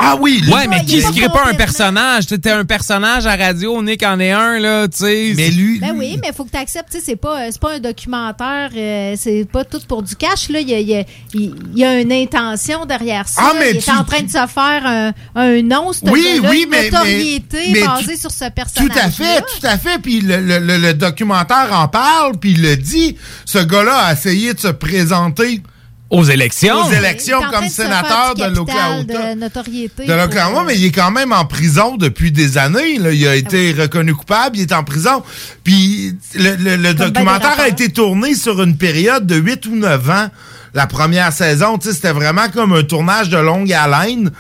Ouais, mais qui crée pas un personnage? T'es un personnage à radio, Nick en est un, là, tu sais. Mais lui. Ben oui, mais il faut que tu acceptes, tu sais, c'est pas, euh, c'est pas un documentaire, euh, c'est pas tout pour du cash, là. Il y a, il y a- il y a une intention derrière ça. Ah, mais il tu- est en train de se faire un, un nom, ce Oui, oui, une mais- notoriété mais- mais basée tout- sur ce Tout personnage. à fait, tout à fait. Puis le, le- le- le documentaire en parle, puis il le dit. Ce gars-là a essayé de se présenter aux élections, aux élections comme sénateur de l'Oklahoma. de notoriété. De l'Oklahoma, pour- mais il est quand même en prison depuis des années. là. Il a été reconnu coupable, il est en prison. Puis le, le- le documentaire a été tourné sur une période de 8 ou 9 ans. La première saison, tu sais, c'était vraiment comme un tournage de longue haleine.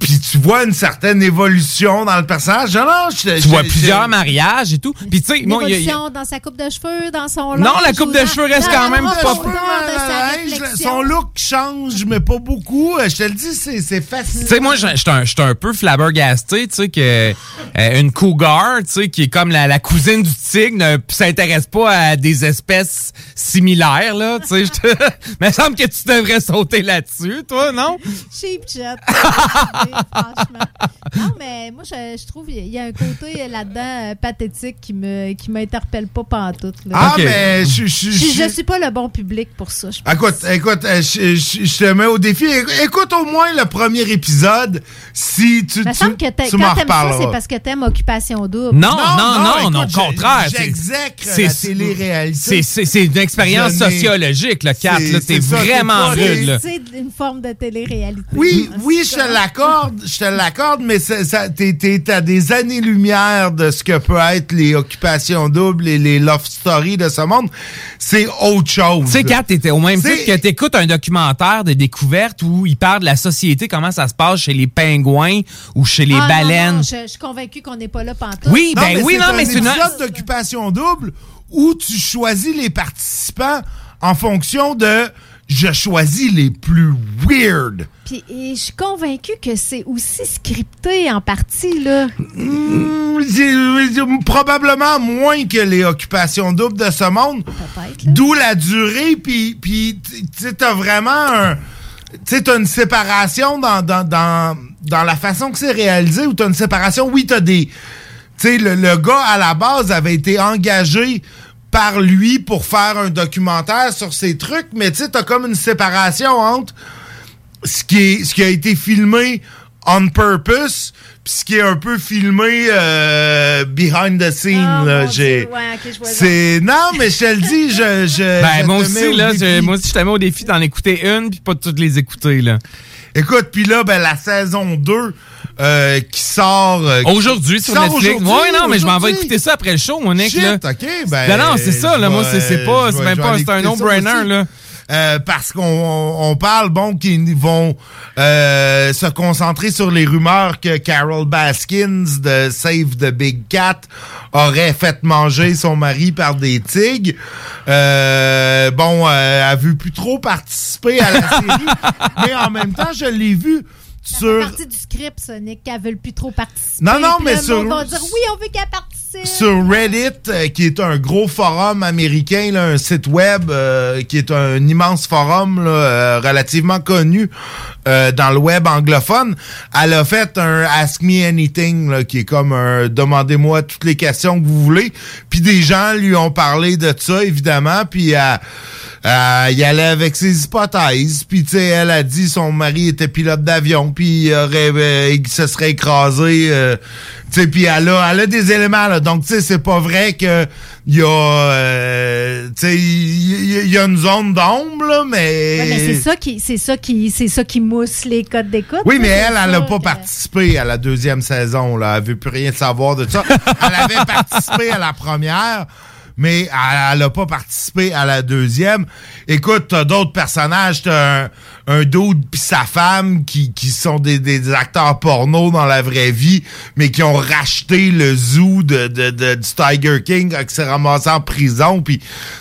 Puis tu vois une certaine évolution dans le personnage. Non, non, je- Tu je- vois je- plusieurs mariages et tout. Puis tu sais, moi, il y a- évolution dans sa coupe de cheveux, dans son Non, la coupe ou de cheveux reste quand même pas- son look change, mais pas beaucoup. Je te le dis, c'est c'est fascinant. Tu sais, moi, je suis un, un peu flabbergasté, tu sais, que euh, une cougar, tu sais, qui est comme la, la cousine du tigre, ne s'intéresse pas à des espèces similaires, là, tu sais. (laughs) je te- Mais il me semble que tu devrais sauter là-dessus, toi, non? Cheap chat. (laughs) Fatma. Non, mais moi, je, je trouve qu'il y a un côté là-dedans euh, pathétique qui me qui m'interpelle pas pantoute. là. Ah, mais je- je- je, je- je suis pas le bon public pour ça. je pense. Écoute, écoute, euh, je, je- je te mets au défi. Écoute au moins le premier épisode si tu, Il me tu, semble que tu m'en quand t'aimes ça, c'est parce que t'aimes Occupation Double. Non, non, non, non, au écoute, contraire. J'exècre c'est- la télé-réalité. C'est, une expérience sociologique, le 4, C'est- là. T'es vraiment rude. C'est une forme de télé-réalité. Oui, oui, je te l'accorde, je te l'accorde, mais c'est- ça, t'es, t'es à des années-lumière de ce que peut être les occupations doubles et les love stories de ce monde. C'est autre chose. Tu sais, Kat, t'étais au même C'est- titre que t'écoutes un documentaire de découverte où il parle de la société, comment ça se passe chez les pingouins ou chez les Ah, baleines. non, je, je suis convaincue qu'on n'est pas là pantoute. Oui, ben oui, non, mais c'est une- un épisode d'occupation double où tu choisis les participants en fonction de je choisis les plus weird. Puis je suis convaincue que c'est aussi scripté en partie, là. C'est probablement moins que les occupations doubles de ce monde. D'où la durée, puis puis t'as vraiment un... Tu sais, t'as une séparation dans, dans, dans, dans la façon que c'est réalisé, ou t'as une séparation, oui, t'as des... Tu sais, le, le gars, à la base, avait été engagé par lui pour faire un documentaire sur ces trucs, mais tu sais, t'as comme une séparation entre ce qui, est, ce qui a été filmé on purpose, puis ce qui est un peu filmé euh, behind the scene. j'ai- c'est non, mais je te le dis, je, je Ben, je moi aussi, au là, je- moi aussi, je te mets au défi d'en écouter une puis pas de toutes les écouter, là. Écoute, puis là, ben, la saison 2 euh, qui sort... euh, Aujourd'hui sur sort Netflix. Ouais, non, mais je m'en vais écouter ça après le show, mon Shit, là. OK, ben... Ben non, c'est ça, là. Moi, c'est pas, c'est même pas, c'est un no-brainer, là. Euh, parce qu'on on, on parle, bon, qu'ils vont euh, se concentrer sur les rumeurs que Carol Baskins de Save the Big Cat aurait fait manger son mari par des tigres. Euh, bon, euh, elle veut plus trop participer à la (laughs) série, mais en même temps, je l'ai vu Ça sur... fait partie du script, Sonic, qu'elle veut plus trop participer. Non, non, mais sur- monde va dire oui, on veut qu'elle participe. Sur Reddit, euh, qui est un gros forum américain, là, un site web euh, qui est un immense forum là, euh, relativement connu euh, dans le web anglophone. Elle a fait un Ask Me Anything, là, qui est comme un Demandez-moi toutes les questions que vous voulez. Puis des gens lui ont parlé de ça, évidemment. Puis elle, euh, il allait avec ses hypothèses. Puis, tu sais, elle a dit son mari était pilote d'avion, puis il, aurait, euh, il se serait écrasé. euh, tu sais, puis elle a, elle a des éléments, là. Donc, tu sais, c'est pas vrai que il y a... euh, tu sais, il y, a une zone d'ombre, là, mais... Ouais, mais c'est ça qui, c'est ça qui, c'est ça qui mousse les codes d'écoute. Oui, mais elle, elle n'a pas que- participé à la deuxième saison. Là. Elle veut plus rien savoir de ça. elle avait (laughs) participé à la première, mais elle n'a pas participé à la deuxième. Écoute, t'as d'autres personnages. T'as un, un dude puis sa femme qui, qui sont des, des acteurs porno dans la vraie vie, mais qui ont racheté le zoo de, de, de- du Tiger King, qui s'est ramassé en prison. Puis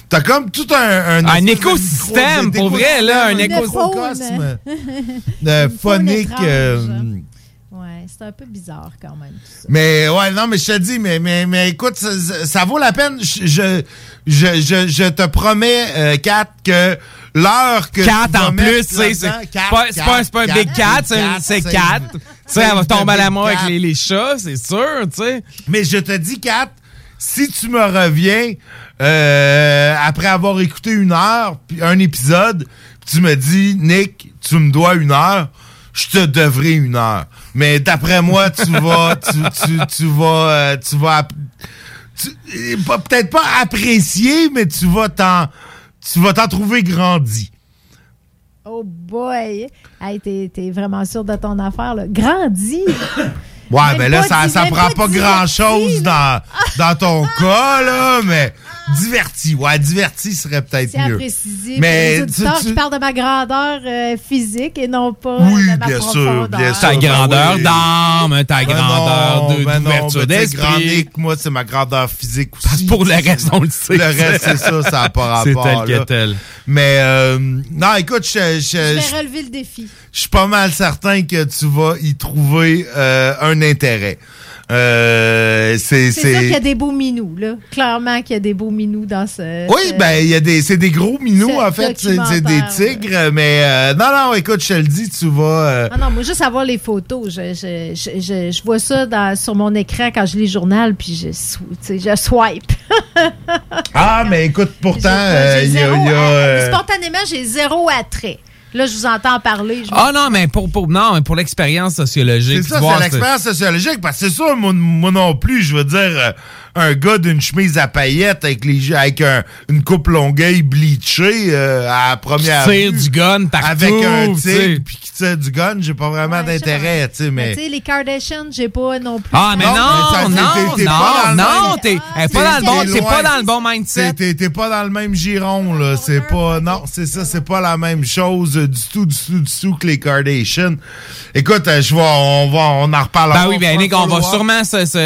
t'as comme tout un... Un, Un écosystème, micro- pour vrai, là, un écosystème faune (laughs) phonique. Ouais, c'est un peu bizarre quand même. tout ça. mais ouais, non, mais je te dis, mais, mais, mais écoute, ça, ça- ça vaut la peine. Je, je, je, je, te promets, euh, Kat, que l'heure que. Cat tu vas en mettre plus, tu sais, c'est pas, c'est pas, c'est pas un big cat, c'est Kat, c'est c'est- cat. Tu sais, elle va c'est tomber à la mort avec cat. les, les chats, c'est sûr, tu sais. Mais je te dis, Kat, si tu me reviens euh, après avoir écouté une heure, puis un épisode, tu me dis, Nick, tu me dois une heure, je te devrai une heure. Mais d'après moi, tu (laughs) vas, tu, tu, tu vas, euh, tu vas, euh, peut-être pas apprécier, mais tu vas t'en, tu vas t'en trouver grandi. Oh boy! Hey, t'es, t'es vraiment sûr de ton affaire, là. Grandi! (coughs) Ouais, mais là, pas ça, ça prend pas grand-chose dans, dans ton (laughs) cas, là, mais diverti. Ouais, diverti serait peut-être C'est à mieux. préciser Mais les tu- auditeurs tu- qui parlent de ma grandeur euh, physique et non pas Oui, de ma bien sûr, profondeur. bien sûr. Ta grandeur oui. d'âme, ta Ben grandeur non, de- ben non, d'ouverture ben tu d'esprit. Moi, c'est ma grandeur physique aussi. Parce que pour le reste, on le sait. Le reste, c'est ça, ça n'a pas C'est rapport. tel que tel. Mais, euh, non, écoute, je, je, Je je- vais relever le défi. je suis pas mal certain que tu vas y trouver euh, un intérêt. Euh, c'est, sûr qu'il y a des beaux minous, là. Clairement qu'il y a des beaux minous dans ce. Oui, ce- ben, il y a des, c'est des gros minous, en fait. C'est, des tigres, mais euh, non, non, écoute, je te le dis, tu vas. euh, Ah non, moi, juste avoir les photos. Je, je, je, je, vois ça dans- sur mon écran quand je lis le journal, puis je, je swipe. Ah, mais écoute, pourtant, euh, il y a. zéro il y a, a- euh, Spontanément, j'ai zéro attrait. Là, je vous entends parler. me- Ah non, mais pour, pour, non, mais pour l'expérience sociologique. C'est ça, c'est l'expérience sociologique. Parce que c'est ça, moi, moi non plus, je veux dire, euh, un gars d'une chemise à paillettes avec, les, avec un- une coupe longueuil bleachée euh, à la première Qui tire vue, du gun partout, Avec un tigre puis qui tire du gun, j'ai pas vraiment d'intérêt, tu sais, Mais mais... tu sais, les Kardashians, j'ai pas non plus. Ah, mais Non, non, mais ça, non, t'es- t'es non, pas dans le non, t'es T'es- pas dans le bon, pas dans le bon mindset. T'es- T'es pas dans le même giron, là. C'est pas. Non, c'est ça, c'est pas la même chose euh, du tout, du tout, du tout que les Kardashians. Écoute, euh, je vais, on va, on en reparlera. Ben oui, ben Nick, on va sûrement,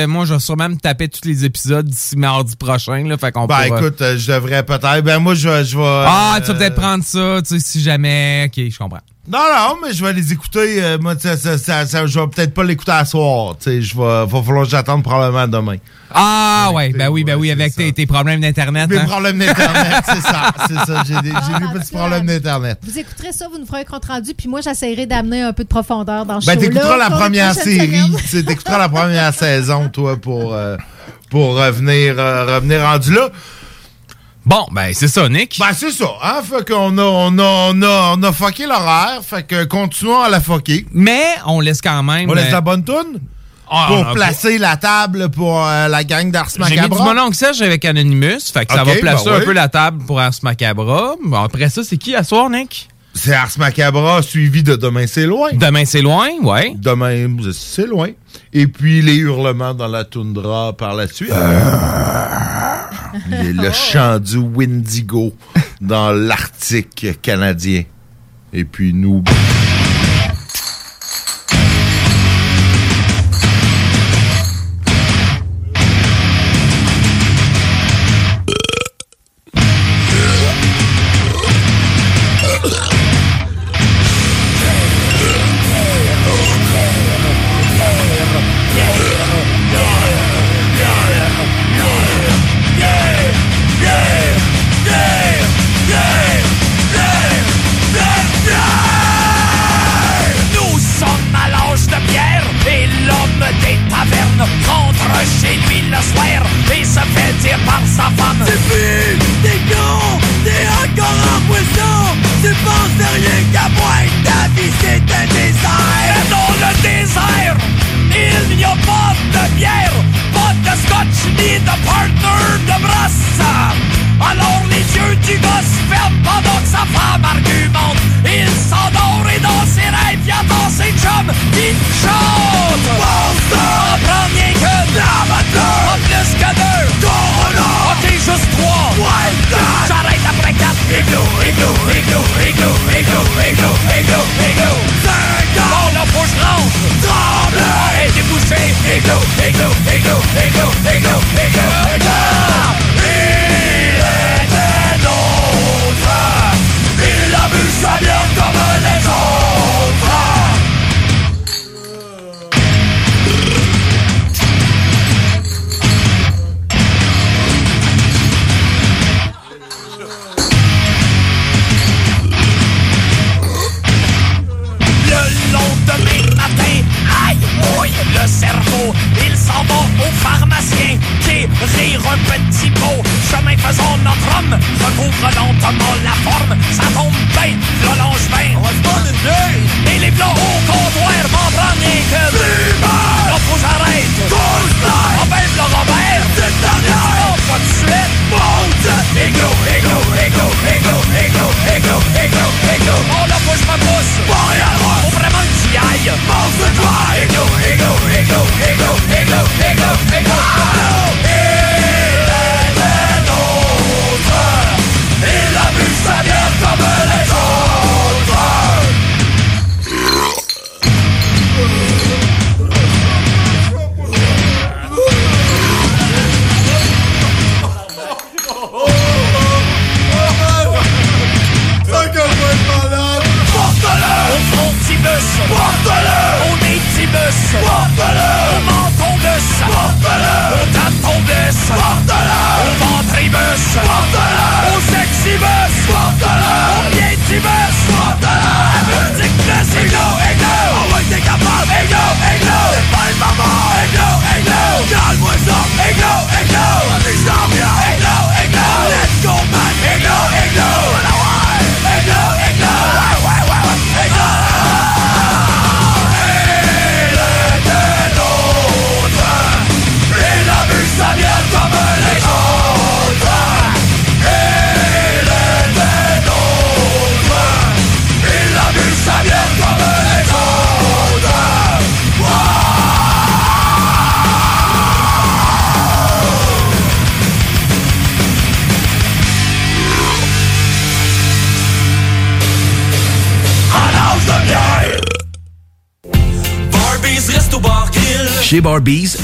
moi, je vais sûrement me taper tous les épisodes d'ici mardi prochain, là, fait qu'on Ben pourra- écoute, euh, je devrais peut-être. Ben moi, je vais. je vais, Ah, tu vas euh, peut-être prendre ça, tu sais, si jamais. Ok, je comprends. Non, non, mais je vais les écouter. euh, moi, ça, ça, ça, ça- je vais peut-être pas l'écouter à soir. Tu sais, je vais. Va falloir que j'attende probablement demain. Ah, ouais, ben oui, ben oui, avec tes, tes problèmes d'Internet. Mes hein. problèmes d'Internet, (laughs) c'est ça. C'est ça. J'ai des, petits problèmes d'Internet. Vous écouterez ça, vous nous ferez un compte rendu, puis moi, j'essaierai d'amener un peu de profondeur dans ce Ben, show-là. t'écouteras la première série. t'écouteras la première saison, toi, pour, euh, pour revenir, euh, revenir rendu là. Bon, ben, c'est ça, Nick. Ben, c'est ça, hein. Fait qu'on a, on a, on a, on a fucké l'horaire. Fait que continuons à la fucker. Mais on laisse quand même. On laisse euh, la bonne toune? Ah, pour placer la table pour euh, la gang d'Ars J'ai mis du Macabra. mon oncle Serge avec Anonymous, fait que ça va placer ben un oui. peu la table pour Ars Macabra. Bon, après ça, c'est qui à soir, Nick? C'est Ars Macabra suivi de Demain c'est loin. Demain c'est loin, ouais. Demain c'est loin. Et puis les hurlements dans la toundra par la suite. (laughs) Le- le chant du Windigo dans l'Arctique canadien. Et puis nous.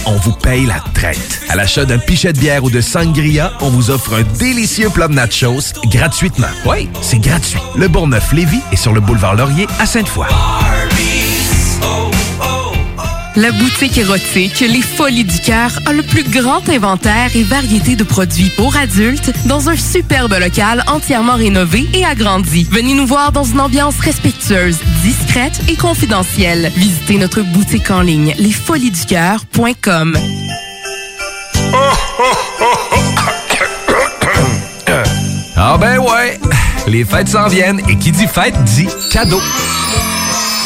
On vous paye la traite. À l'achat d'un pichet de bière ou de sangria, on vous offre un délicieux plat de nachos gratuitement. Oui, c'est gratuit. Le Bourgneuf-Lévis est sur le boulevard Laurier à Sainte-Foy. La boutique érotique Les Folies du Cœur a le plus grand inventaire et variété de produits pour adultes dans un superbe local entièrement rénové et agrandi. Venez nous voir dans une ambiance respectueuse, discrète et confidentielle. Visitez notre boutique en ligne lesfoliesducoeur.com. Ah ben ouais, les fêtes s'en viennent et qui dit fête dit cadeau.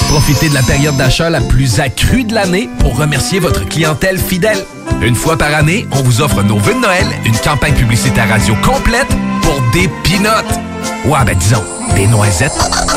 Profitez de la période d'achat la plus accrue de l'année pour remercier votre clientèle fidèle. Une fois par année, on vous offre nos vœux de Noël, une campagne publicitaire radio complète pour des pinottes. Ouais, ben disons, des noisettes.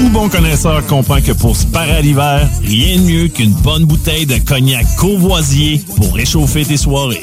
Tout bon connaisseur comprend que pour se parer à l'hiver, rien de mieux qu'une bonne bouteille de cognac courvoisier pour réchauffer tes soirées.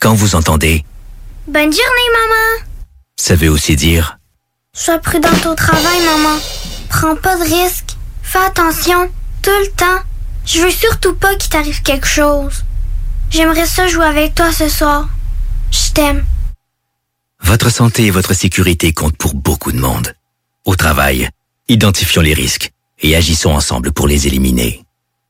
quand vous entendez, Bonne journée, maman. ça veut aussi dire Sois prudente au travail, maman. Prends pas de risques. Fais attention, tout le temps. Je veux surtout pas qu'il t'arrive quelque chose. J'aimerais ça jouer avec toi ce soir. Je t'aime. votre santé et votre sécurité comptent pour beaucoup de monde. Au travail, identifions les risques et agissons ensemble pour les éliminer.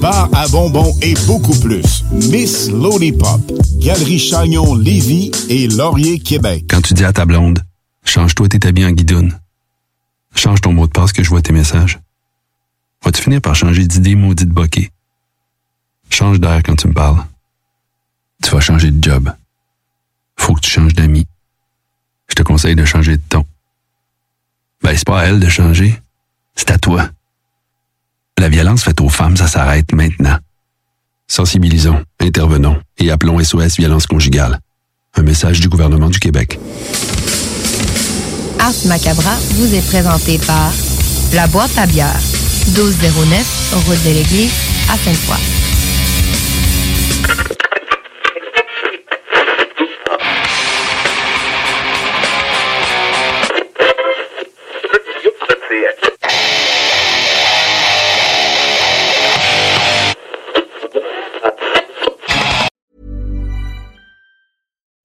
bar à bonbons et beaucoup plus. Miss Lollipop, Galerie Chagnon Lévis et Laurier Québec. Quand tu dis à ta blonde, change-toi tes habits en guidoune. Change ton mot de passe que je vois tes messages. Vas-tu finir par changer d'idée maudite bokeh? Change d'air quand tu me parles. Tu vas changer de job. Faut que tu changes d'amis. Je te conseille de changer de ton. Ben, c'est pas à elle de changer. C'est à toi. La violence faite aux femmes, ça s'arrête maintenant. Sensibilisons, intervenons et appelons SOS Violence Conjugale. Un message du gouvernement du Québec. Ars Macabra vous est présenté par La Boîte à bière, 1209, route de l'Église, à Sainte-Foy.